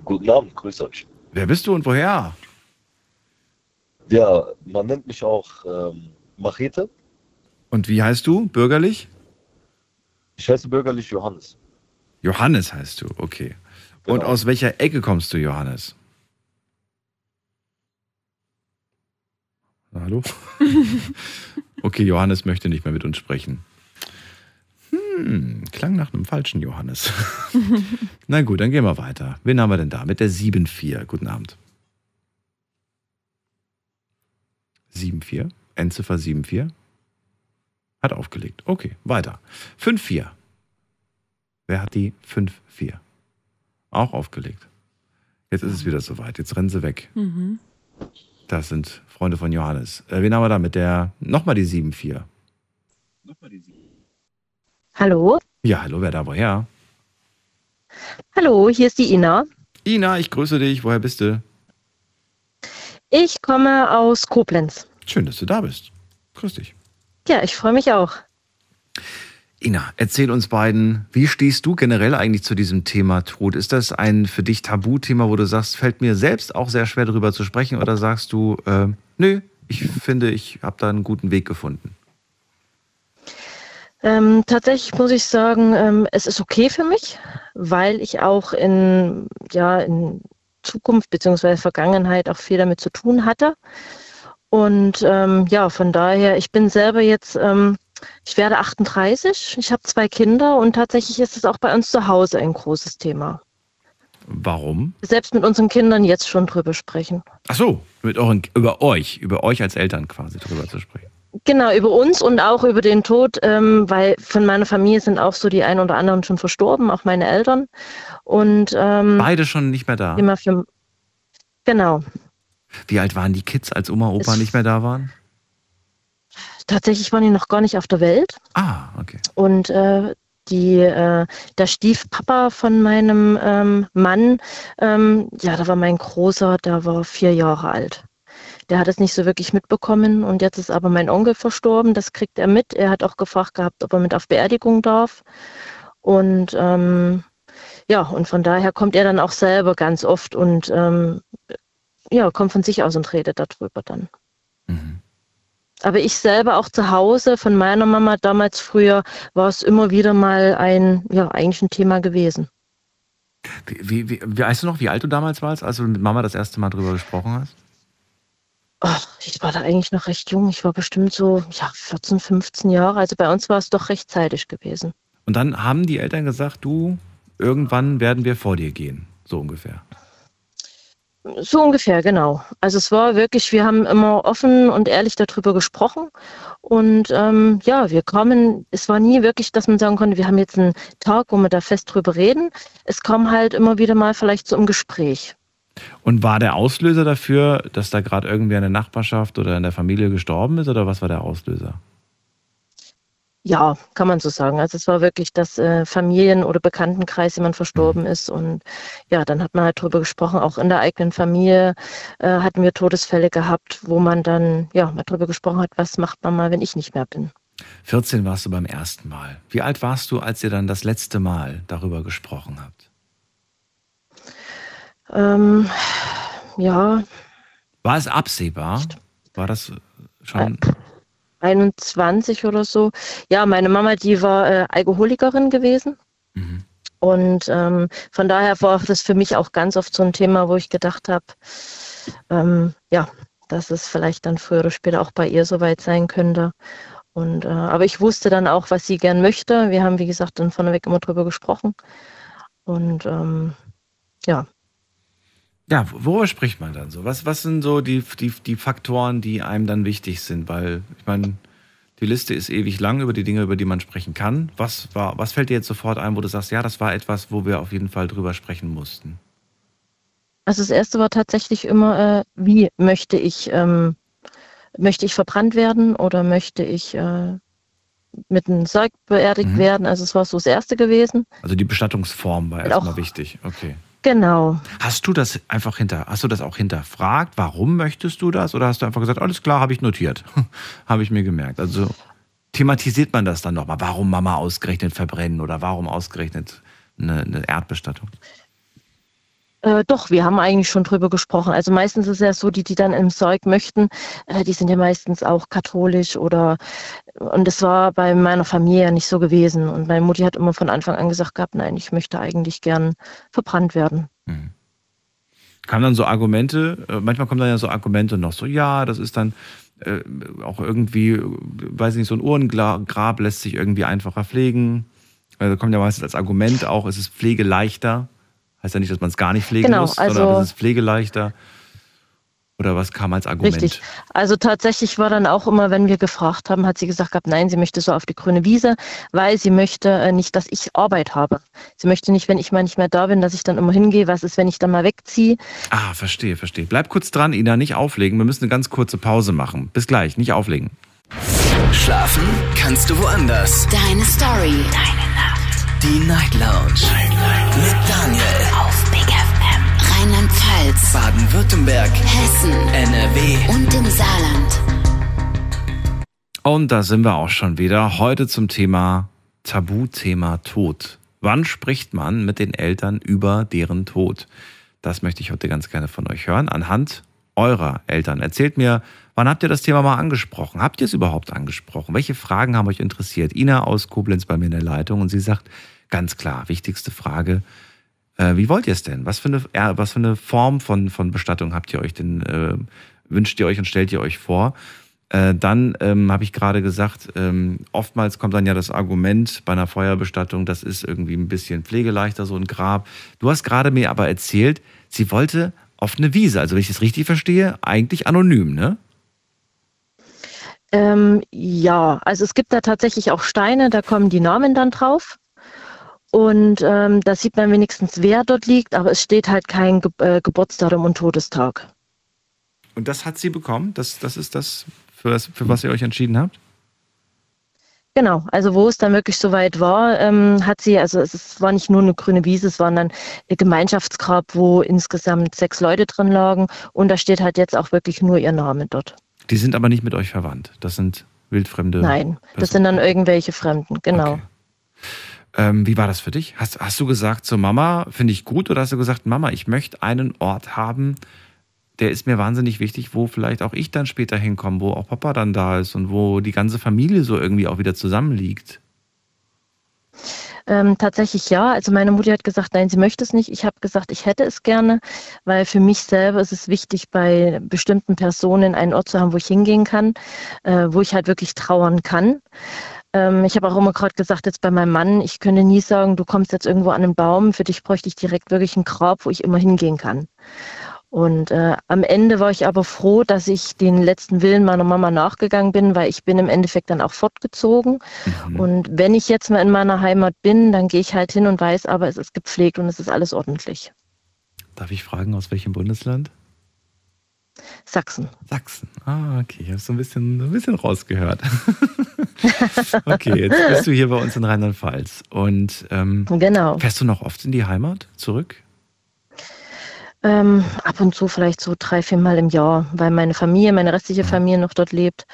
Guten Abend, grüß euch. Wer bist du und woher? Ja, man nennt mich auch ähm, Machete. Und wie heißt du, bürgerlich? Ich heiße bürgerlich Johannes. Johannes heißt du, okay. Und Genau. aus welcher Ecke kommst du, Johannes? Na, hallo? Okay, Johannes möchte nicht mehr mit uns sprechen. Hm, klang nach einem falschen Johannes. Na gut, dann gehen wir weiter. Wen haben wir denn da? Mit der 7-4. Guten Abend. 7-4. Endziffer 7-4. Hat aufgelegt. Okay, weiter. 5-4. Wer hat die 5-4? Auch aufgelegt. Jetzt ist es wieder soweit. Jetzt rennen sie weg. Mhm. Das sind Freunde von Johannes. Äh, wen haben wir da mit der nochmal die 7-4? Hallo? Ja, hallo, wer da woher? Hallo, hier ist die Ina. Ina, ich grüße dich. Woher bist du? Ich komme aus Koblenz. Schön, dass du da bist. Grüß dich. Ja, ich freue mich auch. Ina, erzähl uns beiden, wie stehst du generell eigentlich zu diesem Thema Tod? Ist das ein für dich Tabuthema, wo du sagst, fällt mir selbst auch sehr schwer darüber zu sprechen oder sagst du, äh, nö, ich finde, ich habe da einen guten Weg gefunden? Ähm, tatsächlich muss ich sagen, ähm, es ist okay für mich, weil ich auch in, ja, in Zukunft bzw. Vergangenheit auch viel damit zu tun hatte. Und ähm, ja, von daher, ich bin selber jetzt, ähm, ich werde 38, ich habe zwei Kinder und tatsächlich ist es auch bei uns zu Hause ein großes Thema. Warum? Selbst mit unseren Kindern jetzt schon drüber sprechen. Ach so, mit euren, über euch, über euch als Eltern quasi drüber zu sprechen. Genau, über uns und auch über den Tod, ähm, weil von meiner Familie sind auch so die ein oder anderen schon verstorben, auch meine Eltern. Und ähm, Beide schon nicht mehr da. immer für genau. Wie alt waren die Kids, als Oma und Opa Es- nicht mehr da waren? Tatsächlich waren die noch gar nicht auf der Welt. Ah, okay. Und äh, die, äh, der Stiefpapa von meinem ähm, Mann, ähm, ja, da war mein Großer, der war vier Jahre alt. Der hat es nicht so wirklich mitbekommen und jetzt ist aber mein Onkel verstorben, das kriegt er mit. Er hat auch gefragt gehabt, ob er mit auf Beerdigung darf. Und ähm, ja, und von daher kommt er dann auch selber ganz oft und ähm, ja, kommt von sich aus und redet darüber dann. Aber ich selber auch zu Hause von meiner Mama damals früher war es immer wieder mal ein, ja, eigentlich ein Thema gewesen. Wie, wie, wie, weißt du noch, wie alt du damals warst, als du mit Mama das erste Mal drüber gesprochen hast? Ach, ich war da eigentlich noch recht jung. Ich war bestimmt so, ja, 14, 15 Jahre. Also bei uns war es doch recht zeitig gewesen. Und dann haben die Eltern gesagt, du, irgendwann werden wir vor dir gehen. So ungefähr. So ungefähr, genau. Also es war wirklich, wir haben immer offen und ehrlich darüber gesprochen. Und ähm, ja, wir kamen, es war nie wirklich, dass man sagen konnte, wir haben jetzt einen Tag, wo wir da fest drüber reden. Es kam halt immer wieder mal vielleicht so im Gespräch. Und war der Auslöser dafür, dass da gerade irgendwer in der Nachbarschaft oder in der Familie gestorben ist, oder was war der Auslöser? Ja, kann man so sagen. Also es war wirklich, dass äh, Familien- oder Bekanntenkreis jemand verstorben ist und ja, dann hat man halt drüber gesprochen. Auch in der eigenen Familie äh, hatten wir Todesfälle gehabt, wo man dann ja mal drüber gesprochen hat, was macht man mal, wenn ich nicht mehr bin. 14 warst du beim ersten Mal. Wie alt warst du, als ihr dann das letzte Mal darüber gesprochen habt? Ähm, ja, War es absehbar? War das schon? 21 oder so. Ja, meine Mama, die war äh, Alkoholikerin gewesen. Und ähm, von daher war das für mich auch ganz oft so ein Thema, wo ich gedacht habe, ähm, ja, dass es vielleicht dann früher oder später auch bei ihr soweit sein könnte. Und äh, aber ich wusste dann auch, was sie gern möchte. Wir haben, wie gesagt, dann vorneweg immer drüber gesprochen. Und ähm, ja, Ja, worüber spricht man dann so? Was, was sind so die, die, die Faktoren, die einem dann wichtig sind? Weil, ich meine, die Liste ist ewig lang über die Dinge, über die man sprechen kann. Was, war, was fällt dir jetzt sofort ein, wo du sagst, ja, das war etwas, wo wir auf jeden Fall drüber sprechen mussten? Also das erste war tatsächlich immer, äh, wie möchte ich, ähm, möchte ich verbrannt werden oder möchte ich äh, mit einem Sarg beerdigt Mhm. werden? Also es war so das erste gewesen. Also die Bestattungsform war erstmal wichtig. Okay. Genau. Hast du das einfach hinter, hast du das auch hinterfragt? Warum möchtest du das? Oder hast du einfach gesagt, alles klar, habe ich notiert? habe ich mir gemerkt. Also thematisiert man das dann nochmal? Warum Mama ausgerechnet verbrennen oder warum ausgerechnet eine, eine Erdbestattung? Äh, doch, wir haben eigentlich schon drüber gesprochen. Also meistens ist es ja so, die, die dann im Sarg möchten, äh, die sind ja meistens auch katholisch oder und es war bei meiner Familie ja nicht so gewesen. Und meine Mutti hat immer von Anfang an gesagt gehabt, nein, ich möchte eigentlich gern verbrannt werden. Kamen dann so Argumente, äh, manchmal kommen dann ja so Argumente noch so, ja, das ist dann, äh, auch irgendwie, weiß nicht, so ein Uhrengrab lässt sich irgendwie einfacher pflegen. Also kommt ja meistens als Argument auch, es ist pflegeleichter. Heißt ja nicht, dass man es gar nicht pflegen Genau, muss, also- sondern es ist pflegeleichter. Oder was kam als Argument? Richtig. Also tatsächlich war dann auch immer, wenn wir gefragt haben, hat sie gesagt gehabt, nein, sie möchte so auf die grüne Wiese, weil sie möchte äh, nicht, dass ich Arbeit habe. Sie möchte nicht, wenn ich mal nicht mehr da bin, dass ich dann immer hingehe. Was ist, wenn ich dann mal wegziehe? Ah, verstehe, verstehe. Bleib kurz dran, Ina, nicht auflegen. Wir müssen eine ganz kurze Pause machen. Bis gleich, nicht auflegen. Schlafen kannst du woanders. Deine Story. Deine. Die Night Lounge. Mit Daniel. Auf Big FM. Rheinland-Pfalz. Baden-Württemberg. Hessen. NRW. Und im Saarland. Und da sind wir auch schon wieder. Heute zum Thema Tabuthema Tod. Wann spricht man mit den Eltern über deren Tod? Das möchte ich heute ganz gerne von euch hören. Anhand eurer Eltern. Erzählt mir, wann habt ihr das Thema mal angesprochen? Habt ihr es überhaupt angesprochen? Welche Fragen haben euch interessiert? Ina aus Koblenz bei mir in der Leitung und sie sagt ganz klar, wichtigste Frage, äh, wie wollt ihr es denn? Was für eine, ja, was für eine Form von, von Bestattung habt ihr euch denn, äh, wünscht ihr euch und stellt ihr euch vor? Äh, dann ähm, habe ich gerade gesagt, ähm, oftmals kommt dann ja das Argument bei einer Feuerbestattung, das ist irgendwie ein bisschen pflegeleichter, so ein Grab. Du hast gerade mir aber erzählt, sie wollte auf eine Wiese, also wenn ich das richtig verstehe, eigentlich anonym, ne? Ähm, ja, also es gibt da tatsächlich auch Steine, da kommen die Namen dann drauf. Und ähm, da sieht man wenigstens, wer dort liegt, aber es steht halt kein Ge äh, Geburtsdatum und Todestag. Und das hat sie bekommen? Das, das ist das, für, das, für was ihr euch entschieden habt? Genau, also wo es dann wirklich soweit war, ähm, hat sie, also es ist, war nicht nur eine grüne Wiese, es war dann ein Gemeinschaftsgrab, wo insgesamt sechs Leute drin lagen und da steht halt jetzt auch wirklich nur ihr Name dort. Die sind aber nicht mit euch verwandt. Das sind wildfremde. Nein, das sind dann irgendwelche Fremden, genau. Okay. Ähm, wie war das für dich? Hast, hast du gesagt zur Mama, finde ich gut, oder hast du gesagt, Mama, ich möchte einen Ort haben, der ist mir wahnsinnig wichtig, wo vielleicht auch ich dann später hinkomme, wo auch Papa dann da ist und wo die ganze Familie so irgendwie auch wieder zusammenliegt? Ähm, tatsächlich ja. Also meine Mutter hat gesagt, nein, sie möchte es nicht. Ich habe gesagt, ich hätte es gerne, weil für mich selber ist es wichtig, bei bestimmten Personen einen Ort zu haben, wo ich hingehen kann, äh, wo ich halt wirklich trauern kann. Ähm, ich habe auch immer gerade gesagt, jetzt bei meinem Mann, ich könnte nie sagen, du kommst jetzt irgendwo an einen Baum, für dich bräuchte ich direkt wirklich ein Grab, wo ich immer hingehen kann. Und äh, am Ende war ich aber froh, dass ich den letzten Willen meiner Mama nachgegangen bin, weil ich bin im Endeffekt dann auch fortgezogen. Mhm. Und wenn ich jetzt mal in meiner Heimat bin, dann gehe ich halt hin und weiß, aber es ist gepflegt und es ist alles ordentlich. Darf ich fragen, aus welchem Bundesland? Sachsen. Sachsen. Ah, okay. Ich habe so ein bisschen, ein bisschen rausgehört. okay, jetzt bist du hier bei uns in Rheinland-Pfalz. Und ähm, Genau. fährst du noch oft in die Heimat zurück? Ähm, ab und zu vielleicht so drei, vier Mal im Jahr, weil meine Familie, meine restliche Familie noch dort lebt.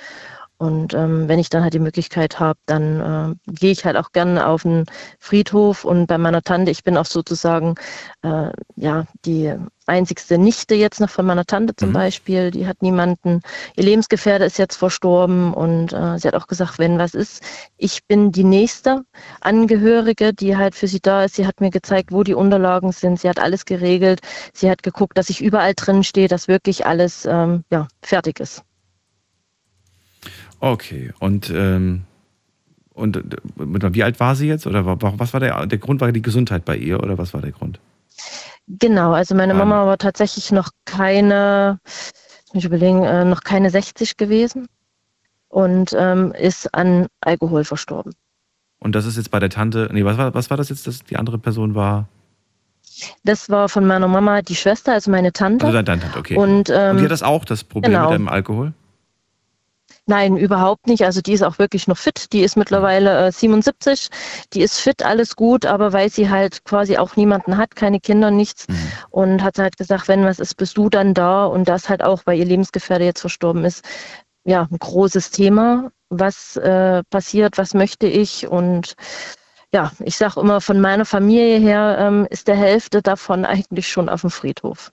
Und ähm, wenn ich dann halt die Möglichkeit habe, dann äh, gehe ich halt auch gerne auf den Friedhof. Und bei meiner Tante, ich bin auch sozusagen äh, ja die einzigste Nichte jetzt noch von meiner Tante zum Mhm. Beispiel. Die hat niemanden. Ihr Lebensgefährte ist jetzt verstorben und äh, sie hat auch gesagt, wenn was ist, ich bin die nächste Angehörige, die halt für sie da ist. Sie hat mir gezeigt, wo die Unterlagen sind. Sie hat alles geregelt. Sie hat geguckt, dass ich überall drin stehe, dass wirklich alles ähm, ja, fertig ist. Okay. Und, ähm, und äh, wie alt war sie jetzt? Oder wa- wa- was war der, der Grund? War die Gesundheit bei ihr oder was war der Grund? Genau, also meine Ähm. Mama war tatsächlich noch keine, muss mich überlegen, äh, noch keine 60 gewesen und ähm, ist an Alkohol verstorben. Und das ist jetzt bei der Tante. Nee, was war, was war das jetzt? Das, die andere Person war. Das war von meiner Mama die Schwester, also meine Tante. Also deine Tante, okay. Und, ähm, Und die hat das auch, das Problem genau. mit dem Alkohol? Nein, überhaupt nicht. Also die ist auch wirklich noch fit. Die ist mittlerweile äh, 77. Die ist fit, alles gut, aber weil sie halt quasi auch niemanden hat, keine Kinder, nichts. Und hat halt gesagt, wenn was ist, bist du dann da. Und das halt auch, weil ihr Lebensgefährte jetzt verstorben ist, ja, ein großes Thema. Was äh, passiert, was möchte ich? Und ja, ich sage immer, von meiner Familie her ähm, ist der Hälfte davon eigentlich schon auf dem Friedhof.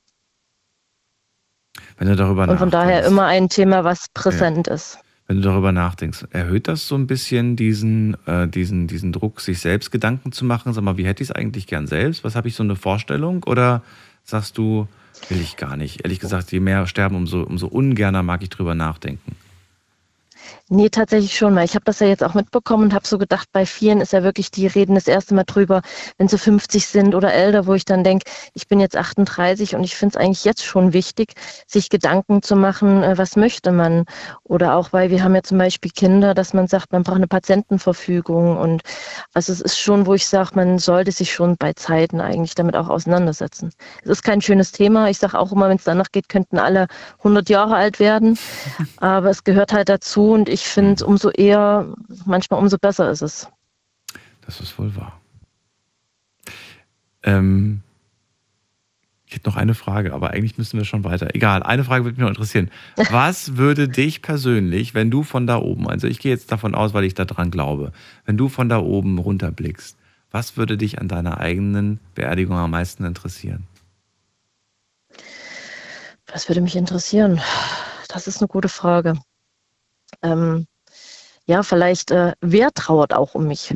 Wenn du darüber Und von daher immer ein Thema, was präsent ist. Wenn du darüber nachdenkst, erhöht das so ein bisschen diesen, äh, diesen, diesen Druck, sich selbst Gedanken zu machen? Sag mal, wie hätte ich es eigentlich gern selbst? Was habe ich so eine Vorstellung? Oder sagst du, will ich gar nicht? Ehrlich gesagt, je mehr sterben, umso, umso ungerner mag ich drüber nachdenken. Nee, tatsächlich schon, weil ich habe das ja jetzt auch mitbekommen und habe so gedacht, bei vielen ist ja wirklich, die reden das erste Mal drüber, wenn sie 50 sind oder älter, wo ich dann denke, ich bin jetzt 38 und ich finde es eigentlich jetzt schon wichtig, sich Gedanken zu machen, äh, was möchte man. Oder auch, weil wir haben ja zum Beispiel Kinder, dass man sagt, man braucht eine Patientenverfügung und also es ist schon, wo ich sage, man sollte sich schon bei Zeiten eigentlich damit auch auseinandersetzen. Es ist kein schönes Thema. Ich sage auch immer, wenn es danach geht, könnten alle 100 Jahre alt werden, aber es gehört halt dazu und ich finde, umso eher, manchmal umso besser ist es. Das ist wohl wahr. Ähm, ich hätte noch eine Frage, aber eigentlich müssen wir schon weiter. Egal, eine Frage würde mich noch interessieren. Was würde dich persönlich, wenn du von da oben, also ich gehe jetzt davon aus, weil ich daran glaube, wenn du von da oben runterblickst, was würde dich an deiner eigenen Beerdigung am meisten interessieren? Was würde mich interessieren? Das ist eine gute Frage ähm, ja, vielleicht, äh, wer trauert auch um mich?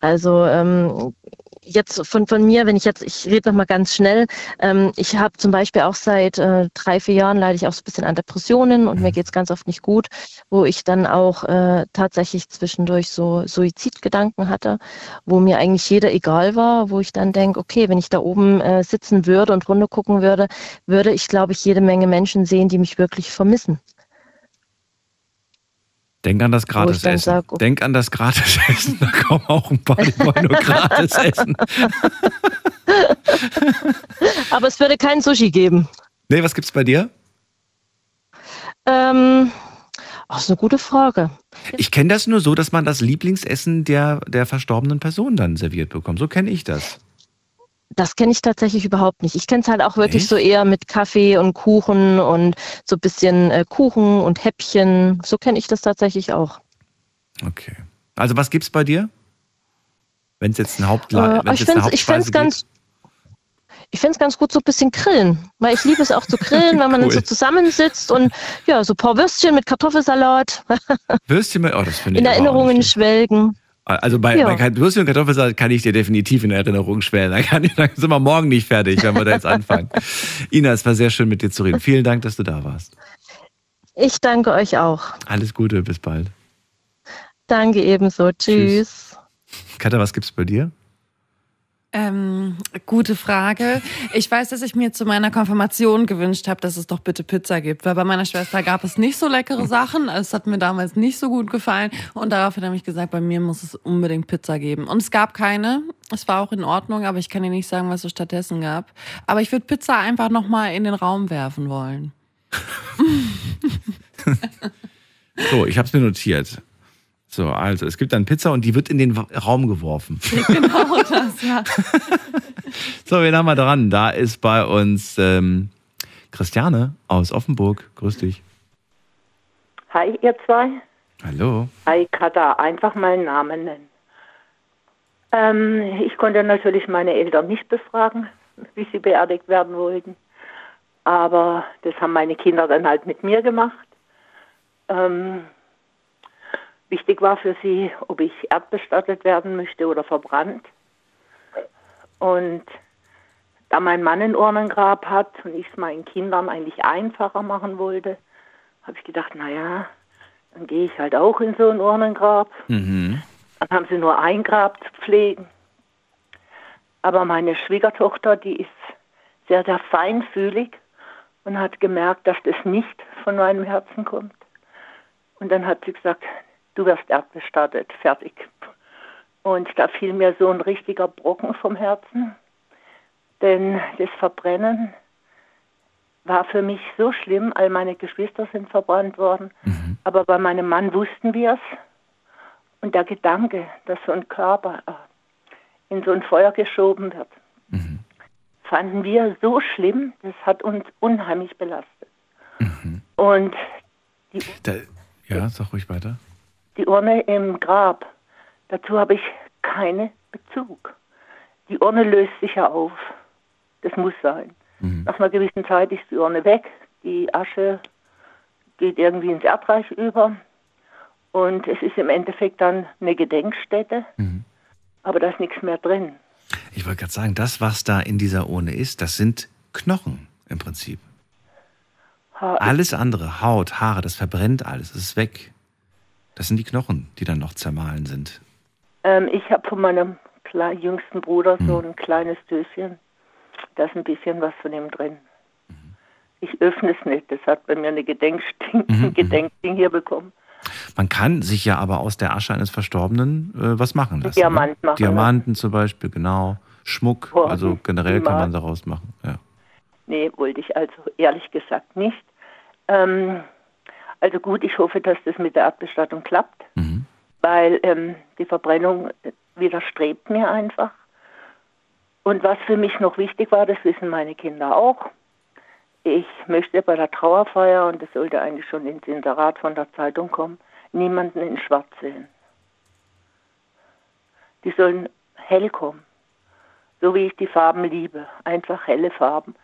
Also ähm, jetzt von, von mir, wenn ich jetzt, ich rede noch mal ganz schnell, ähm, ich habe zum Beispiel auch seit äh, drei, vier Jahren leide ich auch so ein bisschen an Depressionen und mir geht's ganz oft nicht gut, wo ich dann auch äh, tatsächlich zwischendurch so Suizidgedanken hatte, wo mir eigentlich jeder egal war, wo ich dann denke, okay, wenn ich da oben äh, sitzen würde und runter gucken würde, würde ich, glaube ich, jede Menge Menschen sehen, die mich wirklich vermissen. Denk an das Gratisessen. Sag, okay. Denk an das Gratisessen. Da kommen auch ein paar, die wollen nur gratis essen. Aber es würde kein Sushi geben. Nee, was gibt's bei dir? Ähm, das ist eine gute Frage. Ich kenne das nur so, dass man das Lieblingsessen der, der verstorbenen Person dann serviert bekommt. So kenne ich das. Das kenne ich tatsächlich überhaupt nicht. Ich kenne es halt auch wirklich Echt? so eher mit Kaffee und Kuchen und so ein bisschen äh, Kuchen und Häppchen. So kenne ich das tatsächlich auch. Okay. Also was gibt's bei dir? Wenn es jetzt ein Hauptla äh, ich finde es ganz ich finde es ganz gut, so ein bisschen grillen, weil ich liebe es auch zu grillen, wenn man cool. dann so zusammensitzt und ja, so ein paar Würstchen mit Kartoffelsalat. Würstchen mit, oh, das finde ich In Erinnerungen schwelgen. Also bei, ja. bei Würstchen und Kartoffelsalat kann ich dir definitiv in Erinnerung schwellen. Da, kann ich, da sind wir morgen nicht fertig, wenn wir da jetzt anfangen. Ina, es war sehr schön mit dir zu reden. Vielen Dank, dass du da warst. Ich danke euch auch. Alles Gute, bis bald. Danke ebenso. Tschüss. Tschüss. Katja, was gibt's bei dir? Ähm, gute Frage. Ich weiß, dass ich mir zu meiner Konfirmation gewünscht habe, dass es doch bitte Pizza gibt, weil bei meiner Schwester gab es nicht so leckere Sachen. Es hat mir damals nicht so gut gefallen und daraufhin habe ich gesagt, bei mir muss es unbedingt Pizza geben. Und es gab keine. Es war auch in Ordnung, aber ich kann dir nicht sagen, was es stattdessen gab. Aber ich würde Pizza einfach nochmal in den Raum werfen wollen. so, ich habe es mir notiert. So, also es gibt dann Pizza und die wird in den Raum geworfen. Genau das, ja. so, wen haben wir dran? Da ist bei uns ähm, Christiane aus Offenburg. Grüß dich. Hi, ihr zwei. Hallo. Hi, Kata. Einfach meinen Namen nennen. Ähm, ich konnte natürlich meine Eltern nicht befragen, wie sie beerdigt werden wollten. Aber das haben meine Kinder dann halt mit mir gemacht. Ähm, Wichtig war für sie, ob ich erdbestattet werden möchte oder verbrannt. Und da mein Mann ein Urnengrab hat und ich es meinen Kindern eigentlich einfacher machen wollte, habe ich gedacht, naja, dann gehe ich halt auch in so ein Urnengrab. Mhm. Dann haben sie nur ein Grab zu pflegen. Aber meine Schwiegertochter, die ist sehr, sehr feinfühlig und hat gemerkt, dass das nicht von meinem Herzen kommt. Und dann hat sie gesagt, du wirst erdbestattet, fertig. Und da fiel mir so ein richtiger Brocken vom Herzen, denn das Verbrennen war für mich so schlimm, all meine Geschwister sind verbrannt worden, mhm. aber bei meinem Mann wussten wir es. Und der Gedanke, dass so ein Körper äh, in so ein Feuer geschoben wird, mhm. fanden wir so schlimm, das hat uns unheimlich belastet. Mhm. Und die, da, ja, sag ruhig weiter die Urne im Grab, dazu habe ich keinen Bezug. Die Urne löst sich ja auf. Das muss sein. Mhm. Nach einer gewissen Zeit ist die Urne weg, die Asche geht irgendwie ins Erdreich über und es ist im Endeffekt dann eine Gedenkstätte, mhm. aber da ist nichts mehr drin. Ich wollte gerade sagen, das, was da in dieser Urne ist, das sind Knochen im Prinzip. Ha alles andere, Haut, Haare, das verbrennt alles, das ist weg. Das sind die Knochen, die dann noch zermahlen sind. Ähm, ich habe von meinem jüngsten Bruder Hm. so ein kleines Döschen. Da ist ein bisschen was von ihm drin. Mhm. Ich öffne es nicht. Das hat bei mir eine Gedenkding, Mhm, ein Gedenkding hier bekommen. Man kann sich ja aber aus der Asche eines Verstorbenen äh, was machen lassen. Diamant ne? machen Diamanten zum Beispiel, genau. Schmuck, Boah, also generell kann man daraus machen. Ja. Nee, wollte ich also ehrlich gesagt nicht. Ähm, also gut, ich hoffe, dass das mit der Erdbestattung klappt, Mhm. weil ähm, die Verbrennung widerstrebt mir einfach. Und was für mich noch wichtig war, das wissen meine Kinder auch. Ich möchte bei der Trauerfeier, und das sollte eigentlich schon ins Inserat von der Zeitung kommen, niemanden in Schwarz sehen. Die sollen hell kommen, so wie ich die Farben liebe, einfach helle Farben,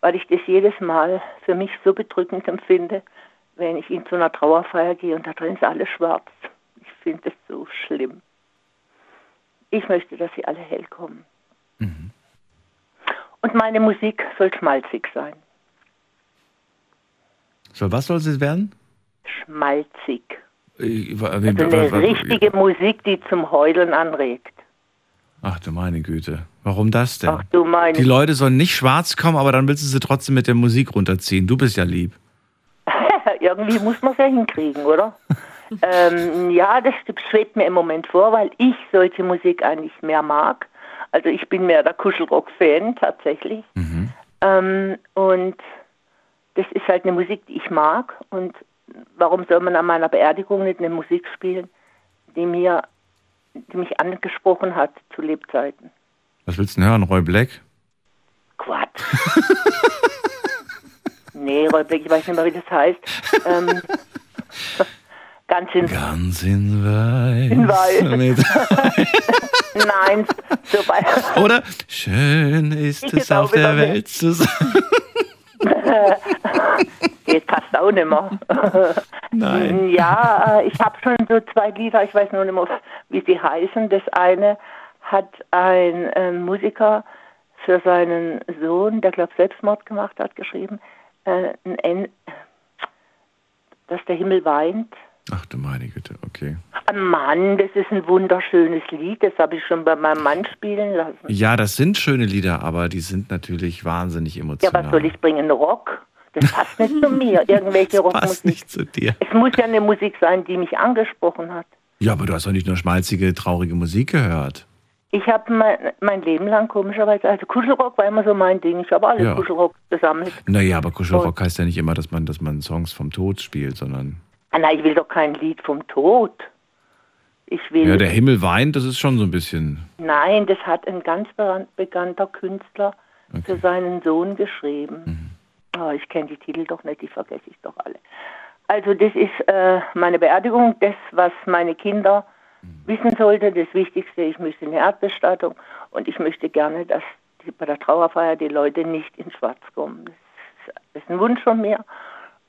weil ich das jedes Mal für mich so bedrückend empfinde, wenn ich in zu einer Trauerfeier gehe und da drin ist alles schwarz. Ich finde das so schlimm. Ich möchte, dass sie alle hell kommen. Und meine Musik soll schmalzig sein. So, was soll es werden? Schmalzig. Ich, Also eine richtige Musik, die zum Heulen anregt. Ach du meine Güte. Warum das denn? Ach du meine. Die Leute sollen nicht schwarz kommen, aber dann willst du sie trotzdem mit der Musik runterziehen. Du bist ja lieb. Irgendwie muss man es ja hinkriegen, oder? ähm, ja, das schwebt mir im Moment vor, weil ich solche Musik eigentlich mehr mag. Also ich bin mehr der Kuschelrock-Fan tatsächlich. Ähm, und das ist halt eine Musik, die ich mag. Und warum soll man an meiner Beerdigung nicht eine Musik spielen, die mir, die mich angesprochen hat zu Lebzeiten? Was willst du denn hören? Roy Black? Quatsch. nee, Rollblick, ich weiß nicht mehr, wie das heißt. Ähm, ganz in, Ganz in Weiß. in Weiß. Nein, so bei. Oder? Schön ist Ich es jetzt auf der Welt zu sein. Geht fast auch nicht mehr. Nein. Ja, ich habe schon so zwei Lieder, ich weiß nur nicht mehr, wie sie heißen. Das eine hat ein äh, Musiker für seinen Sohn, der glaube Selbstmord gemacht hat, geschrieben, äh, ein N dass der Himmel weint. Ach du meine Güte, okay. Mann, das ist ein wunderschönes Lied, das habe ich schon bei meinem Mann spielen lassen. Ja, das sind schöne Lieder, aber die sind natürlich wahnsinnig Ja, emotional. was soll ich bringen? Rock? Das passt nicht zu mir. Irgendwelche Passt Rockmusik. nicht zu dir. Es muss ja eine Musik sein, die mich angesprochen hat. Ja, aber du hast doch nicht nur schmalzige, traurige Musik gehört. Ich habe mein, mein Leben lang komischerweise, also Kuschelrock war immer so mein Ding. Ich habe alle Ja. Kuschelrock gesammelt. Naja, aber Kuschelrock heißt ja nicht immer, dass man, dass man Songs vom Tod spielt, sondern. Ah, nein, ich will doch kein Lied vom Tod. Ich will. Ja, der Himmel weint, das ist schon so ein bisschen. Nein, das hat ein ganz bekannter Künstler für seinen Sohn geschrieben. Oh, ich kenne die Titel doch nicht, die vergesse ich doch alle. Also das ist äh, meine Beerdigung, das, was meine Kinder wissen sollte, das Wichtigste, ich möchte eine Erdbestattung und ich möchte gerne, dass die, bei der Trauerfeier die Leute nicht in Schwarz kommen. Das ist, ein Wunsch von mir.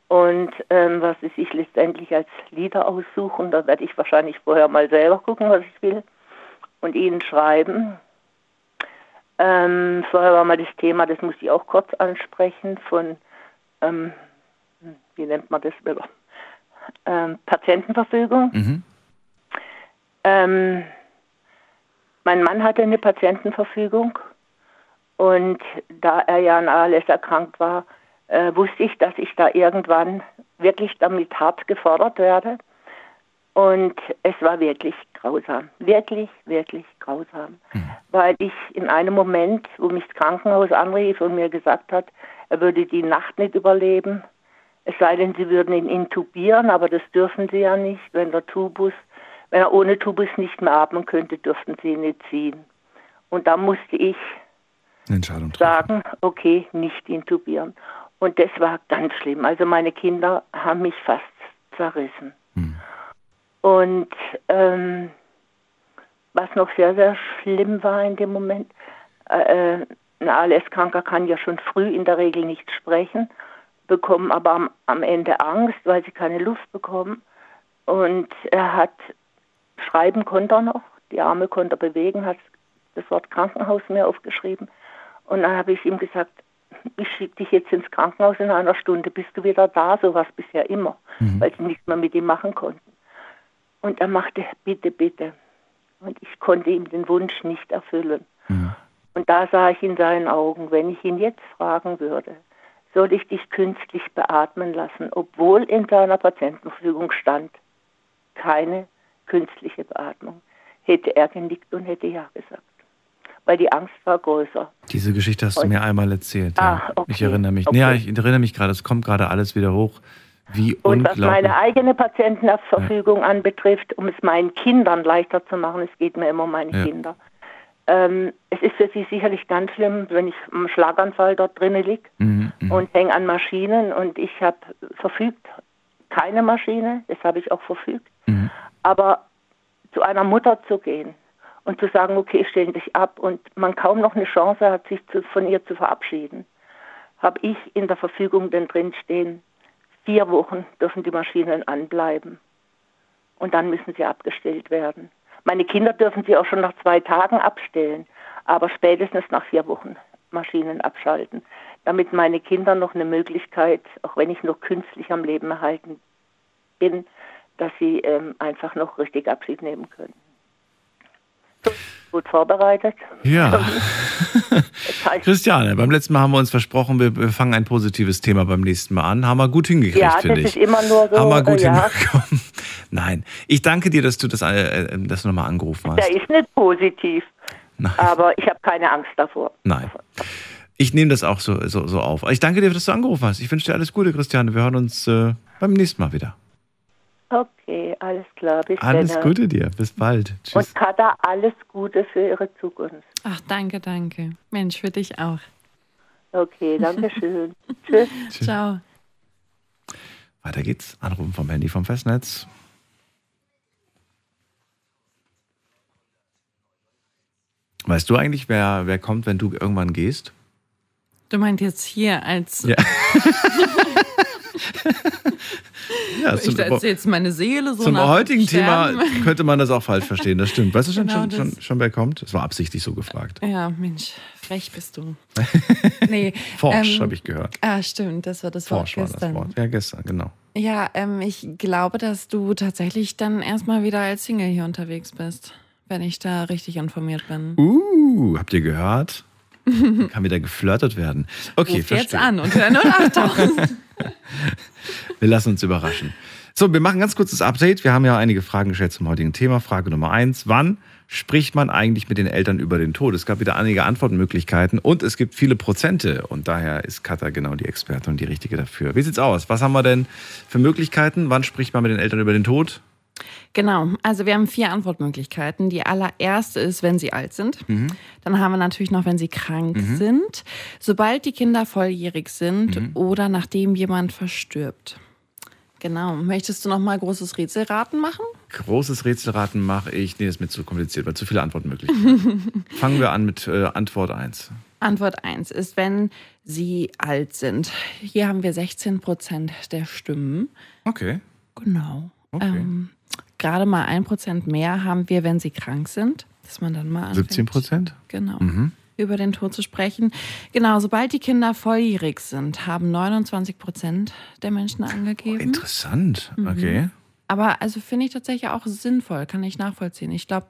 Und ähm, was sie sich letztendlich als Lieder aussuchen, da werde ich wahrscheinlich vorher mal selber gucken, was ich will und ihnen schreiben. Ähm, vorher war mal das Thema, das muss ich auch kurz ansprechen, von, ähm, wie nennt man das? Ähm, Patientenverfügung. Mhm. Ähm, mein Mann hatte eine Patientenverfügung und da er ja an ALS erkrankt war, äh, wusste ich, dass ich da irgendwann wirklich damit hart gefordert werde. Und es war wirklich grausam. Wirklich, wirklich grausam. Weil ich in einem Moment, wo mich das Krankenhaus anrief und mir gesagt hat, er würde die Nacht nicht überleben, es sei denn, sie würden ihn intubieren, aber das dürfen sie ja nicht, wenn der Tubus, wenn er ohne Tubus nicht mehr atmen könnte, dürften sie ihn nicht ziehen. Und da musste ich sagen, okay, nicht intubieren. Und das war ganz schlimm. Also meine Kinder haben mich fast zerrissen. Und ähm, was noch sehr, sehr schlimm war in dem Moment, äh, ein ALS-Kranker kann ja schon früh in der Regel nicht sprechen, bekommen aber am, am Ende Angst, weil sie keine Luft bekommen. Und er hat, schreiben konnte er noch, die Arme konnte er bewegen, hat das Wort Krankenhaus mir aufgeschrieben. Und dann habe ich ihm gesagt, ich schicke dich jetzt ins Krankenhaus in einer Stunde, bist du wieder da, so war es bisher immer, weil sie nichts mehr mit ihm machen konnten. Und er machte, bitte, bitte. Und ich konnte ihm den Wunsch nicht erfüllen. Und da sah ich in seinen Augen, wenn ich ihn jetzt fragen würde, soll ich dich künstlich beatmen lassen, obwohl in seiner Patientenverfügung stand, keine künstliche Beatmung, hätte er genickt und hätte ja gesagt. Weil die Angst war größer. Diese Geschichte hast du mir einmal erzählt. Ja. Ah, okay, Ich erinnere mich. okay. Ja, ich erinnere mich gerade. Es kommt gerade alles wieder hoch. Wie Und was meine eigene Patientenverfügung anbetrifft, um es meinen Kindern leichter zu machen, es geht mir immer um meine Ja. Kinder. Ähm, es ist für sie sicherlich ganz schlimm, wenn ich im Schlaganfall dort drinnen liege Mhm, mhm. und hänge an Maschinen und ich habe verfügt keine Maschine, das habe ich auch verfügt. Mhm. Aber zu einer Mutter zu gehen und zu sagen, okay, ich stelle dich ab und man kaum noch eine Chance hat, sich zu, von ihr zu verabschieden, habe ich in der Verfügung denn drin stehen, vier Wochen dürfen die Maschinen anbleiben und dann müssen sie abgestellt werden. Meine Kinder dürfen sie auch schon nach zwei Tagen abstellen, aber spätestens nach vier Wochen Maschinen abschalten, damit meine Kinder noch eine Möglichkeit, auch wenn ich noch künstlich am Leben erhalten bin, dass sie ähm, einfach noch richtig Abschied nehmen können. So, gut vorbereitet. Ja. Heißt- Christiane, beim letzten Mal haben wir uns versprochen, wir, wir fangen ein positives Thema beim nächsten Mal an. Haben wir gut hingekriegt, Ja, finde das ich. ist immer nur so, Haben wir gut äh, ja. hinbekommen. Nein, ich danke dir, dass du das, äh, äh, das nochmal angerufen hast. Der ist nicht positiv, Nein. aber ich habe keine Angst davor. Nein. Ich nehme das auch so, so, so auf. Ich danke dir, dass du angerufen hast. Ich wünsche dir alles Gute, Christiane. Wir hören uns äh, beim nächsten Mal wieder. Okay, alles klar. Bis Alles dann. Gute dir. Bis bald. Tschüss. Und Katha, alles Gute für Ihre Zukunft. Ach, danke, danke. Mensch, für dich auch. Okay, danke schön. Tschüss. Ciao. Weiter geht's. Anrufen vom Handy vom Festnetz. Weißt du eigentlich, wer, wer kommt, wenn du irgendwann gehst? Du meint jetzt hier als. Ja. Ja, ich zum- erzähle jetzt meine Seele so Zum heutigen Sterben. Thema könnte man das auch falsch verstehen. Das stimmt. Weißt du schon, Genau schon, schon, schon wer kommt? Das war absichtlich so gefragt. Ja, Mensch, frech bist du. Nee, Forsch, ähm, habe ich gehört. Ah, stimmt, das war das Wort Forsch war das gestern. Wort. Ja, gestern, genau. Ja, ähm, ich glaube, dass du tatsächlich dann erstmal wieder als Single hier unterwegs bist, wenn ich da richtig informiert bin. Uh, habt ihr gehört? Kann wieder geflirtet werden. Okay, Ruf jetzt an und hör 08000. Wir lassen uns überraschen. So, wir machen ganz kurzes Update. Wir haben ja einige Fragen gestellt zum heutigen Thema. Frage Nummer eins. Wann spricht man eigentlich mit den Eltern über den Tod? Es gab wieder einige Antwortmöglichkeiten und es gibt viele Prozente. Und daher ist Katha genau die Expertin und die Richtige dafür. Wie sieht's aus? Was haben wir denn für Möglichkeiten? Wann spricht man mit den Eltern über den Tod? Genau, also wir haben vier Antwortmöglichkeiten. Die allererste ist, wenn sie alt sind. Mhm. Dann haben wir natürlich noch, wenn sie krank Mhm. sind. Sobald die Kinder volljährig sind Mhm. oder nachdem jemand verstirbt. Genau. Möchtest du noch mal großes Rätselraten machen? Großes Rätselraten mache ich. Nee, ist mir zu kompliziert, weil zu viele Antwortmöglichkeiten. Fangen wir an mit äh, Antwort 1. Antwort 1 ist, wenn sie alt sind. Hier haben wir 16 Prozent der Stimmen. Okay. Genau. Okay. Ähm, gerade mal ein Prozent mehr haben wir, wenn sie krank sind, dass man dann mal anfängt, 17 Prozent? Genau. Mhm. über den Tod zu sprechen. Genau, sobald die Kinder volljährig sind, haben 29 Prozent der Menschen angegeben. Interessant. Mhm. Okay. Aber also finde ich tatsächlich auch sinnvoll, kann ich nachvollziehen. Ich glaube,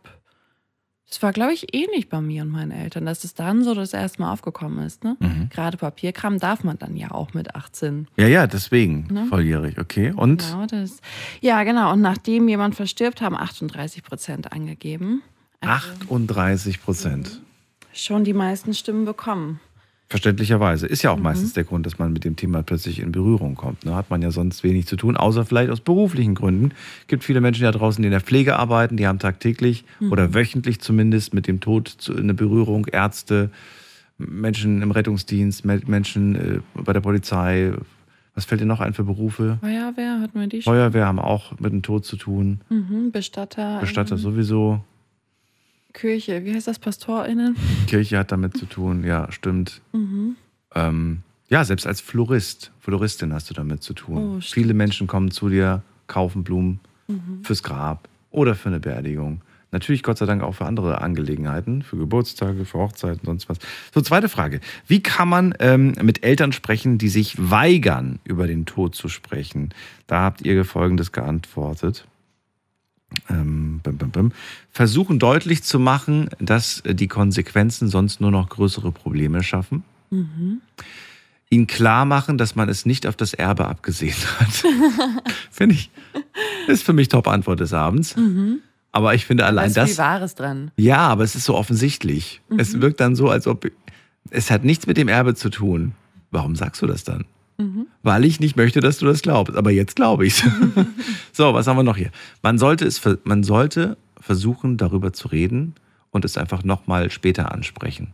es war, glaube ich, ähnlich bei mir und meinen Eltern, dass es dann so das erste Mal aufgekommen ist. Ne? Mhm. Gerade Papierkram darf man dann ja auch mit 18. Ja, ja, deswegen. Ne? Volljährig. Okay. Und? Genau das. Ja, genau. Und nachdem jemand verstirbt, haben 38 Prozent angegeben. 38 Prozent. Schon die meisten Stimmen bekommen. Verständlicherweise. Ist ja auch Mhm. meistens der Grund, dass man mit dem Thema plötzlich in Berührung kommt. Ne? Hat man ja sonst wenig zu tun, außer vielleicht aus beruflichen Gründen. gibt viele Menschen da draußen, die in der Pflege arbeiten, die haben tagtäglich Mhm. oder wöchentlich zumindest mit dem Tod eine Berührung. Ärzte, Menschen im Rettungsdienst, Me- Menschen äh, bei der Polizei. Was fällt dir noch ein für Berufe? Feuerwehr hatten wir die schon. Feuerwehr haben auch mit dem Tod zu tun. Mhm, Bestatter. Bestatter ähm, sowieso. Kirche, wie heißt das, PastorInnen? Kirche hat damit zu tun, ja, stimmt. Mhm. Ähm, ja, selbst als Florist, Floristin hast du damit zu tun. Oh. Viele Menschen kommen zu dir, kaufen Blumen Mhm. fürs Grab oder für eine Beerdigung. Natürlich Gott sei Dank auch für andere Angelegenheiten, für Geburtstage, für Hochzeiten, sonst was. So, zweite Frage. Wie kann man ähm, mit Eltern sprechen, die sich weigern, über den Tod zu sprechen? Da habt ihr Folgendes geantwortet. Ähm, bim, bim, bim, versuchen deutlich zu machen, dass äh, die Konsequenzen sonst nur noch größere Probleme schaffen. Mhm. Ihn klar machen, dass man es nicht auf das Erbe abgesehen hat. Finde ich, ist für mich Top-Antwort des Abends. Mhm. Aber ich finde Da allein ist viel das. Wahres dran. Ja, aber es ist so offensichtlich. Mhm. Es wirkt dann so, als ob es hat nichts mit dem Erbe zu tun. Warum sagst du das dann? Mhm. Weil ich nicht möchte, dass du das glaubst. Aber jetzt glaube ich's. so, was haben wir noch hier? Man sollte es, man sollte versuchen, darüber zu reden und es einfach nochmal später ansprechen.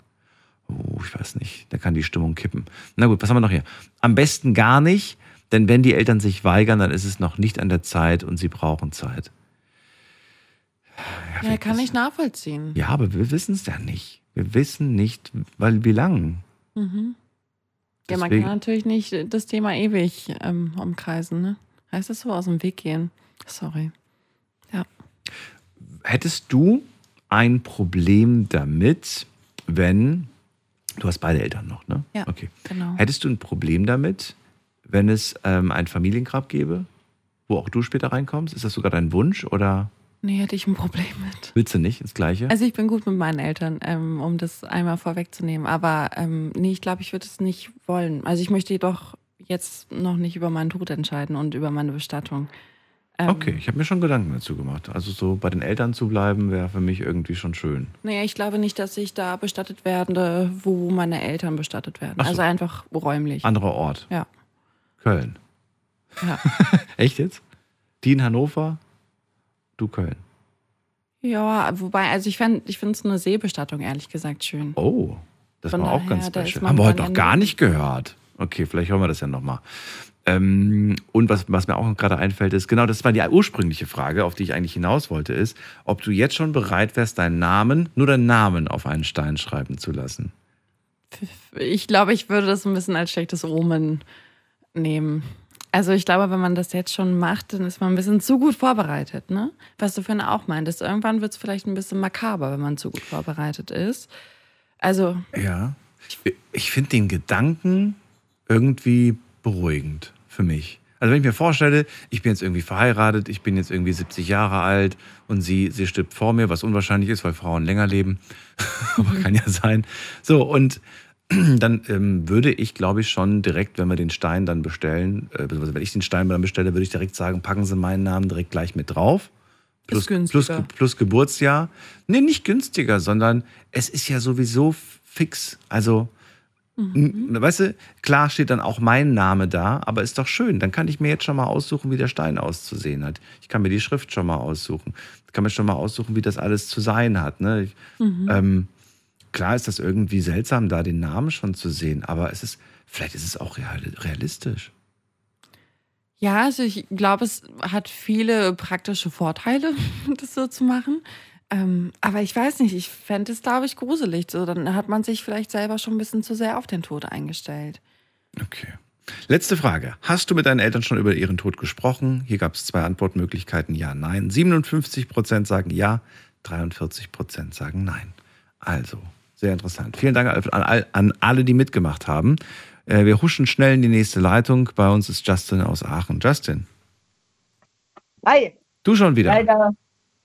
Oh, ich weiß nicht. Da kann die Stimmung kippen. Na gut, was haben wir noch hier? Am besten gar nicht, denn wenn die Eltern sich weigern, dann ist es noch nicht an der Zeit und sie brauchen Zeit. Ja, kann ich nachvollziehen. Ja, aber wir wissen es ja nicht. Wir wissen nicht, weil wie lang. Mhm. Ja, man Deswegen- kann natürlich nicht das Thema ewig ähm, umkreisen, ne? Heißt das so, aus dem Weg gehen? Sorry. Ja. Hättest du ein Problem damit, wenn du hast beide Eltern noch, ne? Ja, Okay. genau. Hättest du ein Problem damit, wenn es ähm, ein Familiengrab gäbe, wo auch du später reinkommst? Ist das sogar dein Wunsch oder Nee, hätte ich ein Problem mit. willst du nicht das Gleiche? Also ich bin gut mit meinen Eltern, ähm, um das einmal vorwegzunehmen. Aber ähm, nee, ich glaube, ich würde es nicht wollen. Also ich möchte jedoch jetzt noch nicht über meinen Tod entscheiden und über meine Bestattung. Ähm, okay, ich habe mir schon Gedanken dazu gemacht. Also so bei den Eltern zu bleiben, wäre für mich irgendwie schon schön. Naja, ich glaube nicht, dass ich da bestattet werde, wo meine Eltern bestattet werden. So. Also einfach räumlich. Anderer Ort. Ja. Köln. Ja. Echt jetzt? Die in Hannover, du Köln. Ja, wobei, also ich fand, ich finde es eine Seebestattung, ehrlich gesagt, schön. Oh, das Von war auch ganz special. Haben wir heute noch gar nicht gehört. Okay, vielleicht hören wir das ja nochmal. Ähm, und was, was mir auch gerade einfällt, ist, genau, das war die ursprüngliche Frage, auf die ich eigentlich hinaus wollte, ist, ob du jetzt schon bereit wärst, deinen Namen, nur deinen Namen auf einen Stein schreiben zu lassen. Ich glaube, ich würde das ein bisschen als schlechtes Omen nehmen. Also ich glaube, wenn man das jetzt schon macht, dann ist man ein bisschen zu gut vorbereitet, ne? Was du vorhin auch meintest. Irgendwann wird es vielleicht ein bisschen makaber, wenn man zu gut vorbereitet ist. Also, Ja. Ich, ich finde den Gedanken irgendwie beruhigend für mich. Also wenn ich mir vorstelle, ich bin jetzt irgendwie verheiratet, ich bin jetzt irgendwie 70 Jahre alt und sie, sie stirbt vor mir, was unwahrscheinlich ist, weil Frauen länger leben. Aber kann ja sein. So, und dann ähm, würde ich, glaube ich, schon direkt, wenn wir den Stein dann bestellen, äh, wenn ich den Stein dann bestelle, würde ich direkt sagen, packen Sie meinen Namen direkt gleich mit drauf. Plus, plus, plus Geburtsjahr. Nee, nicht günstiger, sondern es ist ja sowieso fix. Also, n- weißt du, klar steht dann auch mein Name da, aber ist doch schön. Dann kann ich mir jetzt schon mal aussuchen, wie der Stein auszusehen hat. Ich kann mir die Schrift schon mal aussuchen. Ich kann mir schon mal aussuchen, wie das alles zu sein hat. Ne? Mhm. ähm, klar ist das irgendwie seltsam, da den Namen schon zu sehen, aber es ist, vielleicht ist es auch real, realistisch. ja, also ich glaube, es hat viele praktische Vorteile, das so zu machen. Ähm, aber ich weiß nicht, ich fände es, glaube ich, gruselig. So, dann hat man sich vielleicht selber schon ein bisschen zu sehr auf den Tod eingestellt. Okay. Letzte Frage. Hast du mit deinen Eltern schon über ihren Tod gesprochen? Hier gab es zwei Antwortmöglichkeiten, ja, nein. 57 Prozent sagen ja, 43 Prozent sagen nein. Also, sehr interessant. Vielen Dank an, all- an alle, die mitgemacht haben. Äh, Wir huschen schnell in die nächste Leitung. Bei uns ist Justin aus Aachen. Justin, Hi. du schon wieder. Leider,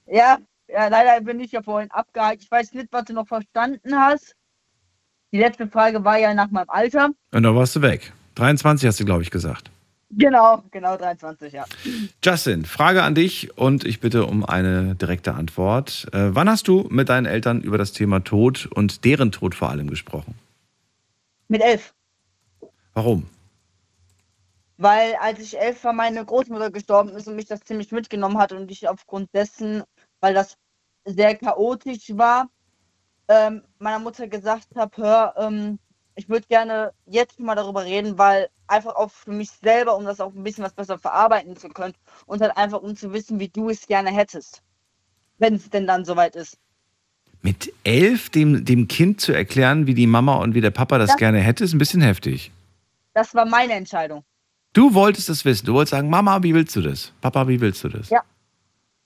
ja, ja, leider bin ich ja vorhin abgehakt. Ich weiß nicht, was du noch verstanden hast. Die letzte Frage war ja nach meinem Alter. Und dann warst du weg. 23 hast du, glaube ich, gesagt. Genau, genau 23, ja. Justin, Frage an dich und ich bitte um eine direkte Antwort. Äh, wann hast du mit deinen Eltern über das Thema Tod und deren Tod vor allem gesprochen? Mit elf. Warum? Weil als ich elf war, meine Großmutter gestorben ist und mich das ziemlich mitgenommen hat und ich aufgrund dessen, weil das sehr chaotisch war, ähm, meiner Mutter gesagt habe, hör, ähm, ich würde gerne jetzt mal darüber reden, weil einfach auch für mich selber, um das auch ein bisschen was besser verarbeiten zu können und halt einfach um zu wissen, wie du es gerne hättest, wenn es denn dann soweit ist. Mit elf dem, dem Kind zu erklären, wie die Mama und wie der Papa das Ja. gerne hätte, ist ein bisschen heftig. Das war meine Entscheidung. Du wolltest es wissen. Du wolltest sagen, Mama, wie willst du das? Papa, wie willst du das? Ja.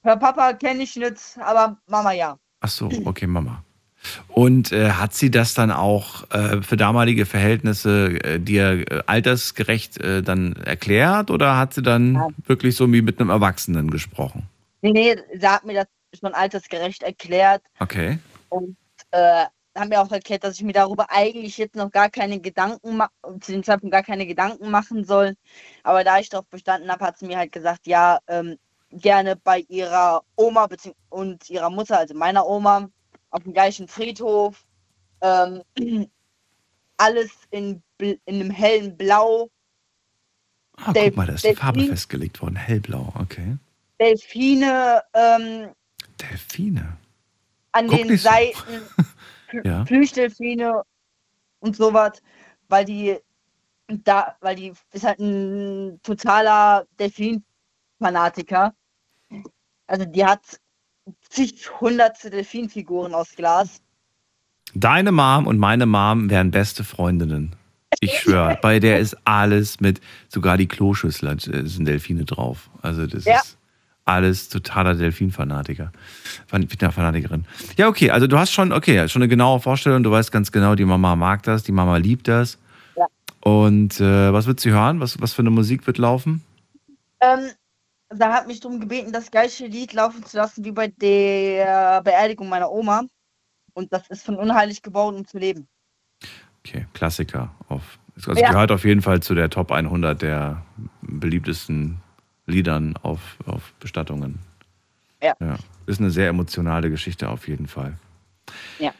Hör Papa kenne ich nicht, aber Mama ja. Ach so, okay, Mama. Und äh, hat sie das dann auch äh, für damalige Verhältnisse äh, dir äh, altersgerecht äh, dann erklärt oder hat sie dann wirklich so wie mit einem Erwachsenen gesprochen? Nee, nee, sie hat mir das schon altersgerecht erklärt Okay. und äh, haben mir auch erklärt, dass ich mir darüber eigentlich jetzt noch gar keine Gedanken zu dem Zeitpunkt gar keine Gedanken machen soll. Aber da ich darauf bestanden habe, hat sie mir halt gesagt, ja, ähm, gerne bei ihrer Oma und ihrer Mutter, also meiner Oma, auf dem gleichen Friedhof. Ähm, alles in, in einem hellen Blau. Ah, Del- guck mal, da ist die Farbe festgelegt worden. Hellblau, okay. Delfine ähm, Delfine. an Guck den so. Seiten, Fl- Ja. Plüschdelfine und sowas, weil die da, weil die ist halt ein totaler Delfin-Fanatiker. Also die hat zig hunderte Delfinfiguren aus Glas. Deine Mom und meine Mom wären beste Freundinnen. Ich schwöre, bei der ist alles mit, sogar die Kloschüssel sind Delfine drauf. Also das Ja. ist alles totaler Delfin-Fanatiker. Fan- Fanatikerin. Ja, okay, also du hast schon, okay, schon eine genaue Vorstellung, du weißt ganz genau, die Mama mag das, die Mama liebt das. Ja. Und äh, was wird sie hören? Was, was für eine Musik wird laufen? Ähm, da hat mich darum gebeten, das gleiche Lied laufen zu lassen wie bei der Beerdigung meiner Oma. Und das ist von unheilig geboren, um zu leben. Okay, Klassiker. Auf, also Ja. gehört auf jeden Fall zu der Top 100 der beliebtesten Liedern auf, auf Bestattungen. Ja. ja. Ist eine sehr emotionale Geschichte auf jeden Fall. Ja.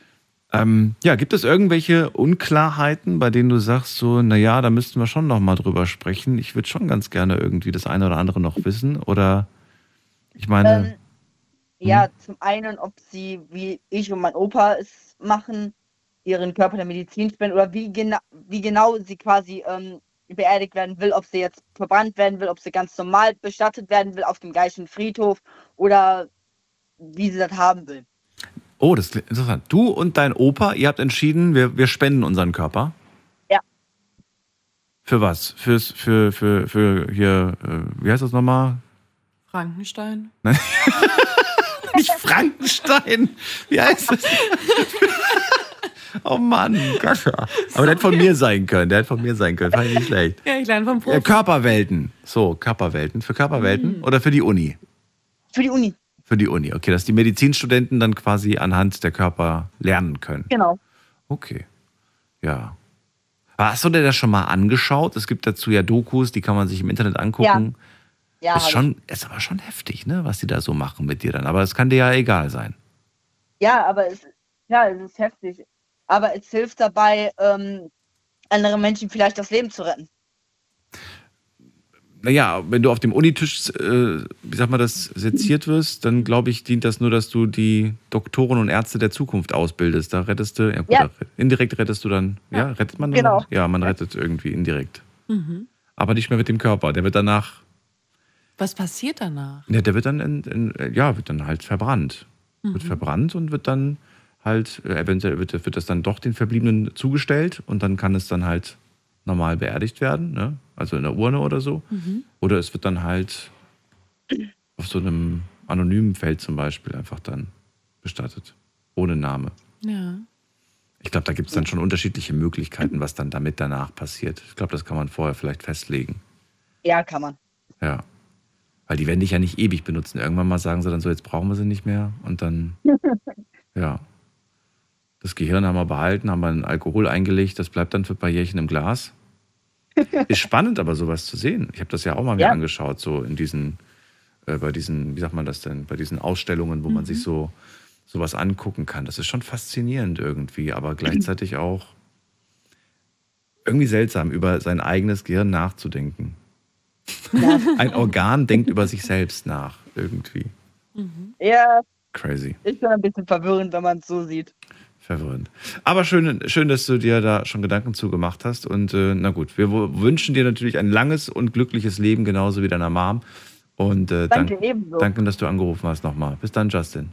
Ähm, ja, gibt es irgendwelche Unklarheiten, bei denen du sagst, so, naja, da müssten wir schon nochmal drüber sprechen. Ich würde schon ganz gerne irgendwie das eine oder andere noch wissen. Oder ich meine, Ähm, ja, zum einen, ob sie, wie ich und mein Opa es machen, ihren Körper der Medizin spenden oder wie, gena wie genau sie quasi ähm, beerdigt werden will, ob sie jetzt verbrannt werden will, ob sie ganz normal bestattet werden will auf dem gleichen Friedhof oder wie sie das haben will. Oh, das ist interessant. Du und dein Opa, ihr habt entschieden, wir, wir spenden unseren Körper. Ja. Für was? Fürs, für, für, für hier, äh, wie heißt das nochmal? Frankenstein. Nein. Nicht Frankenstein. Wie heißt das? oh Mann, Goscha. Aber der hätte von mir sein können. Der hätte von mir sein können. Fand ich nicht schlecht. Ja, ich lerne vom Äh, Profi. Körperwelten. So, Körperwelten. Für Körperwelten oder für die Uni? Für die Uni. Für die Uni. Okay, dass die Medizinstudenten dann quasi anhand der Körper lernen können. Genau. Okay. Ja. Hast du dir das schon mal angeschaut? Es gibt dazu ja Dokus, die kann man sich im Internet angucken. Ja, ist hab schon, ist aber schon heftig, ne, was die da so machen mit dir dann. Aber es kann dir ja egal sein. Ja, aber es, ja, es ist heftig. Aber es hilft dabei, ähm, anderen Menschen vielleicht das Leben zu retten. Naja, wenn du auf dem Unitisch, äh, wie sagt man das, seziert wirst, dann glaube ich, dient das nur, dass du die Doktoren und Ärzte der Zukunft ausbildest. Da rettest du, ja, gut, Ja. Indirekt rettest du dann, ja, rettet man dann? Genau. Ja, man rettet irgendwie indirekt. Mhm. Aber nicht mehr mit dem Körper. Der wird danach, Was passiert danach? ja, der wird dann, in, in, ja, wird dann halt verbrannt. Wird Mhm. verbrannt und wird dann halt, äh, eventuell wird, wird das dann doch den Verbliebenen zugestellt und dann kann es dann halt normal beerdigt werden, ne? also in der Urne oder so. Mhm. Oder es wird dann halt auf so einem anonymen Feld zum Beispiel einfach dann bestattet. Ohne Name. Ja. Ich glaube, da gibt es dann schon unterschiedliche Möglichkeiten, was dann damit danach passiert. Ich glaube, das kann man vorher vielleicht festlegen. Ja, kann man. Ja. Weil die werden dich ja nicht ewig benutzen. Irgendwann mal sagen sie dann so, jetzt brauchen wir sie nicht mehr. Und dann, ja. Das Gehirn haben wir behalten, haben wir in Alkohol eingelegt, das bleibt dann für ein paar Jährchen im Glas. Ist spannend, aber sowas zu sehen. Ich habe das ja auch mal mir Ja. angeschaut, so in diesen, äh, bei diesen, wie sagt man das denn, bei diesen Ausstellungen, wo man sich so sowas angucken kann. Das ist schon faszinierend irgendwie, aber gleichzeitig auch irgendwie seltsam, über sein eigenes Gehirn nachzudenken. Ein Organ denkt über sich selbst nach, irgendwie. Ja, Crazy. ist schon ein bisschen verwirrend, wenn man es so sieht. Verwirrend. Aber schön, schön, dass du dir da schon Gedanken zugemacht hast. Und äh, na gut, wir wünschen dir natürlich ein langes und glückliches Leben, genauso wie deiner Mom. Und äh, Danke, dank- ebenso. danke, dass du angerufen hast nochmal. Bis dann, Justin.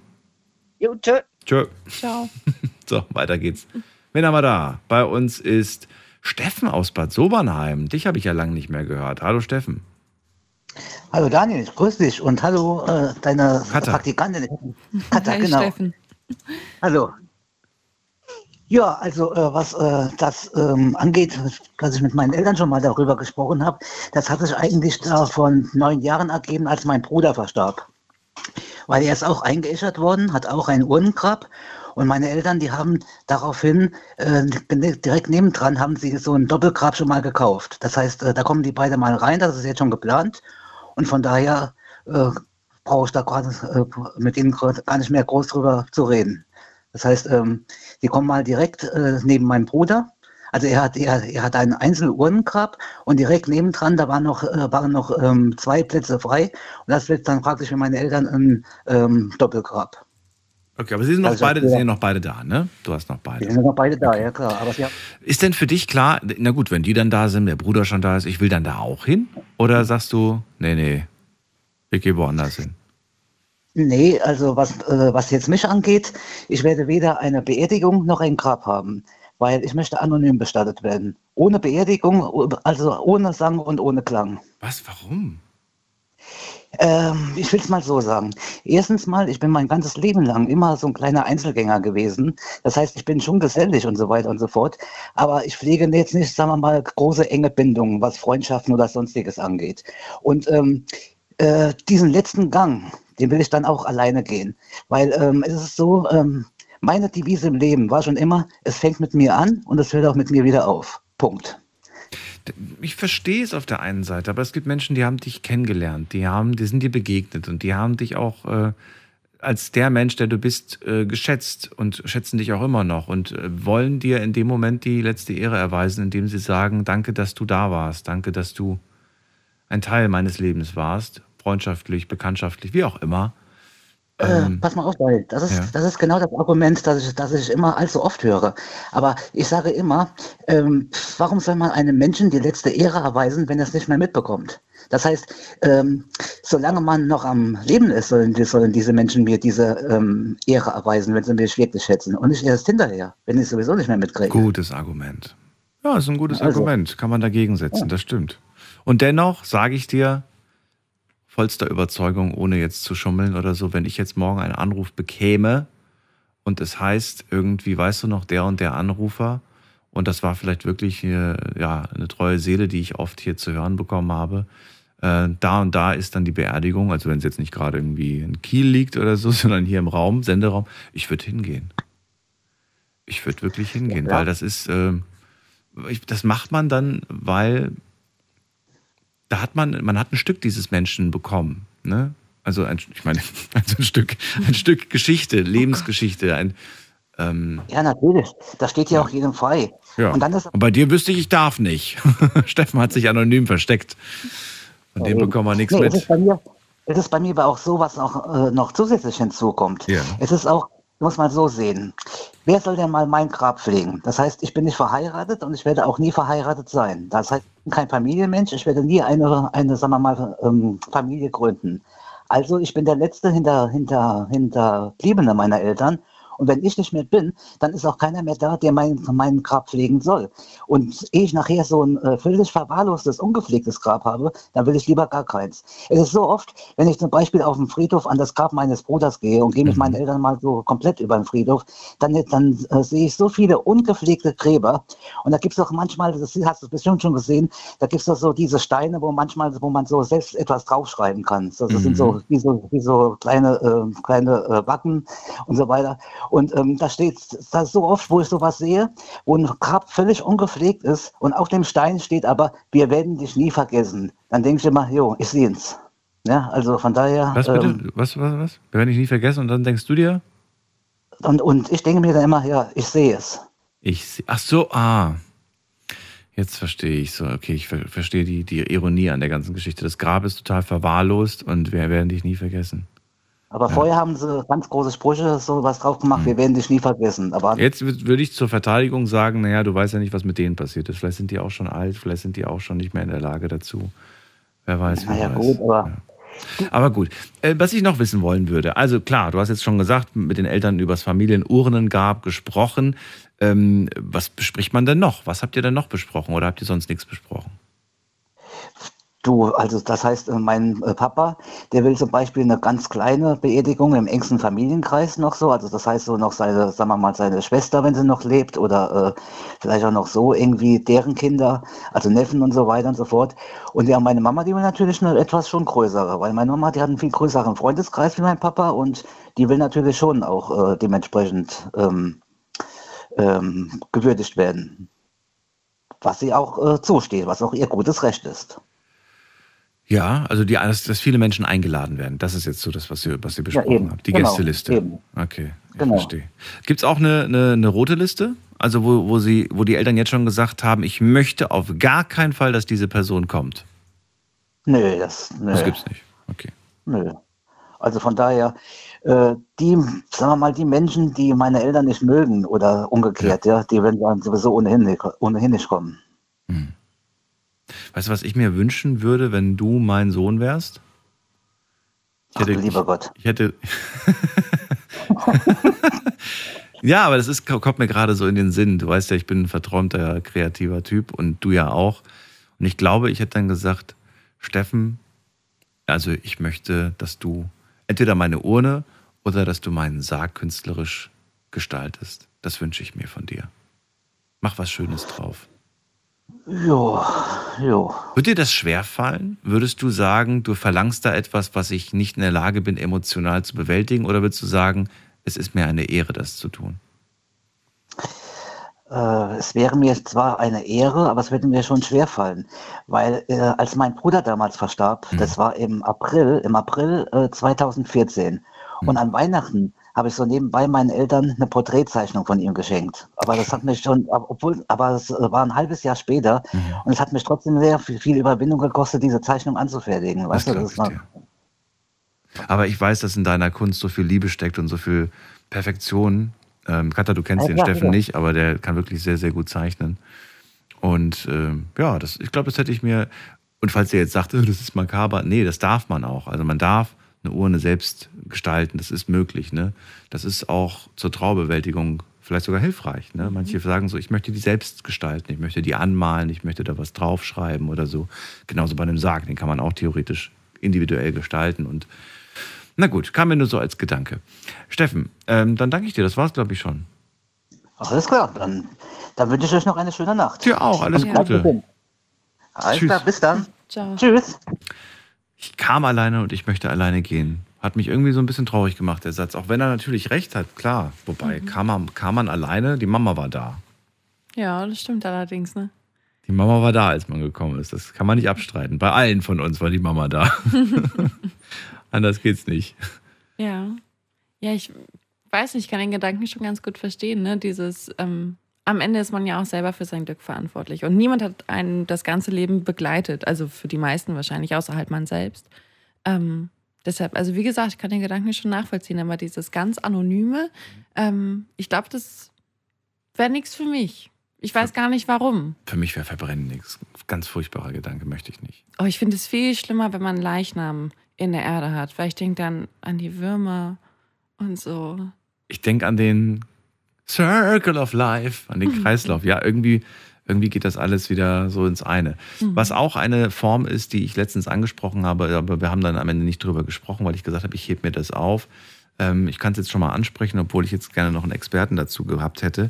Jo, tschö. Tschö. Ciao. So, weiter geht's. Wen haben wir da? Bei uns ist Steffen aus Bad Sobernheim. Dich habe ich ja lange nicht mehr gehört. Hallo Steffen. Hallo Daniel, grüß dich und hallo äh, deine Katha. Praktikantin. Katha, Hi, genau. Steffen. Hallo. Ja, also äh, was äh, das ähm, angeht, dass ich mit meinen Eltern schon mal darüber gesprochen habe, das hat sich eigentlich da vor neun Jahren ergeben, als mein Bruder verstarb. weil er ist auch eingeäschert worden, hat auch ein Urnengrab. Und meine Eltern, die haben daraufhin äh, direkt nebendran haben sie so ein Doppelgrab schon mal gekauft. Das heißt, äh, da kommen die beide mal rein, das ist jetzt schon geplant. Und von daher äh, brauche ich da gerade äh, mit ihnen gar nicht mehr groß drüber zu reden. Das heißt, ähm, die kommen mal direkt äh, neben meinem Bruder. Also er hat, er, er hat einen Einzelurnengrab und direkt nebendran, da waren noch, äh, waren noch ähm, zwei Plätze frei. Und das wird dann praktisch für meine Eltern ein ähm, Doppelgrab. Okay, aber Sie sind noch Also, beide, ja. sind ja noch beide da, ne? Du hast noch beide. Die sind noch beide da, ja klar. Aber sie haben, Ist denn für dich klar, na gut, wenn die dann da sind, der Bruder schon da ist, ich will dann da auch hin? Oder sagst du, nee, nee, ich gehe woanders hin? Nee, also was, äh, was jetzt mich angeht, ich werde weder eine Beerdigung noch ein Grab haben, weil ich möchte anonym bestattet werden. Ohne Beerdigung, also ohne Sang und ohne Klang. Was, warum? Ähm, ich will es mal so sagen. Erstens mal, ich bin mein ganzes Leben lang immer so ein kleiner Einzelgänger gewesen. Das heißt, ich bin schon gesellig und so weiter und so fort. Aber ich pflege jetzt nicht, sagen wir mal, große enge Bindungen, was Freundschaften oder sonstiges angeht. Und ähm, äh, diesen letzten Gang, den will ich dann auch alleine gehen. Weil ähm, es ist so, ähm, meine Devise im Leben war schon immer, es fängt mit mir an und es hört auch mit mir wieder auf. Punkt. Ich verstehe es auf der einen Seite, aber es gibt Menschen, die haben dich kennengelernt, die haben, die sind dir begegnet und die haben dich auch äh, als der Mensch, der du bist, äh, geschätzt und schätzen dich auch immer noch und äh, wollen dir in dem Moment die letzte Ehre erweisen, indem sie sagen, danke, dass du da warst, danke, dass du ein Teil meines Lebens warst, freundschaftlich, bekanntschaftlich, wie auch immer. Äh, pass mal auf, weil das ist, ja. das ist genau das Argument, das ich, das ich immer allzu oft höre. Aber ich sage immer, ähm, warum soll man einem Menschen die letzte Ehre erweisen, wenn er es nicht mehr mitbekommt? Das heißt, ähm, solange man noch am Leben ist, sollen, sollen diese Menschen mir diese ähm, Ehre erweisen, wenn sie mich wirklich schätzen. Und nicht erst hinterher, wenn ich es sowieso nicht mehr mitkriege. Gutes Argument. Ja, ist ein gutes Also. Argument. Kann man dagegen setzen, das stimmt. Und dennoch sage ich dir, vollster Überzeugung, ohne jetzt zu schummeln oder so, wenn ich jetzt morgen einen Anruf bekäme und es heißt irgendwie, weißt du noch, der und der Anrufer, und das war vielleicht wirklich ja, eine treue Seele, die ich oft hier zu hören bekommen habe, äh, da und da ist dann die Beerdigung, also wenn es jetzt nicht gerade irgendwie in Kiel liegt oder so, sondern hier im Raum, Senderaum, ich würde hingehen. Ich würde wirklich hingehen, Ja. weil das ist, äh, ich, das macht man dann, weil da hat man, man hat ein Stück dieses Menschen bekommen. Ne? Also ein, ich meine, also ein Stück, ein Stück Geschichte, Lebensgeschichte, ein ähm, Ja, natürlich. Das steht ja auch jedem frei. ja. Und dann ist Und bei dir wüsste ich, ich darf nicht. Steffen hat sich anonym versteckt. Von dem bekommen wir nichts Nee, Es mit. ist bei mir, es ist bei mir aber auch so, was auch äh, noch zusätzlich hinzukommt. Ja. Es ist auch, muss man so sehen. Wer soll denn mal mein Grab pflegen? Das heißt, ich bin nicht verheiratet und ich werde auch nie verheiratet sein. Das heißt, kein Familienmensch. Ich werde nie eine, eine sagen wir mal, ähm, Familie gründen. Also ich bin der letzte hinter, hinter, Hinterbliebene meiner Eltern. Und wenn ich nicht mehr bin, dann ist auch keiner mehr da, der mein, mein Grab pflegen soll. Und ehe ich nachher so ein äh, völlig verwahrlostes, ungepflegtes Grab habe, dann will ich lieber gar keins. Es ist so oft, wenn ich zum Beispiel auf dem Friedhof an das Grab meines Bruders gehe und gehe mit meinen Eltern mal so komplett über den Friedhof, dann, dann äh, sehe ich so viele ungepflegte Gräber. Und da gibt es auch manchmal, das hast du bestimmt schon gesehen, da gibt es doch so diese Steine, wo manchmal, wo man so selbst etwas draufschreiben kann. So, das sind so wie so, wie so kleine, äh, kleine äh, Backen und so weiter. Und ähm, da steht, da so oft, wo ich sowas sehe, wo ein Grab völlig ungepflegt ist und auf dem Stein steht aber, wir werden dich nie vergessen. Dann denke ich immer, jo, ich sehe es. Ja, also von daher. Was bitte? ähm, was, was, was? Wir werden dich nie vergessen und dann denkst du dir? und, und ich denke mir dann immer, ja, ich sehe es. Ich seh- Ach so, ah. Jetzt verstehe ich so. Okay, ich ver verstehe die, die Ironie an der ganzen Geschichte. Das Grab ist total verwahrlost und wir werden dich nie vergessen. Aber vorher haben sie ganz große Sprüche, so was drauf gemacht, wir werden dich nie vergessen. Aber Hm. Jetzt wür- würde ich zur Verteidigung sagen, naja, du weißt ja nicht, was mit denen passiert ist. Vielleicht sind die auch schon alt, vielleicht sind die auch schon nicht mehr in der Lage dazu. Wer weiß, wer naja, gut, aber Aber gut, äh, was ich noch wissen wollen würde, also klar, du hast jetzt schon gesagt, mit den Eltern übers Familienurnengrab gesprochen. Ähm, was bespricht man denn noch? Was habt ihr denn noch besprochen oder habt ihr sonst nichts besprochen? Du, also das heißt, äh, mein äh, Papa, der will zum Beispiel eine ganz kleine Beerdigung im engsten Familienkreis noch so. Also das heißt so noch seine, sagen wir mal, seine Schwester, wenn sie noch lebt, oder äh, vielleicht auch noch so irgendwie deren Kinder, also Neffen und so weiter und so fort. Und ja, meine Mama, die will natürlich eine etwas schon größere, weil meine Mama, die hat einen viel größeren Freundeskreis wie mein Papa und die will natürlich schon auch äh, dementsprechend ähm, ähm, gewürdigt werden. Was sie auch äh, zusteht, was auch ihr gutes Recht ist. Ja, also die, dass, dass viele Menschen eingeladen werden. Das ist jetzt so das, was ihr, was ihr besprochen eben. habt. Die Genau, Gästeliste. eben. Okay, ich Genau. verstehe. Gibt es auch eine, eine, eine rote Liste? Also wo, wo, sie, wo die Eltern jetzt schon gesagt haben, ich möchte auf gar keinen Fall, dass diese Person kommt. Nö, das, nö. Das gibt's nicht. Okay. Nö. Also von daher, äh, die, sagen wir mal, die Menschen, die meine Eltern nicht mögen oder umgekehrt, ja, die werden dann sowieso ohnehin ohnehin nicht kommen. Weißt du, was ich mir wünschen würde, wenn du mein Sohn wärst? Ich Ach, du lieber Gott. Ich hätte. ja, aber das ist, kommt mir gerade so in den Sinn. Du weißt ja, ich bin ein verträumter, kreativer Typ und du ja auch. Und ich glaube, ich hätte dann gesagt, Steffen, also ich möchte, dass du entweder meine Urne oder dass du meinen Sarg künstlerisch gestaltest. Das wünsche ich mir von dir. Mach was Schönes drauf. Jo, jo. Würde dir das schwerfallen? Würdest du sagen, du verlangst da etwas, was ich nicht in der Lage bin, emotional zu bewältigen? Oder würdest du sagen, es ist mir eine Ehre, das zu tun? Äh, es wäre mir zwar eine Ehre, aber es würde mir schon schwerfallen, weil äh, als mein Bruder damals verstarb, das war im April, im April äh, 2014 und an Weihnachten habe ich so nebenbei meinen Eltern eine Porträtzeichnung von ihm geschenkt. Aber das hat mich schon, obwohl, aber es war ein halbes Jahr später und es hat mich trotzdem sehr viel, viel Überwindung gekostet, diese Zeichnung anzufertigen. Weißt du, das noch, Aber ich weiß, dass in deiner Kunst so viel Liebe steckt und so viel Perfektion. Ähm, Katha, du kennst Ja, den Steffen ja. nicht, aber der kann wirklich sehr, sehr gut zeichnen. Und ähm, ja, das, ich glaube, das hätte ich mir. Und falls ihr jetzt sagt, "Äh, das ist makaber, nee, das darf man auch. Also man darf eine Urne selbst gestalten, das ist möglich. Ne? Das ist auch zur Traubewältigung vielleicht sogar hilfreich. Ne? Manche sagen so, ich möchte die selbst gestalten, ich möchte die anmalen, ich möchte da was draufschreiben oder so. Genauso bei einem Sarg, den kann man auch theoretisch individuell gestalten. Und na gut, kam mir nur so als Gedanke. Steffen, ähm, dann danke ich dir, das war's, glaube ich, schon. alles klar, dann, dann wünsche ich euch noch eine schöne Nacht. Dir auch, alles bleibt Gute. Alles Tschüss. klar, bis dann. Ciao. Tschüss. Ich kam alleine und ich möchte alleine gehen. Hat mich irgendwie so ein bisschen traurig gemacht, der Satz. Auch wenn er natürlich recht hat, klar. Wobei, kam, man, kam man alleine, die Mama war da. Ja, das stimmt allerdings, ne? Die Mama war da, als man gekommen ist. Das kann man nicht abstreiten. Bei allen von uns war die Mama da. Anders geht's nicht. Ja. Ja, ich weiß nicht, ich kann den Gedanken schon ganz gut verstehen, ne? Dieses, ähm, am Ende ist man ja auch selber für sein Glück verantwortlich. Und niemand hat einen das ganze Leben begleitet. Also für die meisten wahrscheinlich, außer halt man selbst. Ähm, deshalb, also wie gesagt, ich kann den Gedanken schon nachvollziehen, aber dieses ganz Anonyme, ähm, ich glaube, das wäre nichts für mich. Ich weiß gar nicht warum. Für mich wäre Verbrennen nichts. Ganz furchtbarer Gedanke, möchte ich nicht. Oh, ich finde es viel schlimmer, wenn man einen Leichnam in der Erde hat, weil ich denke dann an die Würmer und so. Ich denke an den Circle of Life, an den Kreislauf. Ja, irgendwie, irgendwie geht das alles wieder so ins eine. Mhm. Was auch eine Form ist, die ich letztens angesprochen habe, aber wir haben dann am Ende nicht drüber gesprochen, weil ich gesagt habe, ich heb mir das auf. Ähm, ich kann es jetzt schon mal ansprechen, obwohl ich jetzt gerne noch einen Experten dazu gehabt hätte.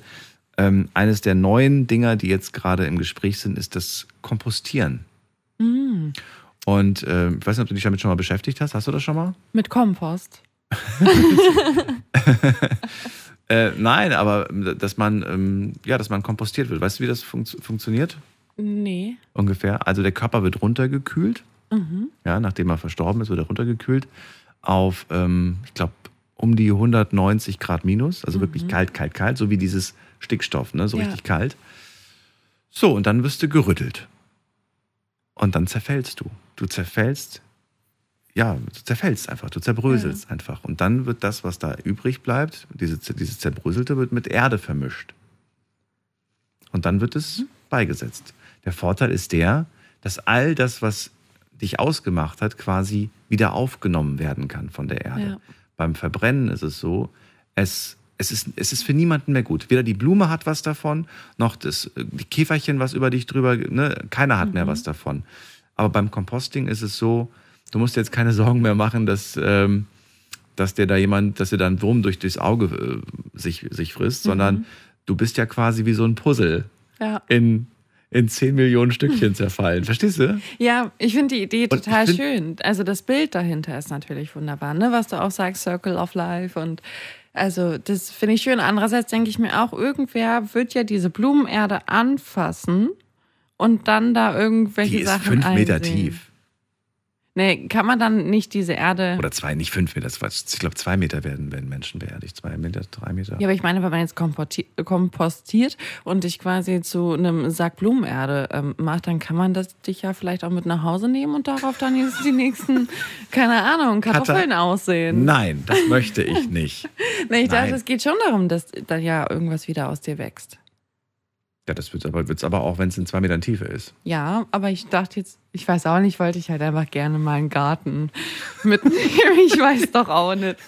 Ähm, eines der neuen Dinger, die jetzt gerade im Gespräch sind, ist das Kompostieren. Mm, Und äh, ich weiß nicht, ob du dich damit schon mal beschäftigt hast. Hast du das schon mal? mit Kompost. Äh, nein, aber ähm, dass man, ähm, ja, dass man kompostiert wird. Weißt du, wie das funkt funktioniert? Nee. Ungefähr. Also der Körper wird runtergekühlt. Mhm. Ja, nachdem er verstorben ist, wird er runtergekühlt auf, ähm, ich glaube, um die 190 Grad minus. Also wirklich kalt, kalt, kalt. So wie dieses Stickstoff, ne? So Ja. richtig kalt. So, und dann wirst du gerüttelt. Und dann zerfällst du. Du zerfällst, ja, du zerfällst einfach, du zerbröselst einfach. Und dann wird das, was da übrig bleibt, diese, dieses Zerbröselte, wird mit Erde vermischt. Und dann wird es beigesetzt. Der Vorteil ist der, dass all das, was dich ausgemacht hat, quasi wieder aufgenommen werden kann von der Erde. Ja. Beim Verbrennen ist es so, es, es, ist, es ist für niemanden mehr gut. Weder die Blume hat was davon, noch das die Käferchen, was über dich drüber, ne, keiner hat mehr was davon. Aber beim Composting ist es so, du musst jetzt keine Sorgen mehr machen, dass, ähm, dass dir da jemand, dass dir da ein Wurm durch das Auge äh, sich, sich frisst, Mhm. sondern du bist ja quasi wie so ein Puzzle Ja. in, in 10 Millionen Stückchen zerfallen. Verstehst du? Ja, ich finde die Idee Und total schön. Also das Bild dahinter ist natürlich wunderbar, ne? Was du auch sagst, Circle of Life und also das finde ich schön. Andererseits denke ich mir auch, irgendwer wird ja diese Blumenerde anfassen und dann da irgendwelche Die ist Sachen fünf Meter einsehen. tief. Nee, kann man dann nicht diese Erde. Oder zwei, nicht fünf Meter. Ich glaube, zwei Meter werden, werden Menschen beerdigt. Zwei Meter, drei Meter. Ja, aber ich meine, wenn man jetzt kompostiert und dich quasi zu einem Sack Blumenerde ähm, macht, dann kann man das dich ja vielleicht auch mit nach Hause nehmen und darauf dann jetzt die nächsten, keine Ahnung, Kartoffeln aussehen. Nein, das möchte ich nicht. Nee, ich dachte, Nein. es geht schon darum, dass da ja irgendwas wieder aus dir wächst. Ja, das wird aber, wird's aber auch, wenn es in zwei Metern Tiefe ist. Ja, aber ich dachte jetzt, ich weiß auch nicht, wollte ich halt einfach gerne mal einen Garten mitnehmen. Ich weiß doch auch nicht.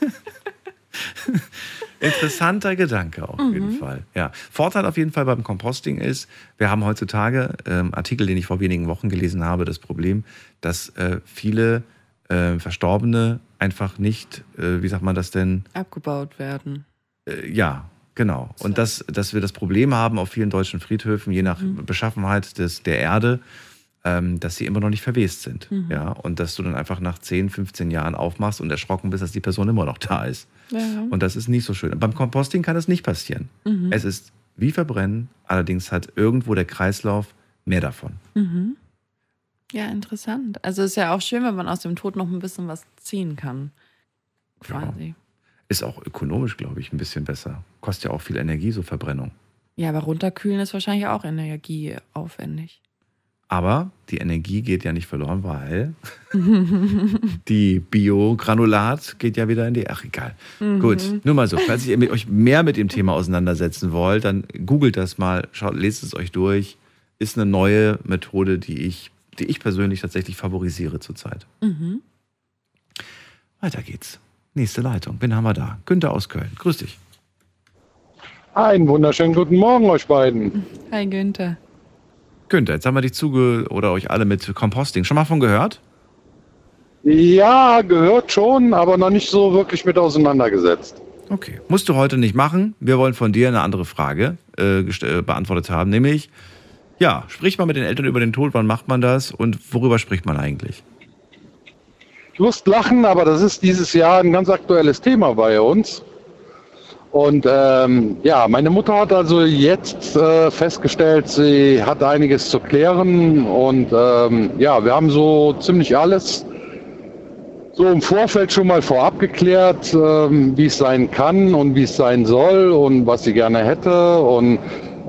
Interessanter Gedanke auf Mhm. jeden Fall. Ja. Vorteil auf jeden Fall beim Composting ist, wir haben heutzutage ähm, Artikel, den ich vor wenigen Wochen gelesen habe, das Problem, dass äh, viele äh, Verstorbene einfach nicht, äh, wie sagt man das denn? Abgebaut werden. Äh, ja, genau. Und dass, dass wir das Problem haben auf vielen deutschen Friedhöfen, je nach Mhm. Beschaffenheit des, der Erde, ähm, dass sie immer noch nicht verwest sind. Mhm. Ja. Und dass du dann einfach nach 10, 15 Jahren aufmachst und erschrocken bist, dass die Person immer noch da ist. Ja. Und das ist nicht so schön. Beim Composting kann das nicht passieren. Mhm. Es ist wie Verbrennen, allerdings hat irgendwo der Kreislauf mehr davon. Mhm. Ja, interessant. Also ist ja auch schön, wenn man aus dem Tod noch ein bisschen was ziehen kann. Quasi. Ist auch ökonomisch, glaube ich, ein bisschen besser. Kostet ja auch viel Energie, so Verbrennung. Ja, aber runterkühlen ist wahrscheinlich auch energieaufwendig. Aber die Energie geht ja nicht verloren, weil die Biogranulat geht ja wieder in die. Ach, egal. Mhm. Gut, nur mal so. Falls ihr mit euch mehr mit dem Thema auseinandersetzen wollt, dann googelt das mal, schaut, lest es euch durch. Ist eine neue Methode, die ich, die ich persönlich tatsächlich favorisiere zurzeit. Mhm. Weiter geht's. Nächste Leitung. Wen haben wir da? Günther aus Köln. Grüß dich. Einen wunderschönen guten Morgen euch beiden. Hi Günther. Günther, jetzt haben wir dich zuge oder euch alle mit Composting. Schon mal von gehört? Ja, gehört schon, aber noch nicht so wirklich mit auseinandergesetzt. Okay. Musst du heute nicht machen. Wir wollen von dir eine andere Frage äh, äh, beantwortet haben, nämlich, ja, spricht man mit den Eltern über den Tod, wann macht man das und worüber spricht man eigentlich? Muss lachen, aber das ist dieses Jahr ein ganz aktuelles Thema bei uns. Und ähm, ja, meine Mutter hat also jetzt äh, festgestellt, sie hat einiges zu klären. Und ähm, ja, wir haben so ziemlich alles so im Vorfeld schon mal vorab geklärt, ähm, wie es sein kann und wie es sein soll und was sie gerne hätte. Und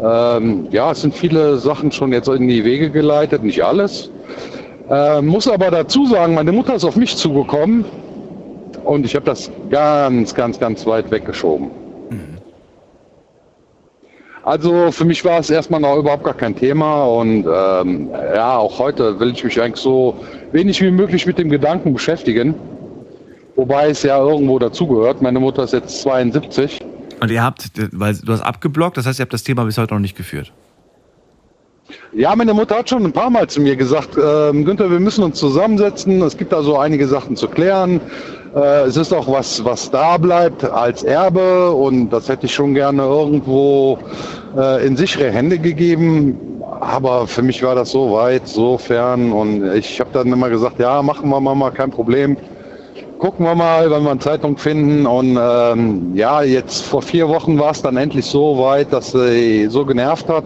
ähm, ja, es sind viele Sachen schon jetzt in die Wege geleitet, nicht alles. Äh, muss aber dazu sagen, meine Mutter ist auf mich zugekommen und ich habe das ganz, ganz, ganz weit weggeschoben. Also für mich war es erstmal noch überhaupt gar kein Thema und ähm, ja, auch heute will ich mich eigentlich so wenig wie möglich mit dem Gedanken beschäftigen. Wobei es ja irgendwo dazugehört. Meine Mutter ist jetzt 72. Und ihr habt, weil du hast abgeblockt, das heißt, ihr habt das Thema bis heute noch nicht geführt. Ja, meine Mutter hat schon ein paar Mal zu mir gesagt, ähm, Günther, wir müssen uns zusammensetzen. Es gibt da so einige Sachen zu klären. Äh, es ist auch was, was da bleibt als Erbe und das hätte ich schon gerne irgendwo äh, in sichere Hände gegeben. Aber für mich war das so weit, so fern und ich habe dann immer gesagt, ja, machen wir mal kein Problem. Gucken wir mal, wenn wir eine Zeitung finden. Und ähm, ja, jetzt vor vier Wochen war es dann endlich so weit, dass sie so genervt hat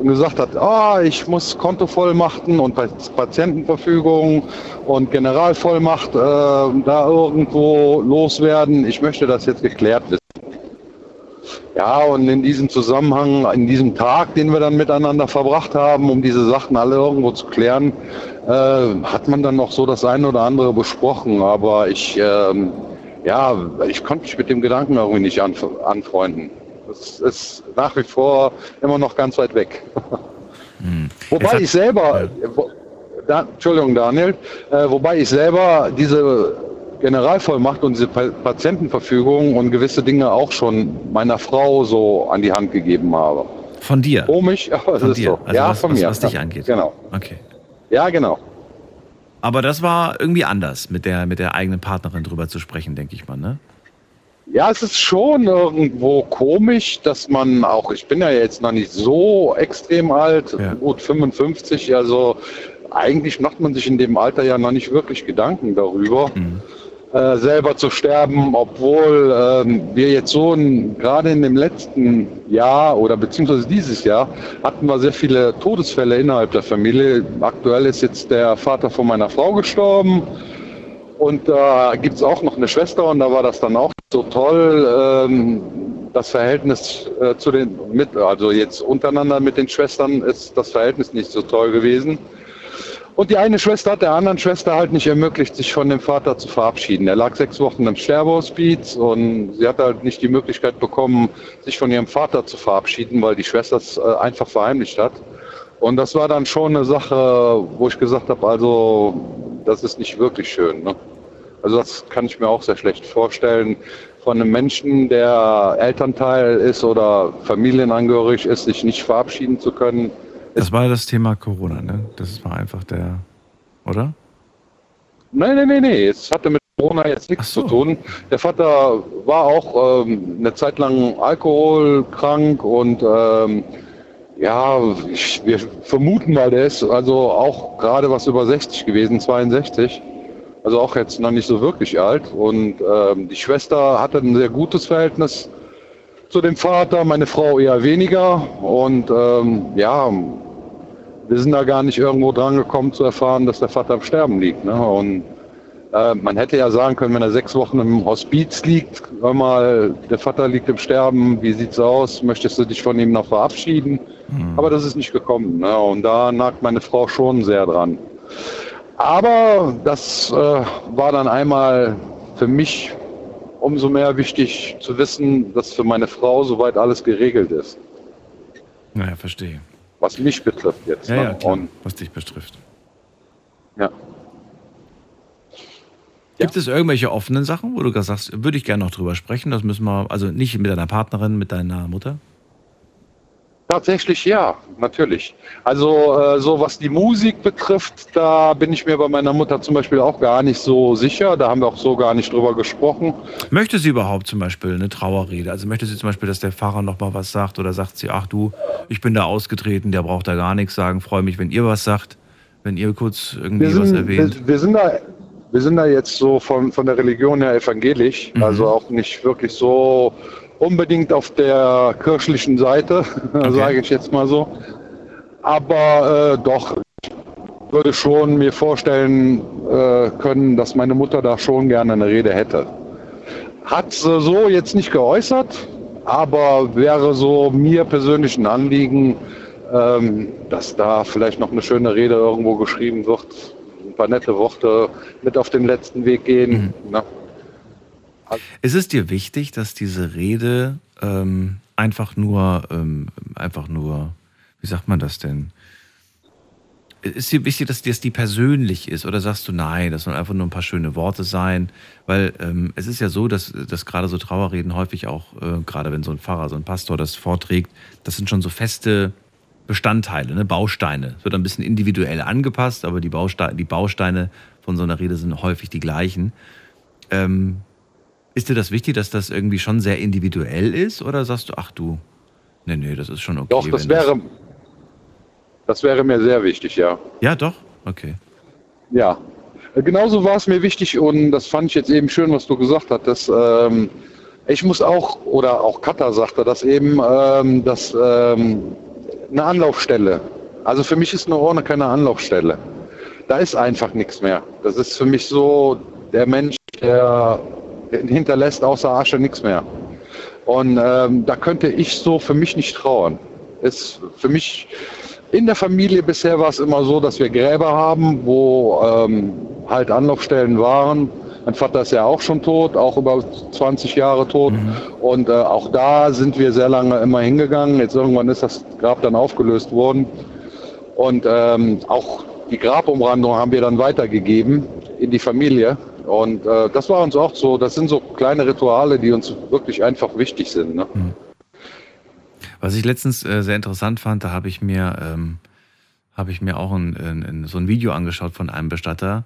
und gesagt hat, ah, ich muss Konto voll machen und Pa- Patientenverfügung und Generalvollmacht äh, da irgendwo loswerden. Ich möchte das jetzt geklärt wissen. Ja, und in diesem Zusammenhang, in diesem Tag, den wir dann miteinander verbracht haben, um diese Sachen alle irgendwo zu klären, äh, hat man dann noch so das eine oder andere besprochen. Aber ich, ähm, ja, ich konnte mich mit dem Gedanken irgendwie nicht anf anfreunden. Es ist nach wie vor immer noch ganz weit weg. Wobei ich selber, äh, da, Entschuldigung Daniel, äh, wobei ich selber diese Generalvollmacht und diese pa Patientenverfügung und gewisse Dinge auch schon meiner Frau so an die Hand gegeben habe. Von dir? Komisch, aber es ist dir? so. Also ja, was, von was, mir. was dich ja, angeht? Genau. Okay. Ja, genau. Aber das war irgendwie anders, mit der, mit der eigenen Partnerin drüber zu sprechen, denke ich mal, ne? Ja, es ist schon irgendwo komisch, dass man auch, ich bin ja jetzt noch nicht so extrem alt, gut 55, also eigentlich macht man sich in dem Alter ja noch nicht wirklich Gedanken darüber, äh, selber zu sterben, obwohl ähm, wir jetzt so ein, gerade in dem letzten Jahr oder beziehungsweise dieses Jahr hatten wir sehr viele Todesfälle innerhalb der Familie. Aktuell ist jetzt der Vater von meiner Frau gestorben. Und da äh, gibt es auch noch eine Schwester und da war das dann auch so toll, ähm, das Verhältnis äh, zu den, mit, also jetzt untereinander mit den Schwestern ist das Verhältnis nicht so toll gewesen. Und die eine Schwester hat der anderen Schwester halt nicht ermöglicht, sich von dem Vater zu verabschieden. Er lag sechs Wochen im Sterbehospiz und sie hat halt nicht die Möglichkeit bekommen, sich von ihrem Vater zu verabschieden, weil die Schwester es äh, einfach verheimlicht hat. Und das war dann schon eine Sache, wo ich gesagt habe, also das ist nicht wirklich schön. Ne? Also das kann ich mir auch sehr schlecht vorstellen, von einem Menschen, der Elternteil ist oder familienangehörig ist, sich nicht verabschieden zu können. Das war das Thema Corona, ne? Das war einfach der, oder? Nein, nein, nein, nee, es hatte mit Corona jetzt nichts zu tun. Der Vater war auch ähm, eine Zeit lang alkoholkrank und ähm, ja, ich, wir vermuten mal, der ist also auch gerade was über 60 gewesen, 62. Also auch jetzt noch nicht so wirklich alt. Und ähm, die Schwester hatte ein sehr gutes Verhältnis zu dem Vater, meine Frau eher weniger. Und ähm, ja, wir sind da gar nicht irgendwo dran gekommen zu erfahren, dass der Vater am Sterben liegt. Ne? Und äh, man hätte ja sagen können, wenn er sechs Wochen im Hospiz liegt, hör mal, der Vater liegt im Sterben, wie sieht's aus? Möchtest du dich von ihm noch verabschieden? Aber das ist nicht gekommen. Ne? Und da nagt meine Frau schon sehr dran. Aber das äh, war dann einmal für mich umso mehr wichtig zu wissen, dass für meine Frau soweit alles geregelt ist. Naja, verstehe. Was mich betrifft jetzt. Ja, ne? ja, klar, Und was dich betrifft. ja. Gibt es irgendwelche offenen Sachen, wo du sagst, würde ich gerne noch drüber sprechen? Das müssen wir, also nicht mit deiner Partnerin, mit deiner Mutter? Tatsächlich ja, natürlich. Also äh, so was die Musik betrifft, da bin ich mir bei meiner Mutter zum Beispiel auch gar nicht so sicher. Da haben wir auch so gar nicht drüber gesprochen. Möchte sie überhaupt zum Beispiel eine Trauerrede? Also möchte sie zum Beispiel, dass der Pfarrer noch mal was sagt oder sagt sie, ach du, ich bin da ausgetreten, der braucht da gar nichts sagen, freue mich, wenn ihr was sagt, wenn ihr kurz irgendwie Wir was sind, erwähnt. wir, wir, sind da, wir sind da jetzt so von, von der Religion her evangelisch, Mhm. also auch nicht wirklich so unbedingt auf der kirchlichen Seite, sage ich jetzt mal so. Aber äh, doch, ich würde schon mir vorstellen äh, können, dass meine Mutter da schon gerne eine Rede hätte. Hat sie so jetzt nicht geäußert, aber wäre so mir persönlich ein Anliegen, ähm, dass da vielleicht noch eine schöne Rede irgendwo geschrieben wird, ein paar nette Worte mit auf den letzten Weg gehen. Ne? Ist es dir wichtig, dass diese Rede ähm, einfach nur, ähm, einfach nur, wie sagt man das denn? Ist dir wichtig, dass, dass die persönlich ist oder sagst du, nein, das sollen einfach nur ein paar schöne Worte sein? Weil ähm, es ist ja so, dass, dass gerade so Trauerreden häufig auch, äh, gerade wenn so ein Pfarrer, so ein Pastor das vorträgt, das sind schon so feste Bestandteile, ne? Bausteine. Es wird ein bisschen individuell angepasst, aber die, Bausteine, die Bausteine von so einer Rede sind häufig die gleichen. Ähm, ist dir das wichtig, dass das irgendwie schon sehr individuell ist? Oder sagst du, ach du, nee, nee, das ist schon okay. Doch, das wäre, das wäre mir sehr wichtig, ja. Ja, doch? Okay. Ja, Äh, genauso war es mir wichtig und das fand ich jetzt eben schön, was du gesagt hattest. Ähm, ich muss auch, oder auch Katha sagte das eben, ähm, dass ähm, eine Anlaufstelle. Also für mich ist eine Urne keine Anlaufstelle. Da ist einfach nichts mehr. Das ist für mich so der Mensch, der hinterlässt außer Asche nichts mehr. Und ähm, da könnte ich so für mich nicht trauern. Ist für mich in der Familie bisher war es immer so, dass wir Gräber haben, wo ähm, halt Anlaufstellen waren. Mein Vater ist ja auch schon tot, auch über 20 Jahre tot. Und äh, auch da sind wir sehr lange immer hingegangen. Jetzt irgendwann ist das Grab dann aufgelöst worden. Und ähm, auch die Grabumrandung haben wir dann weitergegeben in die Familie. Und äh, das war uns auch so, das sind so kleine Rituale, die uns wirklich einfach wichtig sind. Ne? Was ich letztens äh, sehr interessant fand, da habe ich mir, ähm, habe ich mir auch ein, ein, ein, so ein Video angeschaut von einem Bestatter,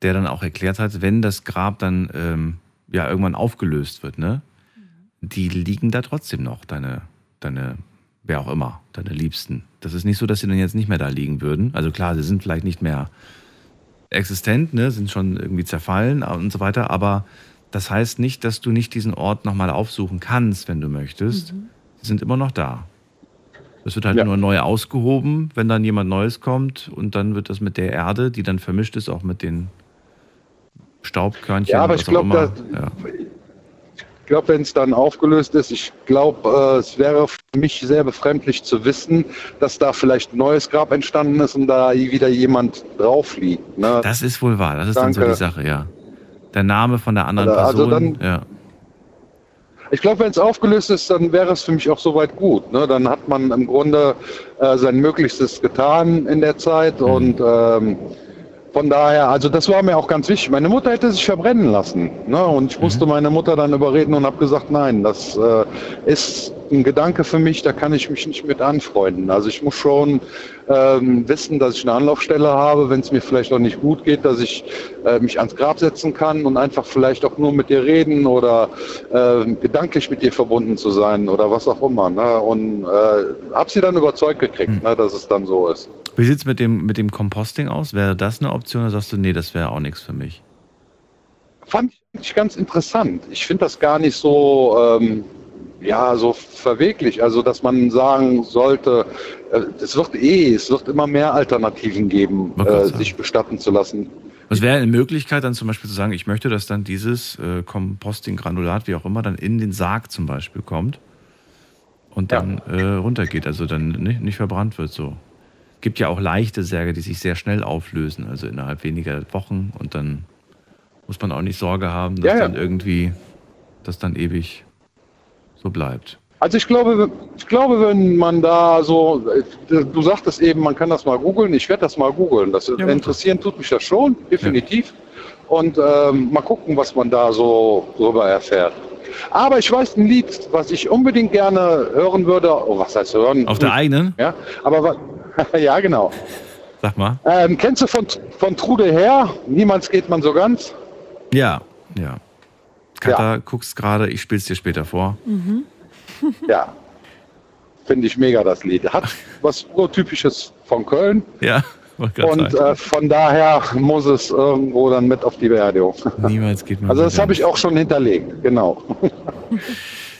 der dann auch erklärt hat, wenn das Grab dann ähm, ja irgendwann aufgelöst wird, ne, die liegen da trotzdem noch, deine, deine, wer auch immer, deine Liebsten. Das ist nicht so, dass sie dann jetzt nicht mehr da liegen würden. Also klar, sie sind vielleicht nicht mehr existent, ne, sind schon irgendwie zerfallen und so weiter, aber das heißt nicht, dass du nicht diesen Ort nochmal aufsuchen kannst, wenn du möchtest. Mhm. Sie sind immer noch da. Es wird halt ja. nur neu ausgehoben, wenn dann jemand Neues kommt und dann wird das mit der Erde, die dann vermischt ist, auch mit den Staubkörnchen. Ja, aber ich glaube, ja. Ich glaube, wenn es dann aufgelöst ist, ich glaube, äh, es wäre für mich sehr befremdlich zu wissen, dass da vielleicht ein neues Grab entstanden ist und da wieder jemand drauf liegt. Ne? Das ist wohl wahr. Das ist Danke. dann so die Sache, ja. Der Name von der anderen also Person. Also dann, ja. Ich glaube, wenn es aufgelöst ist, dann wäre es für mich auch soweit gut. Ne? Dann hat man im Grunde äh, sein Möglichstes getan in der Zeit mhm. und ähm, von daher, also das war mir auch ganz wichtig. Meine Mutter hätte sich verbrennen lassen. Ne? Und ich musste mhm. meine Mutter dann überreden und habe gesagt, nein, das äh, ist ein Gedanke für mich, da kann ich mich nicht mit anfreunden. Also ich muss schon ähm, wissen, dass ich eine Anlaufstelle habe, wenn es mir vielleicht auch nicht gut geht, dass ich äh, mich ans Grab setzen kann und einfach vielleicht auch nur mit dir reden oder äh, gedanklich mit dir verbunden zu sein oder was auch immer. Ne? Und äh, habe sie dann überzeugt gekriegt, mhm. ne, dass es dann so ist. Wie sieht es mit dem, mit dem Composting aus? Wäre das eine Option oder sagst du, nee, das wäre auch nichts für mich? Fand ich ganz interessant. Ich finde das gar nicht so, ähm, ja, so verweglich. Also, dass man sagen sollte, äh, es wird eh, es wird immer mehr Alternativen geben, äh, sich bestatten zu lassen. Was wäre eine Möglichkeit, dann zum Beispiel zu sagen, ich möchte, dass dann dieses äh, Composting-Granulat, wie auch immer, dann in den Sarg zum Beispiel kommt und dann ja. äh, runtergeht, also dann nicht, nicht verbrannt wird so gibt ja auch leichte Särge, die sich sehr schnell auflösen, also innerhalb weniger Wochen und dann muss man auch nicht Sorge haben, dass ja, ja. dann irgendwie das dann ewig so bleibt. Also ich glaube, ich glaube, wenn man da so, du sagtest eben, man kann das mal googeln, ich werde das mal googeln. Das ja, interessieren tut mich das schon, definitiv. Und ähm, mal gucken, was man da so drüber erfährt. Aber ich weiß ein Lied, was ich unbedingt gerne hören würde. Oh, was heißt hören? Auf der eigenen? Ja, aber ja, genau. Sag mal. Ähm, kennst du von, von Trude her? Niemals geht man so ganz? Ja, ja. Katha, ja. guckst gerade, ich spiel's dir später vor. Mhm. ja. Finde ich mega, das Lied. Hat was Urtypisches von Köln. Ja. Und äh, von daher muss es irgendwo dann mit auf die Beerdigung. Niemals geht man. Also das habe ich auch schon hinterlegt, genau.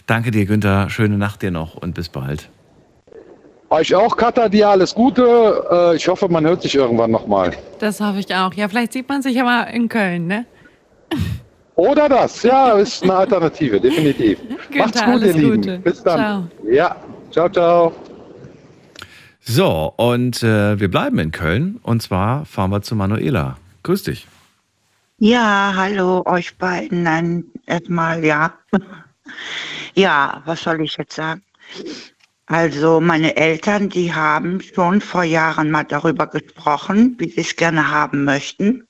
Danke dir, Günther. Schöne Nacht dir noch und bis bald. Euch auch, Katha, dir alles Gute. Äh, ich hoffe, man hört sich irgendwann nochmal. Das hoffe ich auch. Ja, vielleicht sieht man sich ja mal in Köln, ne? Oder das, ja, ist eine Alternative, definitiv. Günther, Macht's gut, ihr Lieben. Gute. Bis dann. Ciao. Ja, ciao, ciao. So, und äh, wir bleiben in Köln und zwar fahren wir zu Manuela. Grüß dich. Ja, hallo euch beiden. Nein, erstmal ja. ja, was soll ich jetzt sagen? Also meine Eltern, die haben schon vor Jahren mal darüber gesprochen, wie sie es gerne haben möchten.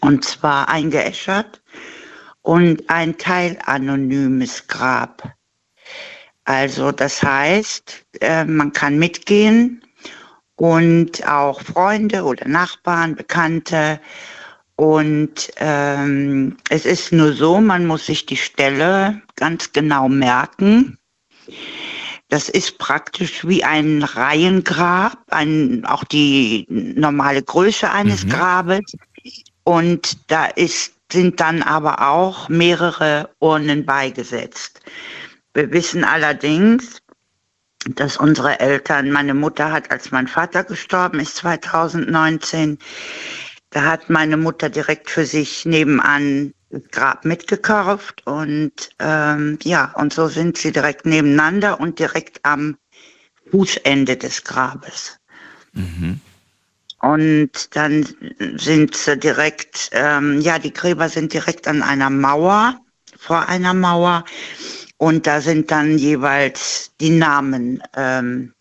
Und zwar eingeäschert und ein teilanonymes Grab. Also das heißt, äh, man kann mitgehen und auch Freunde oder Nachbarn, Bekannte. Und ähm, es ist nur so, man muss sich die Stelle ganz genau merken. Das ist praktisch wie ein Reihengrab, ein, auch die normale Größe eines mhm. Grabes. Und da ist, sind dann aber auch mehrere Urnen beigesetzt. Wir wissen allerdings, dass unsere Eltern, meine Mutter hat, als mein Vater gestorben ist, 2019, da hat meine Mutter direkt für sich nebenan Grab mitgekauft und ähm, ja, und so sind sie direkt nebeneinander und direkt am Fußende des Grabes. Mhm. Und dann sind sie direkt, ähm, ja, die Gräber sind direkt an einer Mauer, vor einer Mauer. Und da sind dann jeweils die Namen, ähm,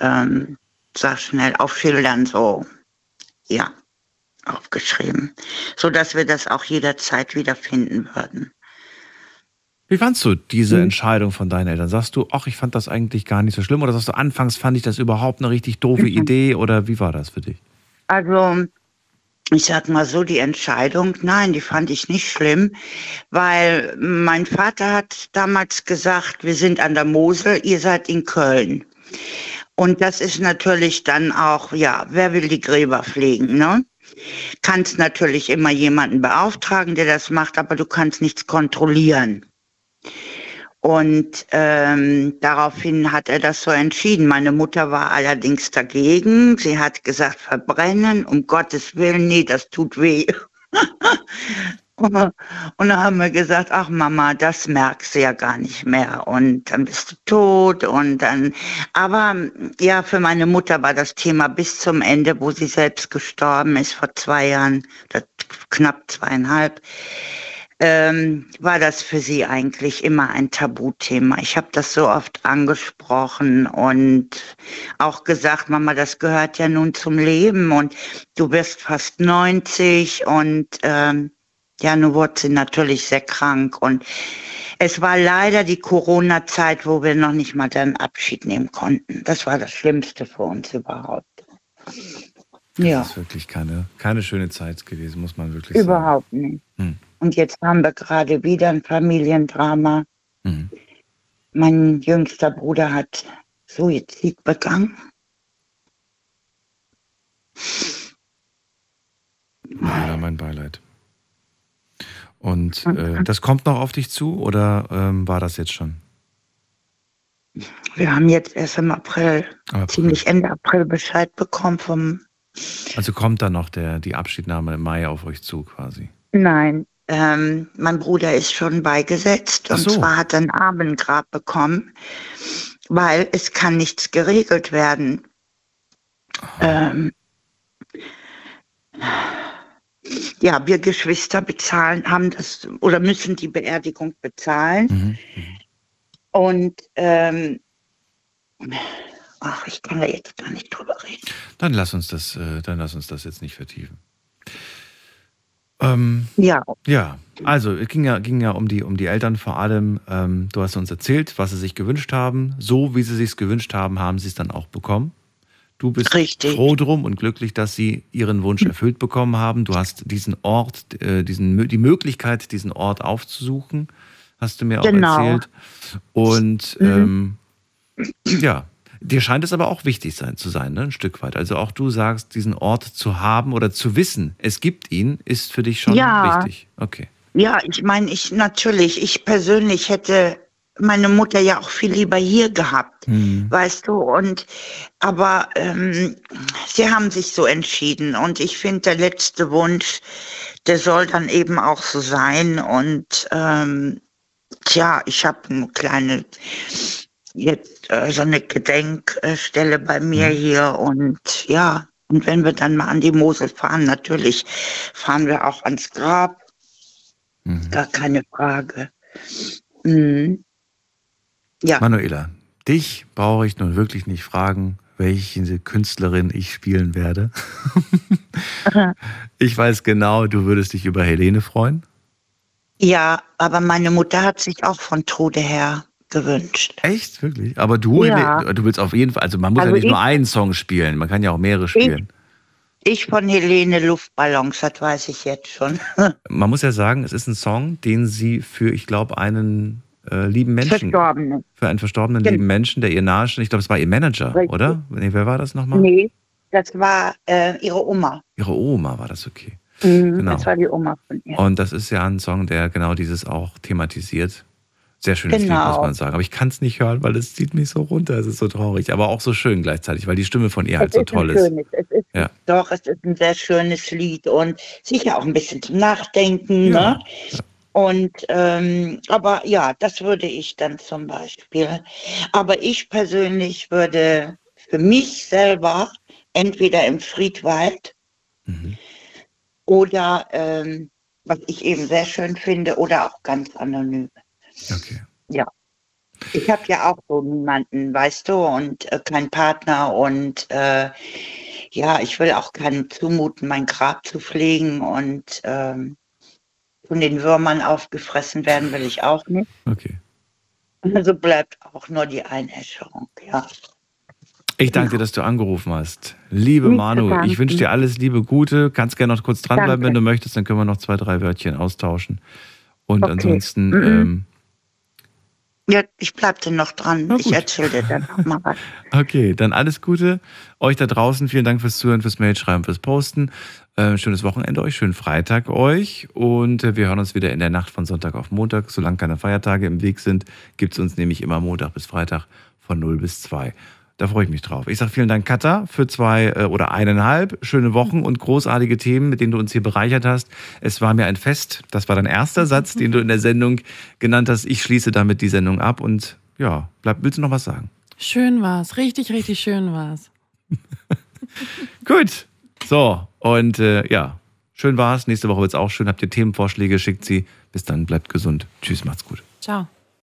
ähm, sag schnell, auf Schildern so, ja aufgeschrieben, so dass wir das auch jederzeit wiederfinden würden. Wie fandst du diese Mhm. Entscheidung von deinen Eltern? Sagst du, ach, ich fand das eigentlich gar nicht so schlimm? Oder sagst du, anfangs fand ich das überhaupt eine richtig doofe Mhm. Idee? Oder wie war das für dich? Also, ich sag mal so, die Entscheidung, nein, die fand ich nicht schlimm, weil mein Vater hat damals gesagt, wir sind an der Mosel, ihr seid in Köln. Und das ist natürlich dann auch, ja, wer will die Gräber pflegen, ne? Kannst natürlich immer jemanden beauftragen, der das macht, aber du kannst nichts kontrollieren. Und ähm, daraufhin hat er das so entschieden. Meine Mutter war allerdings dagegen. Sie hat gesagt, verbrennen, um Gottes Willen, nee, das tut weh. Und dann haben wir gesagt, ach Mama, das merkst du ja gar nicht mehr. Und dann bist du tot. Und dann, aber ja, für meine Mutter war das Thema bis zum Ende, wo sie selbst gestorben ist, vor zwei Jahren, knapp zweieinhalb, ähm, war das für sie eigentlich immer ein Tabuthema. Ich habe das so oft angesprochen und auch gesagt, Mama, das gehört ja nun zum Leben und du wirst fast 90 und ähm, ja, nun wurde sie natürlich sehr krank und es war leider die Corona-Zeit, wo wir noch nicht mal dann Abschied nehmen konnten. Das war das Schlimmste für uns überhaupt. Ja. Das ist wirklich keine, keine schöne Zeit gewesen, muss man wirklich sagen. Überhaupt nicht. Hm. Und jetzt haben wir gerade wieder ein Familiendrama. Mhm. Mein jüngster Bruder hat Suizid begangen. Leider mein Beileid. Und äh, das kommt noch auf dich zu oder ähm, war das jetzt schon? Wir haben jetzt erst im April, April. ziemlich Ende April Bescheid bekommen vom, Also kommt dann noch der, die Abschiednahme im Mai auf euch zu quasi. nein, ähm, mein Bruder ist schon beigesetzt Ach und so. zwar hat er ein Abendgrab bekommen, weil es kann nichts geregelt werden. Ähm, ja, wir Geschwister bezahlen, haben das oder müssen die Beerdigung bezahlen. Mhm. Und ähm, ach, ich kann da jetzt gar nicht drüber reden. Dann lass uns das, äh, dann lass uns das jetzt nicht vertiefen. Ähm, Ja, ja, also es ging ja, ging ja um die, um die Eltern vor allem. Ähm, du hast uns erzählt, was sie sich gewünscht haben. So wie sie sich gewünscht haben, haben sie es dann auch bekommen. Du bist Richtig. froh drum und glücklich, dass sie ihren Wunsch erfüllt bekommen haben. Du hast diesen Ort, äh, diesen, die Möglichkeit, diesen Ort aufzusuchen, hast du mir auch Genau. erzählt. Und ähm, ja, dir scheint es aber auch wichtig sein zu sein, ne? ein Stück weit. Also auch du sagst, diesen Ort zu haben oder zu wissen, es gibt ihn, ist für dich schon Ja. wichtig. Okay. ja, ich meine, ich natürlich, ich persönlich hätte meine Mutter ja auch viel lieber hier gehabt, weißt du. Und aber ähm, sie haben sich so entschieden und ich finde, der letzte Wunsch, der soll dann eben auch so sein. Und ähm, tja, ich habe eine kleine jetzt äh, so eine Gedenkstelle bei mir hier und ja. Und wenn wir dann mal an die Mosel fahren, natürlich fahren wir auch ans Grab. Gar keine Frage. Mhm. Ja. Manuela, dich brauche ich nun wirklich nicht fragen, welche Künstlerin ich spielen werde. ich weiß genau, du würdest dich über Helene freuen. Ja, aber meine Mutter hat sich auch von Tode her gewünscht. Echt? Wirklich? Aber du, Ja. Helene, du willst auf jeden Fall, also man muss Also ja nicht ich- nur einen Song spielen, man kann ja auch mehrere spielen. Ich von Helene Luftballons, das weiß ich jetzt schon. Man muss ja sagen, es ist ein Song, den sie für, ich glaube, einen äh, lieben Menschen, für einen verstorbenen Gen- lieben Menschen, der ihr nahestand. Ich glaube, es war ihr Manager, Richtig. oder? Nee, wer war das nochmal? Nee, das war äh, ihre Oma. Ihre Oma war das, okay. Mhm, Genau. Das war die Oma von ihr. Und das ist ja ein Song, der genau dieses auch thematisiert. Sehr schönes Lied, Genau. muss man sagen. Aber ich kann es nicht hören, weil es zieht mich so runter. Es ist so traurig, aber auch so schön gleichzeitig, weil die Stimme von ihr halt Es so ist ein toll ist. schönes, es ist Ja. Doch, es ist ein sehr schönes Lied und sicher auch ein bisschen zum Nachdenken. Ja. Ne? Und ähm, aber ja, das würde ich dann zum Beispiel. Aber ich persönlich würde für mich selber entweder im Friedwald Mhm. oder ähm, was ich eben sehr schön finde, oder auch ganz anonym. Okay. Ja. Ich habe ja auch so niemanden, weißt du, und äh, keinen Partner und äh, ja, ich will auch keinem zumuten, mein Grab zu pflegen und ähm, von den Würmern aufgefressen werden will ich auch nicht. Okay. Also bleibt auch nur die Einäscherung, ja. Ich danke dir, dass du angerufen hast. Liebe Nicht Manu, ich wünsche dir alles Liebe Gute. Kannst gerne noch kurz dranbleiben, Danke. wenn du möchtest. Dann können wir noch zwei, drei Wörtchen austauschen. Und Okay. ansonsten, Mhm. ähm, Ja, ich bleib dann noch dran. Ich erzähle dir dann noch mal was. okay, dann alles Gute. Euch da draußen, vielen Dank fürs Zuhören, fürs Mailschreiben, fürs Posten. Äh, schönes Wochenende euch, schönen Freitag euch. Und äh, wir hören uns wieder in der Nacht von Sonntag auf Montag. Solange keine Feiertage im Weg sind, gibt es uns nämlich immer Montag bis Freitag von 0 bis 2. Da freue ich mich drauf. Ich sage vielen Dank, Katha, für zwei äh, oder eineinhalb schöne Wochen und großartige Themen, mit denen du uns hier bereichert hast. Es war mir ein Fest. Das war dein erster Satz, den du in der Sendung genannt hast. Ich schließe damit die Sendung ab und ja, bleib, willst du noch was sagen? Schön war's. Richtig, richtig schön war's. Gut. So, und äh, ja, schön war's. Nächste Woche wird's auch schön. Habt ihr Themenvorschläge, schickt sie. Bis dann, bleibt gesund. Tschüss, macht's gut. Ciao.